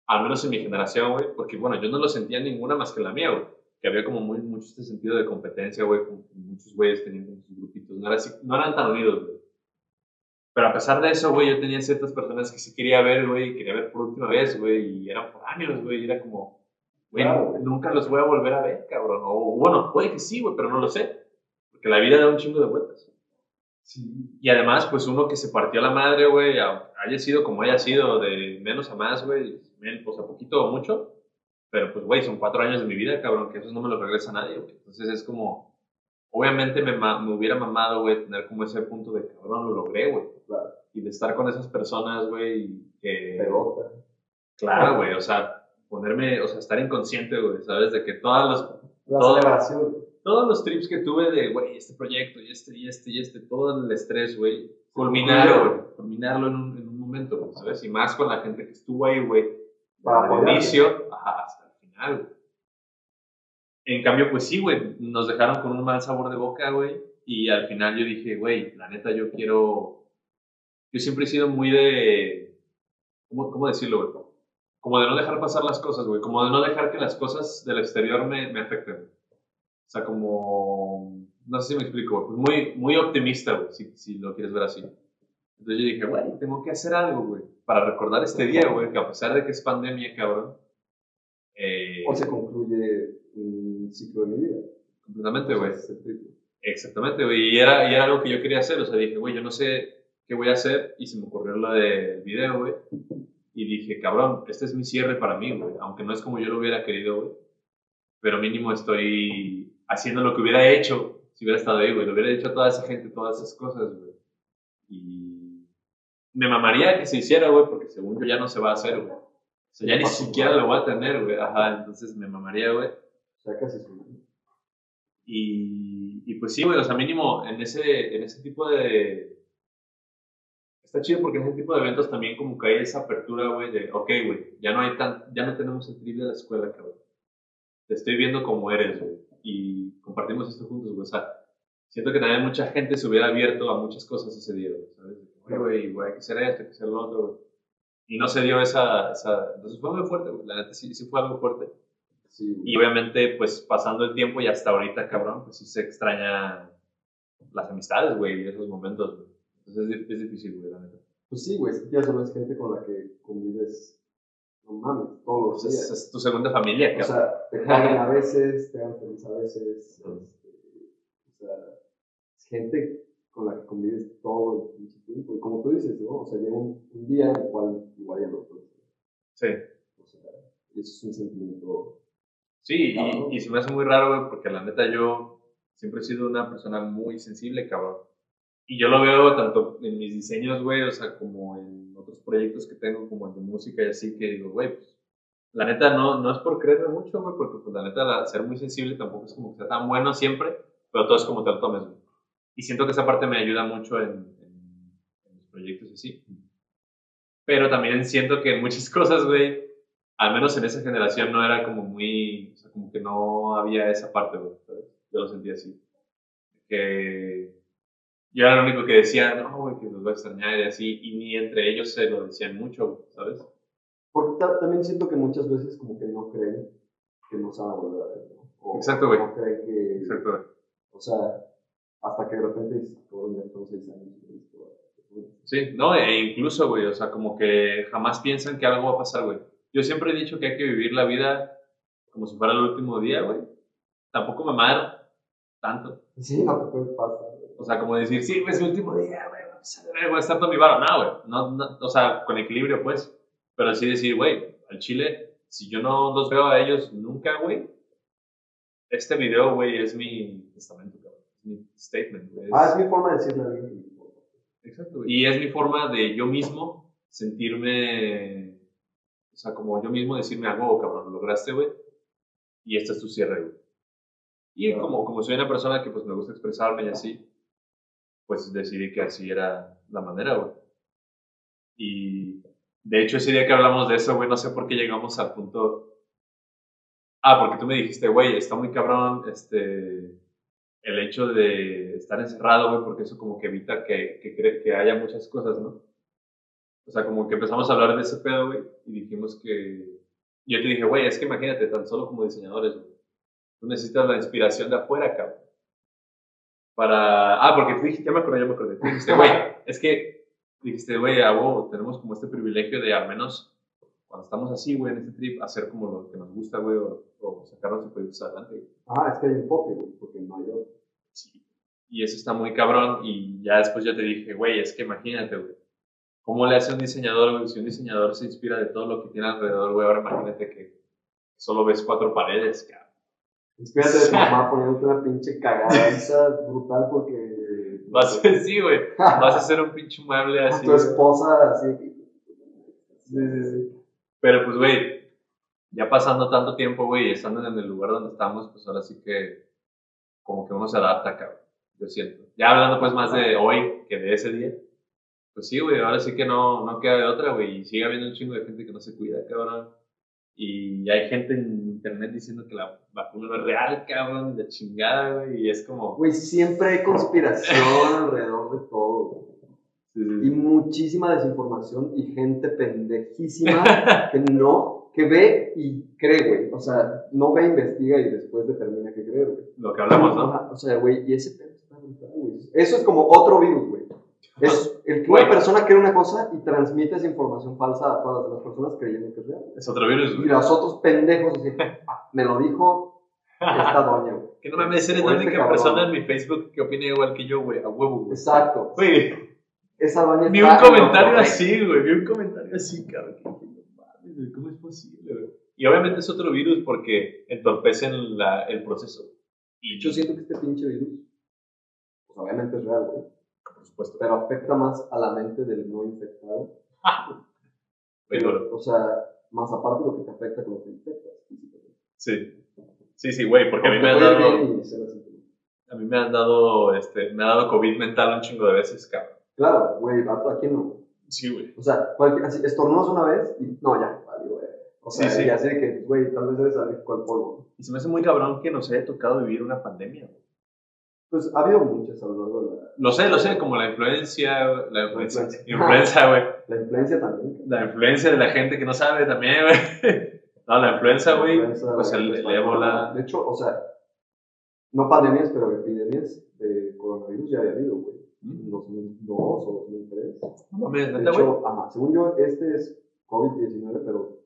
al menos en mi generación, güey, porque bueno, yo no lo sentía en ninguna más que la mía, güey, que había como muy, mucho este sentido de competencia, güey, que muchos güeyes tenían como sus grupitos, no, era así- no eran tan unidos, güey. Pero a pesar de eso, güey, yo tenía ciertas personas que sí quería ver, güey, y quería ver por última vez, güey, y eran foráneos, güey, y era como, güey, Claro, nunca los voy a volver a ver, cabrón. O bueno, puede que sí, güey, pero no lo sé. Porque la vida da un chingo de vueltas. Sí. Y además, pues uno que se partió la madre, güey, a- haya sido como haya sido, de menos a más, güey, pues a poquito o mucho, Pero pues, güey, son cuatro años de mi vida, cabrón, que eso no me lo regresa nadie, güey. Entonces es como, obviamente me, me hubiera mamado, güey, tener como ese punto de, cabrón, lo logré, güey. Claro. Y de estar con esas personas, güey, que... Pelota. Claro, güey, o sea, ponerme, o sea, estar inconsciente, güey, ¿sabes? De que todas las, La Todo. celebración. Todos los trips que tuve de, güey, este proyecto y este y este y este, todo el estrés, güey, culminarlo, güey, culminarlo en un, en un momento, ¿sabes? Y más con la gente que estuvo ahí, güey, desde el inicio ajá, hasta el final, güey. En cambio, pues sí, güey, nos dejaron con un mal sabor de boca, güey, y al final yo dije, güey, la neta, yo quiero, yo siempre he sido muy de, ¿cómo, cómo decirlo, güey? Como de no dejar pasar las cosas, güey, como de no dejar que las cosas del exterior me, me afecten. O sea, como, no sé si me explico, pues muy, muy optimista, güey, si, si lo quieres ver así. Entonces yo dije, güey, tengo que hacer algo, güey, para recordar este día, güey, que a pesar de que es pandemia, cabrón, eh, O se concluye un ciclo de mi vida. completamente, güey. O sea. Exactamente, güey. Y era, y era algo que yo quería hacer. O sea, dije, güey, yo no sé qué voy a hacer. Y se me ocurrió lo del video, güey. Y dije, cabrón, este es mi cierre para mí, güey. Aunque no es como yo lo hubiera querido, güey. Pero mínimo estoy haciendo lo que hubiera hecho si hubiera estado ahí, güey. Lo hubiera hecho a toda esa gente, todas esas cosas, güey. Y me mamaría que se hiciera, güey, porque según yo ya no se va a hacer, güey. O sea, ya ni siquiera lo voy a tener, güey. Ajá, entonces me mamaría, güey. O sea, casi Y, y pues sí, güey, o sea, mínimo en ese, en ese tipo de... Está chido porque en ese tipo de eventos también como que hay esa apertura, güey, de, ok, güey, ya no hay tan, ya no tenemos el trip de la escuela, cabrón. Te estoy viendo como eres, güey, y compartimos esto juntos, güey, o sea, siento que también mucha gente se hubiera abierto a muchas cosas ese día, ¿sabes? Oye, güey, güey, hay que hacer esto, hay que hacer lo otro, güey. Y no se dio esa, esa... Entonces fue muy fuerte, güey, la neta sí, sí fue algo fuerte. Sí, güey. Y obviamente, pues pasando el tiempo y hasta ahorita, cabrón, pues sí se extraña las amistades, güey, y esos momentos, güey. Entonces es, es difícil, güey, la neta. Pues sí, güey, ya solo es gente con la que convives, no mames, todos los Pues es, días. es tu segunda familia, O cabrón. sea, te cagan a veces, te dan feliz a veces. este, o sea, es gente con la que convives todo el tiempo. Y como tú dices, ¿no? O sea, llega un, un día en el cual igual ya no puedes. sí. O sea, eso es un sentimiento. Sí, Cabrón. y, y se me hace muy raro, güey, porque la neta yo siempre he sido una persona muy sensible, cabrón. Y yo lo veo tanto en mis diseños, güey, o sea, como en otros proyectos que tengo, como el de música y así, que digo, güey, pues, la neta no, no es por creerme mucho, güey, porque pues la neta la- ser muy sensible tampoco es como que sea tan bueno siempre, pero todo es como te lo tomes, güey. Y siento que esa parte me ayuda mucho en, en, en mis proyectos y así. Pero también siento que muchas cosas, güey, al menos en esa generación no era como muy, o sea, como que no había esa parte, güey. Yo lo sentía así. Que yo era el único que decía, no, güey, que los voy a extrañar y así, y ni entre ellos se lo decían mucho, ¿sabes? Porque ta- también siento que muchas veces como que no creen que nos van a volver a ver, ¿no? O Exacto, güey. No creen que... Exacto, güey. O sea, hasta que de repente "Oh, ya son seis años. y listo, güey". Sí, no, e incluso, güey, o sea, como que jamás piensan que algo va a pasar, güey. Yo siempre he dicho que hay que vivir la vida como si fuera el último día, güey. Tampoco mamar tanto. Sí, no te puedes pasar. Güey. O sea, como decir, sí, güey, es mi último día, güey, voy a estar todo mi varo. No, güey, no, no, o sea, con equilibrio, pues. Pero así decir, güey, al chile, si yo no los veo a ellos nunca, güey, este video, güey, es mi testamento, cabrón. Es mi statement, güey. Ah, es mi forma de decirle a alguien. Exacto, güey. Y es mi forma de yo mismo sentirme, o sea, como yo mismo decirme algo, cabrón, lo lograste, güey. Y este es tu cierre, güey. Y Claro. como, como soy una persona que pues me gusta expresarme y así, pues decidí que así era la manera, güey. Y de hecho ese día que hablamos de eso, güey, no sé por qué llegamos al punto... Ah, porque tú me dijiste, güey, está muy cabrón, este, el hecho de estar encerrado, güey, porque eso como que evita que, que, que haya muchas cosas, ¿no? O sea, como que empezamos a hablar de ese pedo, güey, y dijimos que... Yo te dije, güey, es que imagínate, tan solo como diseñadores, güey. Tú necesitas la inspiración de afuera, cabrón. Para... Ah, porque tú dijiste, ya me acordé, ya me acordé. Tú dijiste, güey, es que dijiste, güey, tenemos como este privilegio de al menos cuando estamos así, güey, en este trip, hacer como lo que nos gusta, güey, o, o sacar nuestros proyectos adelante, güey. Ah, es que hay enfoque, güey, porque no hay otro. Sí. Y eso está muy cabrón. Y ya después yo te dije, güey, es que imagínate, güey. ¿Cómo le hace un diseñador, güey? Si un diseñador se inspira de todo lo que tiene alrededor, güey, ahora imagínate que Solo ves cuatro paredes, cabrón. Espérate de tu mamá poniéndote una pinche cagadiza brutal porque. Vas a, sí, güey. Vas a hacer un pinche mueble así. tu esposa así. Sí, sí, sí. Pero pues, güey, ya pasando tanto tiempo, güey, estando en el lugar donde estamos, pues ahora sí que como que uno se adapta, cabrón. Yo siento. Ya hablando pues más de hoy que de ese día. Pues sí, güey, ahora sí que no, no queda de otra, güey. Y sigue habiendo un chingo de gente que no se cuida, cabrón. Y hay gente en internet diciendo que la vacuna no es real, cabrón, de chingada, güey. Y es como. Güey, siempre hay conspiración alrededor de todo, güey. Sí, sí, Y muchísima desinformación y gente pendejísima que no, que ve y cree, güey. O sea, no ve, investiga y después determina que cree, güey. Lo que hablamos, ¿no? O sea, güey, y ese pedo está brutal, güey. Eso es como otro virus, güey. Es el que una persona cree una cosa y transmite esa información falsa a todas las demás personas creyendo que es real. Es otro virus, Y güey. los otros pendejos así, "Ah, me lo dijo esta doña, güey. Que no mames, eres la este única cabrón. persona en mi Facebook que opina igual que yo, güey. A huevo, güey. Exacto. Güey, Esa doña vi un comentario así, güey. Vi un comentario así, cabrón. ¿cómo es posible, güey? Y obviamente es otro virus porque entorpecen la, el proceso. Y Yo siento que este pinche virus, pues obviamente es real, güey. Supuesto, Pero afecta más a la mente del no infectado. O sea, más aparte de lo que te afecta con lo que infectas. físicamente. Sí. Sí, sí, güey, porque a mí me han dado, a mí me han dado, este, me ha dado COVID mental un chingo de veces, cabrón. Claro, güey, vato, aquí no. Sí, güey. O sea, cualquier, así, estornudas una vez y no, ya, vale, güey. O sea, Sí, sí. y así de que, güey, tal vez eres alérgico al polvo. Y se me hace muy cabrón que nos haya tocado vivir una pandemia, güey. Pues ha habido muchas a lo largo de la. Lo sé, lo sé, como la influencia, la influencia, influencia. influenza, güey. La influencia también. La influencia de la gente que no sabe también, güey. No, la influenza, La güey. Pues la el, el ébola. De hecho, o sea, no pandemias, pero epidemias de coronavirus ya había habido, güey. En 2002 o 2003. No De neta, hecho, ajá, según yo, este es COVID-19, pero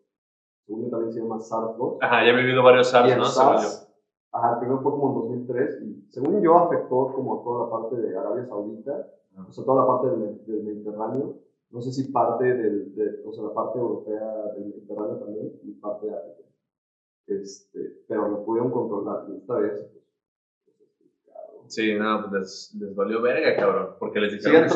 según yo también se llama SARS-2. Ajá, ya he vivido varios Y SARS, el ¿no? SARS, ajá, el primero fue como en 2003 y según yo afectó como toda la parte de Arabia Saudita, o sea, toda la parte del, del Mediterráneo, no sé si parte del, de, o sea, la parte europea del Mediterráneo también y parte de África. Este, pero lo pudieron controlar y esta vez, pues, pues, cabrón. Sí, no, pues les, les valió verga, cabrón. Porque les dijeron que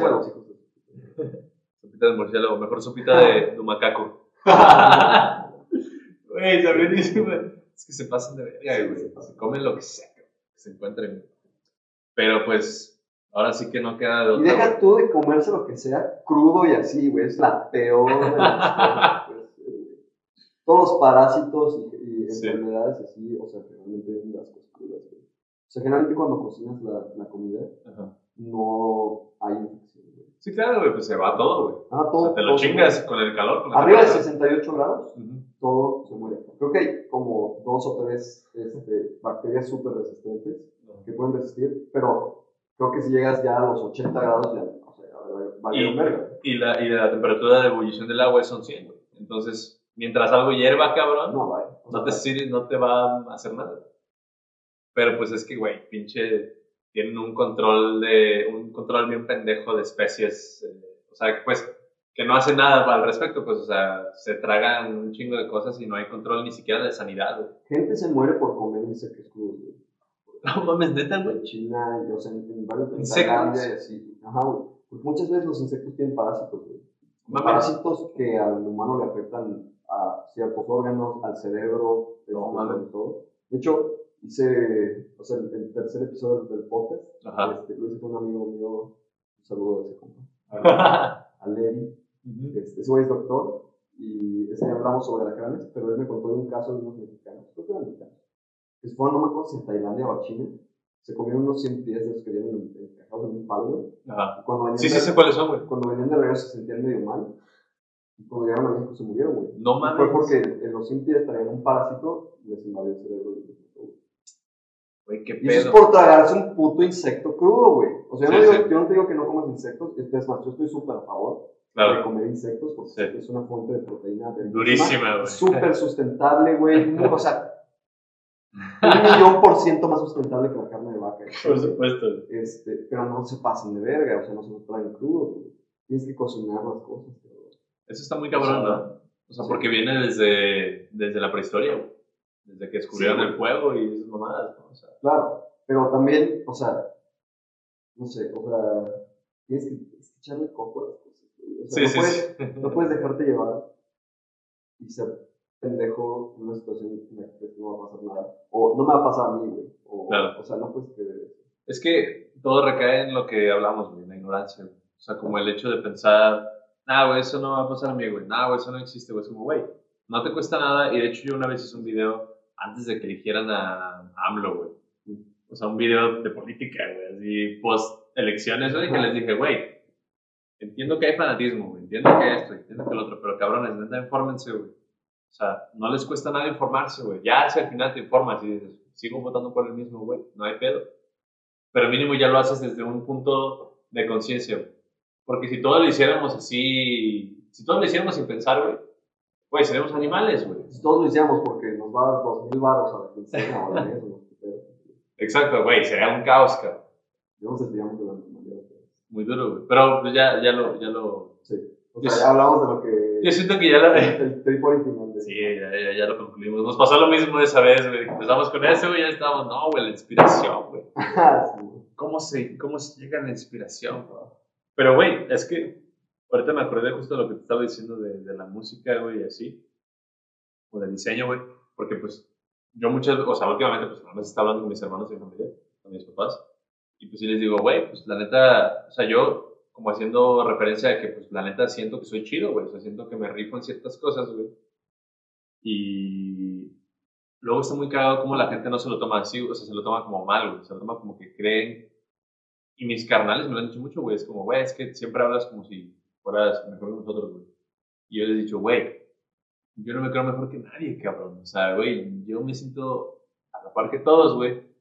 aeropuerto. hijos de- Sopita de murciélago, mejor sopita de, de macaco. Güey, está buenísimo. Es que se pasan de verga, güey. Se comen lo que sea, que se encuentren. Pero pues, ahora sí que no queda de Y otra. deja güey. tú de comerse lo que sea crudo y así, güey. Es la peor de las cosas, Todos los parásitos y, y Sí. enfermedades así, o sea, generalmente de las cosas crudas, güey. O sea, generalmente cuando cocinas la, la comida, Ajá. no hay infección, güey. Sí, claro, güey, pues se va todo, güey. Ah, O todo. sea, te lo todo chingas muere. con el calor. Con Arriba de temperatura. 68 grados, Ujú. Todo se muere. Creo que hay como dos o tres este, bacterias súper resistentes que pueden resistir, pero creo que si llegas ya a los 80 grados, ya, o sea, vale Y- verga. Y la, y la temperatura de ebullición del agua son 100, güey. Entonces, mientras algo hierva, cabrón, No, vaya. O no, te, sirve- no te va a hacer nada. Pero pues es que, güey, pinche, tienen un control de, un control bien pendejo de especies, eh, o sea, pues, que no hacen nada al respecto, pues, o sea, se tragan un chingo de cosas y no hay control ni siquiera de sanidad, güey. Gente se muere por comer insectos crudos, güey. No mames, neta, En güey. China, y, o sea, en, en varios en ¿Insectos? Así. Ajá, güey. Porque muchas veces los insectos tienen parásitos, güey. Mames. Parásitos que al humano le afectan a ciertos órganos, al cerebro, este, No, mames. sobre todo. De hecho, hice, o sea, el, el tercer episodio del podcast, Ajá. este, lo hice con un amigo mío, un saludo de ese compa, a Levi. Este, ese güey es doctor y ese día hablamos sobre alacranes, pero él me contó de un caso de unos mexicanos, creo que eran mexicanos, que se fueron, no me acuerdo si en Tailandia o a China, se comieron unos 100 pies de esos que vienen encajados en un palo, güey. Ajá. Cuando Sí, sí, sé cuáles son, güey. cuando venían de regreso se sentían medio mal. Y cuando llegaron a México se murieron, güey. No mames. Fue porque en los 100 pies traían un parásito y les invadió el cerebro. Güey. Qué y eso es pedo. por tragarse un puto insecto crudo, güey. O sea, yo, no digo, sí. yo no te digo que no comas insectos, es más, yo estoy súper a favor de Claro. comer insectos porque Sí. es una fuente de proteína Durísima, güey. Súper sustentable, güey. O sea, un millón por ciento más sustentable que la carne de vaca. Por supuesto. Este, pero no se pasen de verga, o sea, no se los traen crudos, güey. Tienes que cocinar las cosas. pero- Eso está muy cabrón, ¿no? O sea, porque viene desde, desde la prehistoria, güey. Desde que descubrieron Sí, el fuego y esas mamadas, ¿no? O sea, Claro, pero también, o sea, no sé, o sea, tienes que, tienes que echarle coco a las cosas. O sea, sí, no, sí, puedes, sí. no puedes dejarte llevar y ser pendejo en una situación en la que no va a pasar nada. O no me va a pasar a mí, güey. O, Claro. o sea, no puedes creer. Es que todo recae en lo que hablamos, güey, en la ignorancia, güey. O sea, como el hecho de pensar, nah, güey, eso no va a pasar a mí, güey. Nah, güey, eso no existe, güey. Es como, güey, no te cuesta nada. Y de hecho, yo una vez hice un video antes de que eligieran a a AMLO, güey. O sea, un video de política, güey, así post elecciones, güey, que les dije, güey, entiendo que hay fanatismo, güey, entiendo que esto, entiendo que lo otro, pero cabrones, neta, infórmense, güey. O sea, no les cuesta nada informarse, güey. Ya si al final te informas y dices, sigo votando por el mismo, güey, no hay pedo. Pero mínimo ya lo haces desde un punto de conciencia, güey. Porque si todos lo hiciéramos así, si todos lo hiciéramos sin pensar, güey, güey, seríamos animales, güey. Si todos lo hiciéramos porque nos va a dar dos mil baros a la quincena o mes, Exacto, güey, sería un caos, cabrón. desviamos de la normalidad. Muy duro, güey. Pero pues, ya, ya lo, ya lo... Sí. O sea, ya hablamos de lo que. Yo siento que ya lo... El trip original de. Sí, ya, ya, ya lo concluimos. Nos pasó lo mismo esa vez, güey. Empezamos con eso, güey, ya estábamos, no, güey, la inspiración, güey. Ah, sí, güey. ¿Cómo se, cómo se llega a la inspiración? Pero, güey, es que ahorita me acordé justo de lo que te estaba diciendo de, de la música, güey, y así. O del diseño, güey. Porque, pues, yo muchas, o sea, últimamente, pues, nada más estaba hablando con mis hermanos y mi familia, con mis papás. Y pues sí les digo, güey, pues la neta, o sea, yo como haciendo referencia a que, pues la neta siento que soy chido, güey. O sea, siento que me rifo en ciertas cosas, güey. Y luego está muy cagado como la gente no se lo toma así, o sea, se lo toma como mal, güey. Se lo toma como que creen. Y mis carnales me lo han dicho mucho, güey. Es como, güey, es que siempre hablas como si fueras mejor que nosotros, güey. Y yo les he dicho, güey, yo no me creo mejor que nadie, cabrón. O sea, güey, yo me siento a la par que todos, güey.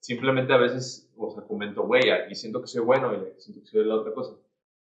Simplemente a veces, o sea, comento, güey, aquí siento que soy bueno y aquí siento que soy la otra cosa.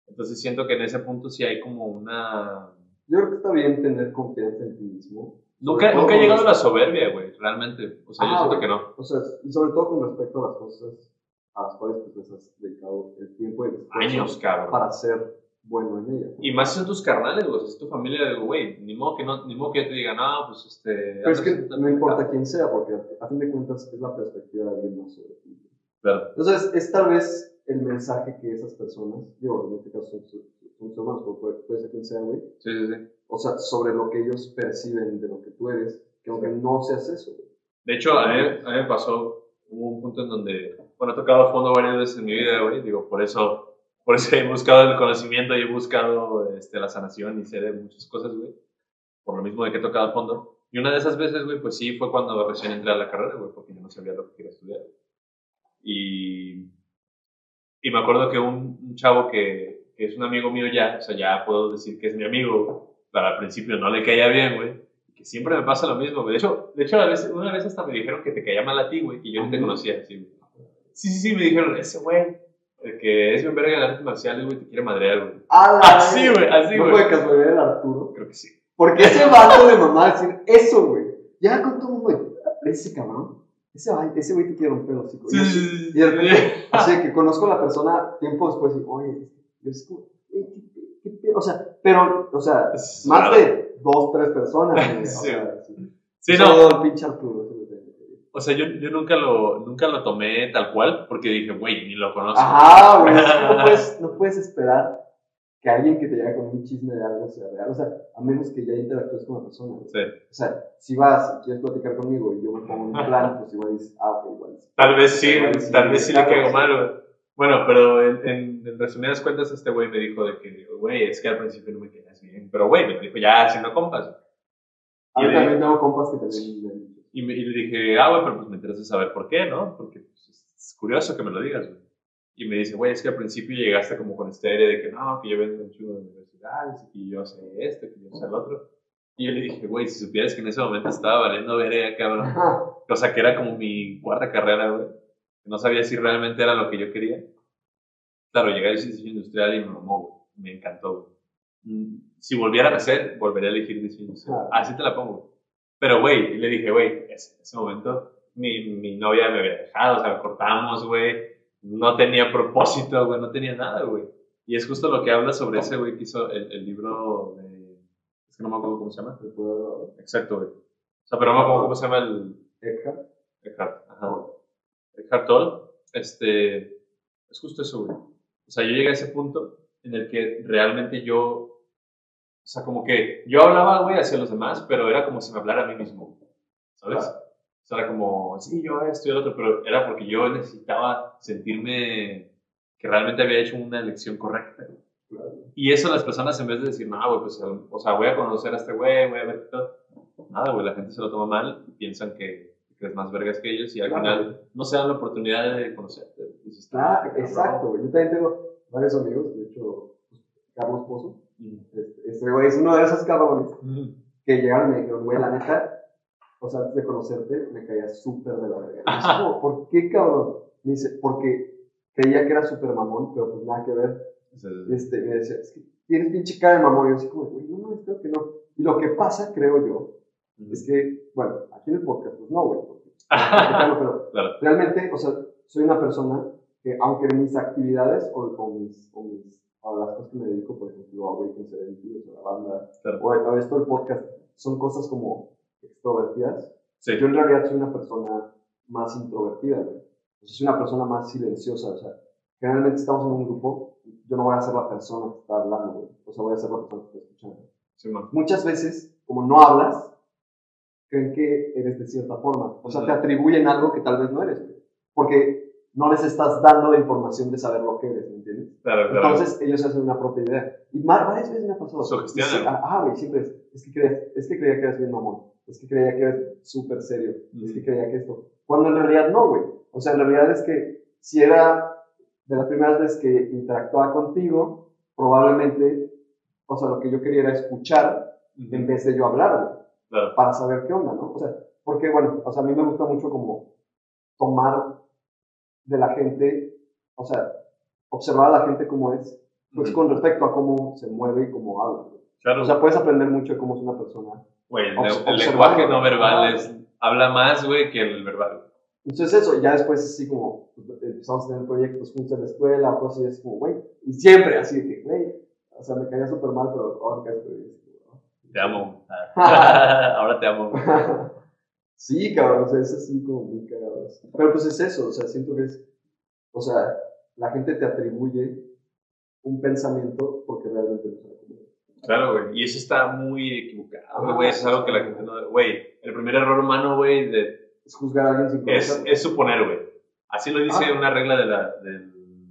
Entonces siento que en ese punto sí hay como una... Yo creo que está bien tener confianza en ti mismo. Nunca, nunca he llegado a la soberbia, güey, realmente. O sea, yo Ah, siento güey. que no. O sea, y sobre todo con respecto a las cosas a las cuales pues, les has dedicado el tiempo y el esfuerzo Años, cabrón. para ser bueno en ellas. Y más si son tus carnales, güey, si es tu familia, güey, ni modo que no, ni modo que yo te diga, no, pues este. Pero es que no importa pendejada". quién sea, porque a fin de cuentas es la perspectiva de alguien más sobre ti. Claro. Entonces, es tal vez el mensaje que esas personas, digo, en este caso son, tus hermanos, puede, puede ser quien sea, güey, Sí, sí, sí. o sea, sobre lo que ellos perciben de lo que tú eres, que aunque no seas eso, güey. De hecho, a mí, a mí me pasó, hubo un punto en donde, bueno, he tocado a fondo varias veces en mi vida, güey, digo, por eso, por eso he buscado el conocimiento y he buscado este, la sanación y sé de muchas cosas, güey, por lo mismo de que he tocado a fondo. Y una de esas veces, güey, pues sí, fue cuando recién entré a la carrera, güey, porque yo no sabía lo que quería estudiar. Y, y me acuerdo que un, un chavo que, que es un amigo mío ya, o sea, ya puedo decir que es mi amigo, pero al principio no le caía bien, güey, que siempre me pasa lo mismo, güey. De hecho, de hecho a veces, una vez hasta me dijeron que te caía mal a ti, güey, y yo no te conocía, sí, güey. Sí, sí, sí, me dijeron, ese güey, el que es bien verga en artes marciales, güey, te quiere madrear, güey. ¡Ah, Así, güey, así, ¿No güey. fue de casualidad el Arturo? Creo que sí. Porque ese vato de mamá decir eso, güey. Ya con todo, güey. Ese cabrón. Ese güey, ese te quiere romper los hocico. Sí, Y sí, Y de repente, sí. así que conozco a la persona tiempo después y, oye, yo es. O sea, pero, o sea, más de dos, tres personas. güey. O Sí. sea, sí. No, saludo al pinche Arturo. O sea, yo, yo nunca, lo, nunca lo tomé tal cual, porque dije, güey, ni lo conozco. Ajá, güey. No puedes, no puedes esperar que alguien que te llegue con un chisme de algo sea real. O sea, a menos que ya interactúes con la persona. Sí. O sea, si vas y quieres platicar conmigo y yo me pongo en un plan, pues igual dices, ah, ok, igual. Tal vez sí, Igual güey, sí, tal vez sí le claro, caigo sí. mal, güey. Bueno, pero en, en, en resumidas cuentas, este güey me dijo de que, güey, es que al principio no me quedas bien. Pero, güey, me dijo ya haciendo compas. A Y mí de- también tengo compas que también han dicho. Y, me- y le dije, ah, güey, pero pues me interesa saber por qué, ¿no? Porque pues, es- curioso que me lo digas, güey. Y me dice, güey, es que al principio llegaste como con este aire de que no, que yo vengo un chingo de universidades y que yo sé esto, que yo sé el otro. Y yo le dije, güey, si supieras que en ese momento estaba valiendo verga, cabrón. Ajá. O sea, que era como mi cuarta carrera, güey. No sabía si realmente era lo que yo quería. Claro, llegué a diseño industrial y me mamó. Me encantó. Mm, Si volviera a nacer, volvería a elegir diseño industrial. Así te la pongo. Pero, güey, le dije, güey, en ese momento mi, mi novia me había dejado, o sea, cortamos, güey. No tenía propósito, güey, no tenía nada, güey. Y es justo lo que habla sobre ese güey que hizo el, el libro de... Es que no me acuerdo cómo se llama. ¿Me puedo- Exacto, güey. O sea, pero no me acuerdo cómo se llama el Eckhart? Eckhart. Ajá. Eckhart Tolle. Este, es justo eso, güey. O sea, yo llegué a ese punto en el que realmente yo, o sea, como que yo hablaba, güey, hacia los demás, pero era como si me hablara a mí mismo, ¿sabes? Claro. O sea, era como, sí, yo esto y el otro, pero era porque yo necesitaba sentirme que realmente había hecho una elección correcta. güey. Claro. Y eso las personas, en vez de decir, no, güey, pues, o sea, voy a conocer a este güey, voy a ver todo. Nada, güey, la gente se lo toma mal, piensan que, que eres más vergas que ellos y al Claro. final no se dan la oportunidad de conocerte. Ah, exacto, güey. Yo también tengo varios amigos, de hecho, pues, Carlos Pozo. Mm. Este, este güey es uno de esos cabrones que llegaron y me dijeron, güey, la neta, o sea, antes de conocerte, me caía súper de la verga. Y yo, "¿Cómo? ¿Por qué, cabrón? Me dice, porque creía que era súper mamón, pero pues nada que ver. Entonces, Este, me decía, es que tienes pinche cara de mamón. Y yo así como, güey, no, no, creo que no. Y lo que pasa, creo yo, es que, bueno, aquí en el podcast, pues no, güey, porque pero Claro. realmente, o sea, soy una persona que, aunque mis actividades o, o mis, o mis, a las cosas que me dedico, por ejemplo, a Awaken Serenity, o sea, la banda, Claro. o, o esto, el podcast, son cosas como extrovertidas. Sí. Yo en realidad soy una persona más introvertida, güey. O sea, soy una persona más silenciosa, o sea, generalmente estamos en un grupo, yo no voy a ser la persona que está hablando, güey. O sea, voy a ser la persona que está escuchando. Sí. Muchas veces, como no hablas, creen que eres de cierta forma. O sea, te Ujú. atribuyen algo que tal vez no eres. Porque no les estás dando la información de saber lo que eres, ¿me entiendes? Claro, claro. Entonces ellos hacen una propia idea. Y varias veces me ha pasado. Sugestionan. Ah, ah, güey, siempre es. Es que, creía, es que creía que eres bien mamón. Es que creía que eres súper serio. Es que creía que esto. Cuando en realidad no, güey. O sea, en realidad es que si era de las primeras veces que interactuaba contigo, probablemente, o sea, lo que yo quería era escuchar Ujú. en vez de yo hablar, Claro. para saber qué onda, ¿no? O sea, porque, bueno, o sea, a mí me gusta mucho como tomar de la gente, o sea, observar a la gente como es, pues Ujú. con respecto a cómo se mueve y cómo habla. Claro. O sea, puedes aprender mucho de cómo es una persona. Güey, el, lenguaje no verbal Ah. es, habla más, güey, que el verbal. Entonces eso, ya después así como pues, empezamos a tener proyectos juntos en la escuela, cosas y es como, güey, y siempre así de que, güey, o sea, me caía súper mal, pero ahora súper bien. Te amo. Ahora te amo. Sí, cabrón, o sea, es así como muy cagado. Pero pues es eso, o sea, siento que es, o sea, la gente te atribuye un pensamiento porque realmente no sabe cómo es. Claro, güey. Y eso está muy equivocado, güey. Eso es algo que la gente no... Güey, el primer error humano, güey, de- Es juzgar a alguien sin es, conocerlo. es suponer, güey. Así lo dice Ah. una regla de la, de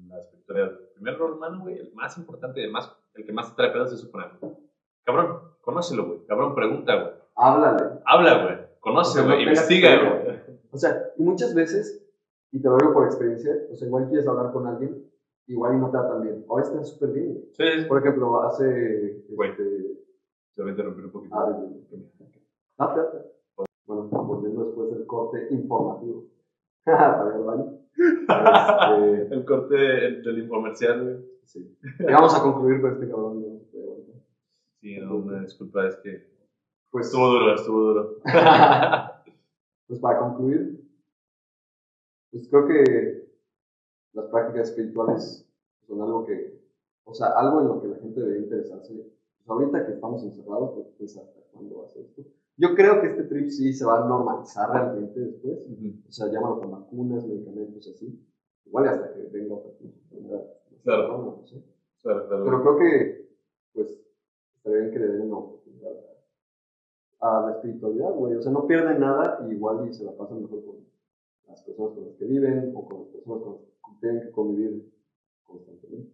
la espiritualidad. El primer error humano, güey, el más importante, el, más, el que más te trae pedos es suponer. Cabrón, conócelo, güey. Cabrón, pregunta, güey. Háblale. Habla, güey. Conoce, O sea, no güey. Investiga, güey. O sea, y muchas veces, y te lo digo por experiencia, o sea, igual quieres hablar con alguien, igual y no te tratan bien. O a veces te súper bien. Sí, sí. Por ejemplo, hace. Güey. Este, Te voy a interrumpir un poquito. ah, date. Bueno, volviendo después del corte informativo. Para al baño. Este, El corte del, del infomercial, güey. Sí. Y vamos a concluir con este cabrón. Sí, no, una disculpa, es que Pues, estuvo duro, estuvo duro. pues para concluir, pues creo que las prácticas espirituales son algo que, o sea, algo en lo que la gente debería interesarse. Pues ahorita que estamos encerrados, pues, pues hasta cuándo va a ser esto. Yo creo que este trip sí se va a normalizar realmente después. O sea, llámalo con vacunas, medicamentos, así. Igual hasta que venga otra enfermedad. Claro. No sé. Claro, claro. Pero creo que, pues, estaría bien que le den oportunidad a la espiritualidad, güey. O sea, no pierden nada y igual y se la pasan mejor con las personas con las que viven o con las personas con las que tienen que convivir constantemente.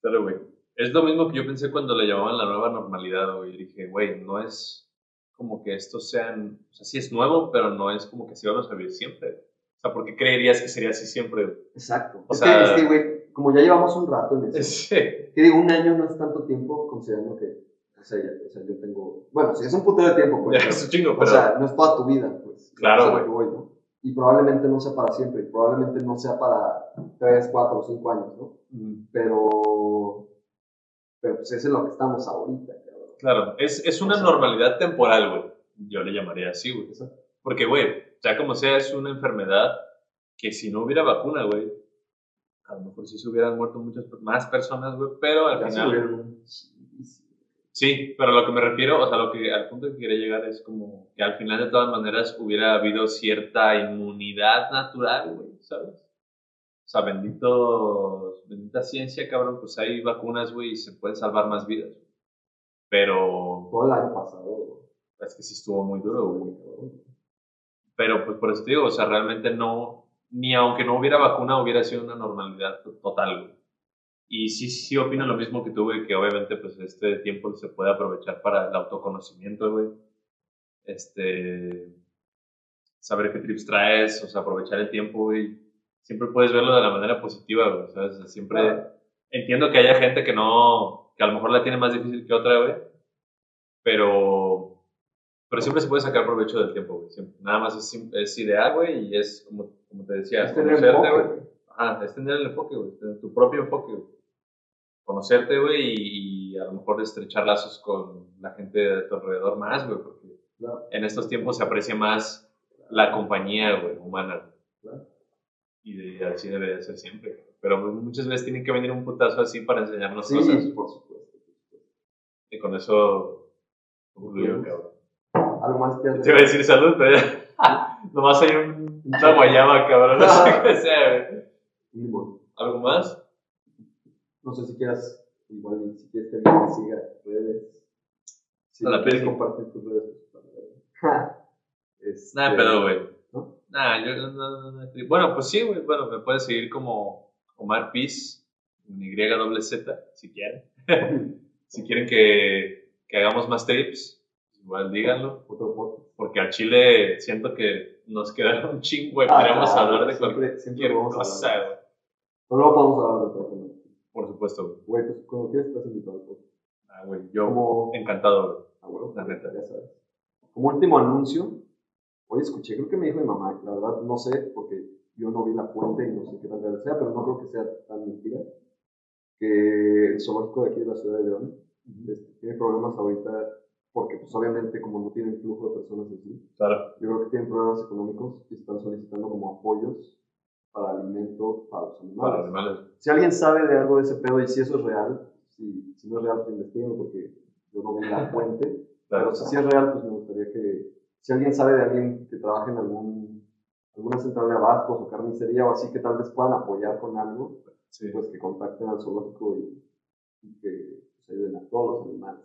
Claro, güey. Es lo mismo que yo pensé cuando le llamaban la nueva normalidad, güey. Dije, güey, no es como que estos sean, o sea, sí es nuevo, pero no es como que así vamos a vivir siempre. O sea, ¿por qué creerías que sería así siempre? güey? Exacto. O es, sea- que, es que, güey, como ya llevamos un rato en eso, Sí. que digo, un año no es tanto tiempo considerando que, o sea, ya, o sea yo tengo, bueno, sí es un putero de tiempo, pues, es un chingo, O pero... sea, no es toda tu vida, pues. Claro, Es güey. voy, ¿no? Y probablemente no sea para siempre, y probablemente no sea para 3, 4 o 5 años, ¿no? Mm, Pero, pero pues es en lo que estamos ahorita, cabrón. Claro, es, es una O sea- normalidad temporal, güey. Yo le llamaría así, güey. Porque, güey, ya como sea, es una enfermedad que si no hubiera vacuna, güey, a lo mejor sí se hubieran muerto muchas más personas, güey, pero al Ya final... Sí, pero lo que me refiero, o sea, lo que, al punto que quería llegar es como que al final de todas maneras hubiera habido cierta inmunidad natural, güey, ¿sabes? O sea, bendito, bendita ciencia, cabrón, pues hay vacunas, güey, y se pueden salvar más vidas. Pero Todo el año pasado, güey. es que sí estuvo muy duro, güey. Pero pues por eso te digo, o sea, realmente no, ni aunque no hubiera vacuna, hubiera sido una normalidad to- total, güey. Y sí, sí opino lo mismo que tú, güey, que obviamente pues este tiempo se puede aprovechar para el autoconocimiento, güey. Este, saber qué trips traes, o sea, aprovechar el tiempo, güey. Siempre puedes verlo de la manera positiva, güey, ¿sabes? O sea, siempre entiendo que haya gente que no, que a lo mejor la tiene más difícil que otra, güey, pero, pero siempre se puede sacar provecho del tiempo, güey. Siempre. Nada más es, es ideal, güey, y es, como, como te decía, Es conocerte, güey. Ajá, es tener el enfoque, güey, tu propio enfoque, güey. Conocerte, güey, y, y a lo mejor estrechar lazos con la gente de tu alrededor más, güey, porque Claro. en estos tiempos se aprecia más la compañía, güey, humana. Claro. Y de- así debería ser siempre. Pero muchas veces tiene que venir un putazo así para enseñarnos Sí, cosas. por supuesto. Y con eso concluyo, cabrón. Algo más que Te iba a decir salud, pero. Nomás hay un, una guayaba, cabrón. No sé qué sea, güey. ¿Algo más? No sé si quieras, igual, y si quieres que alguien te siga redes. Si A la quieres compartir tus redes, este, Nada, pedo, güey. ¿no? Nah, yo no, no, no, no. Bueno, pues sí, güey. Bueno, me puedes seguir como Omar Piz, con Y doble Z, si quieren. si quieren que, que hagamos más trips, igual díganlo. Porque al chile siento que nos quedaron un chingo, güey. Ah, Podríamos hablar de siempre- cualquier siempre a cosa, güey. No, podemos hablar de tema. Por supuesto, güey. Güey, pues cuando quieras estás invitado. Pues. Ah, güey. Yo Como, encantado, güey. ah, bueno, La neta. ya sabes. Como último anuncio, hoy escuché, creo que me dijo mi mamá, la verdad no sé, porque yo no vi la fuente y no sé qué real sea, pero no creo que sea tan mentira, que el zoológico de aquí de la ciudad de León este, tiene problemas ahorita, porque pues obviamente como no tienen flujo de personas así, Claro. yo creo que tienen problemas económicos y están solicitando como apoyos para alimento para los animales. Para animales. Si alguien sabe de algo de ese pedo y si eso es real, si, si no es real, pues investiguen porque yo no vi la fuente. Claro. Pero si es real, pues me gustaría que, si alguien sabe de alguien que trabaje en algún, alguna central de abastos o carnicería o así, que tal vez puedan apoyar con algo, Sí. pues que contacten al zoológico y, y que pues, ayuden a todos los animales.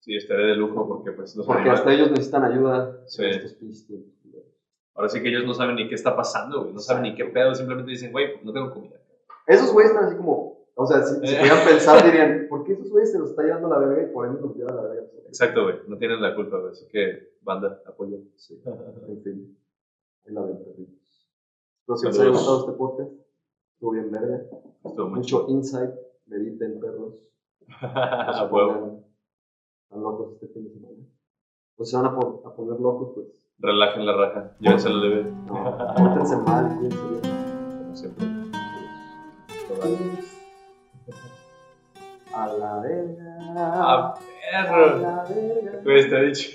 Sí, estaré de lujo porque pues los Porque animales- hasta ellos necesitan ayuda Sí. en estos culeros. Ahora sí que ellos no saben ni qué está pasando, güey. No saben ni qué pedo. Simplemente dicen, güey, pues, no tengo comida. Esos güeyes están así como, o sea, si, si Eh. pudieran pensar, dirían, ¿por qué esos güeyes se los está llevando la verga y por ende nos lleva la verga? Exacto, güey. No tienen la culpa, güey. Así que, banda, apoyo. Sí, en fin. Ahí la ven, perritos. Espero que les haya gustado este podcast. Estuvo bien verga. Estuvo muy Mucho insight. Mediten, perros. A huevo. tan locos este fin de semana. O se van a, pon- a poner locos, pues. Relajen la raja. Llévenselo leve. No, pórtense mal, cuídense bien. Como siempre. A la verga. ¡Ah, A perro! la verga. Güey, está dicho.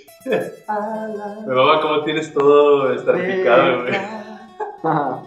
A la Me mama cómo tienes todo estarpicado, güey. verga.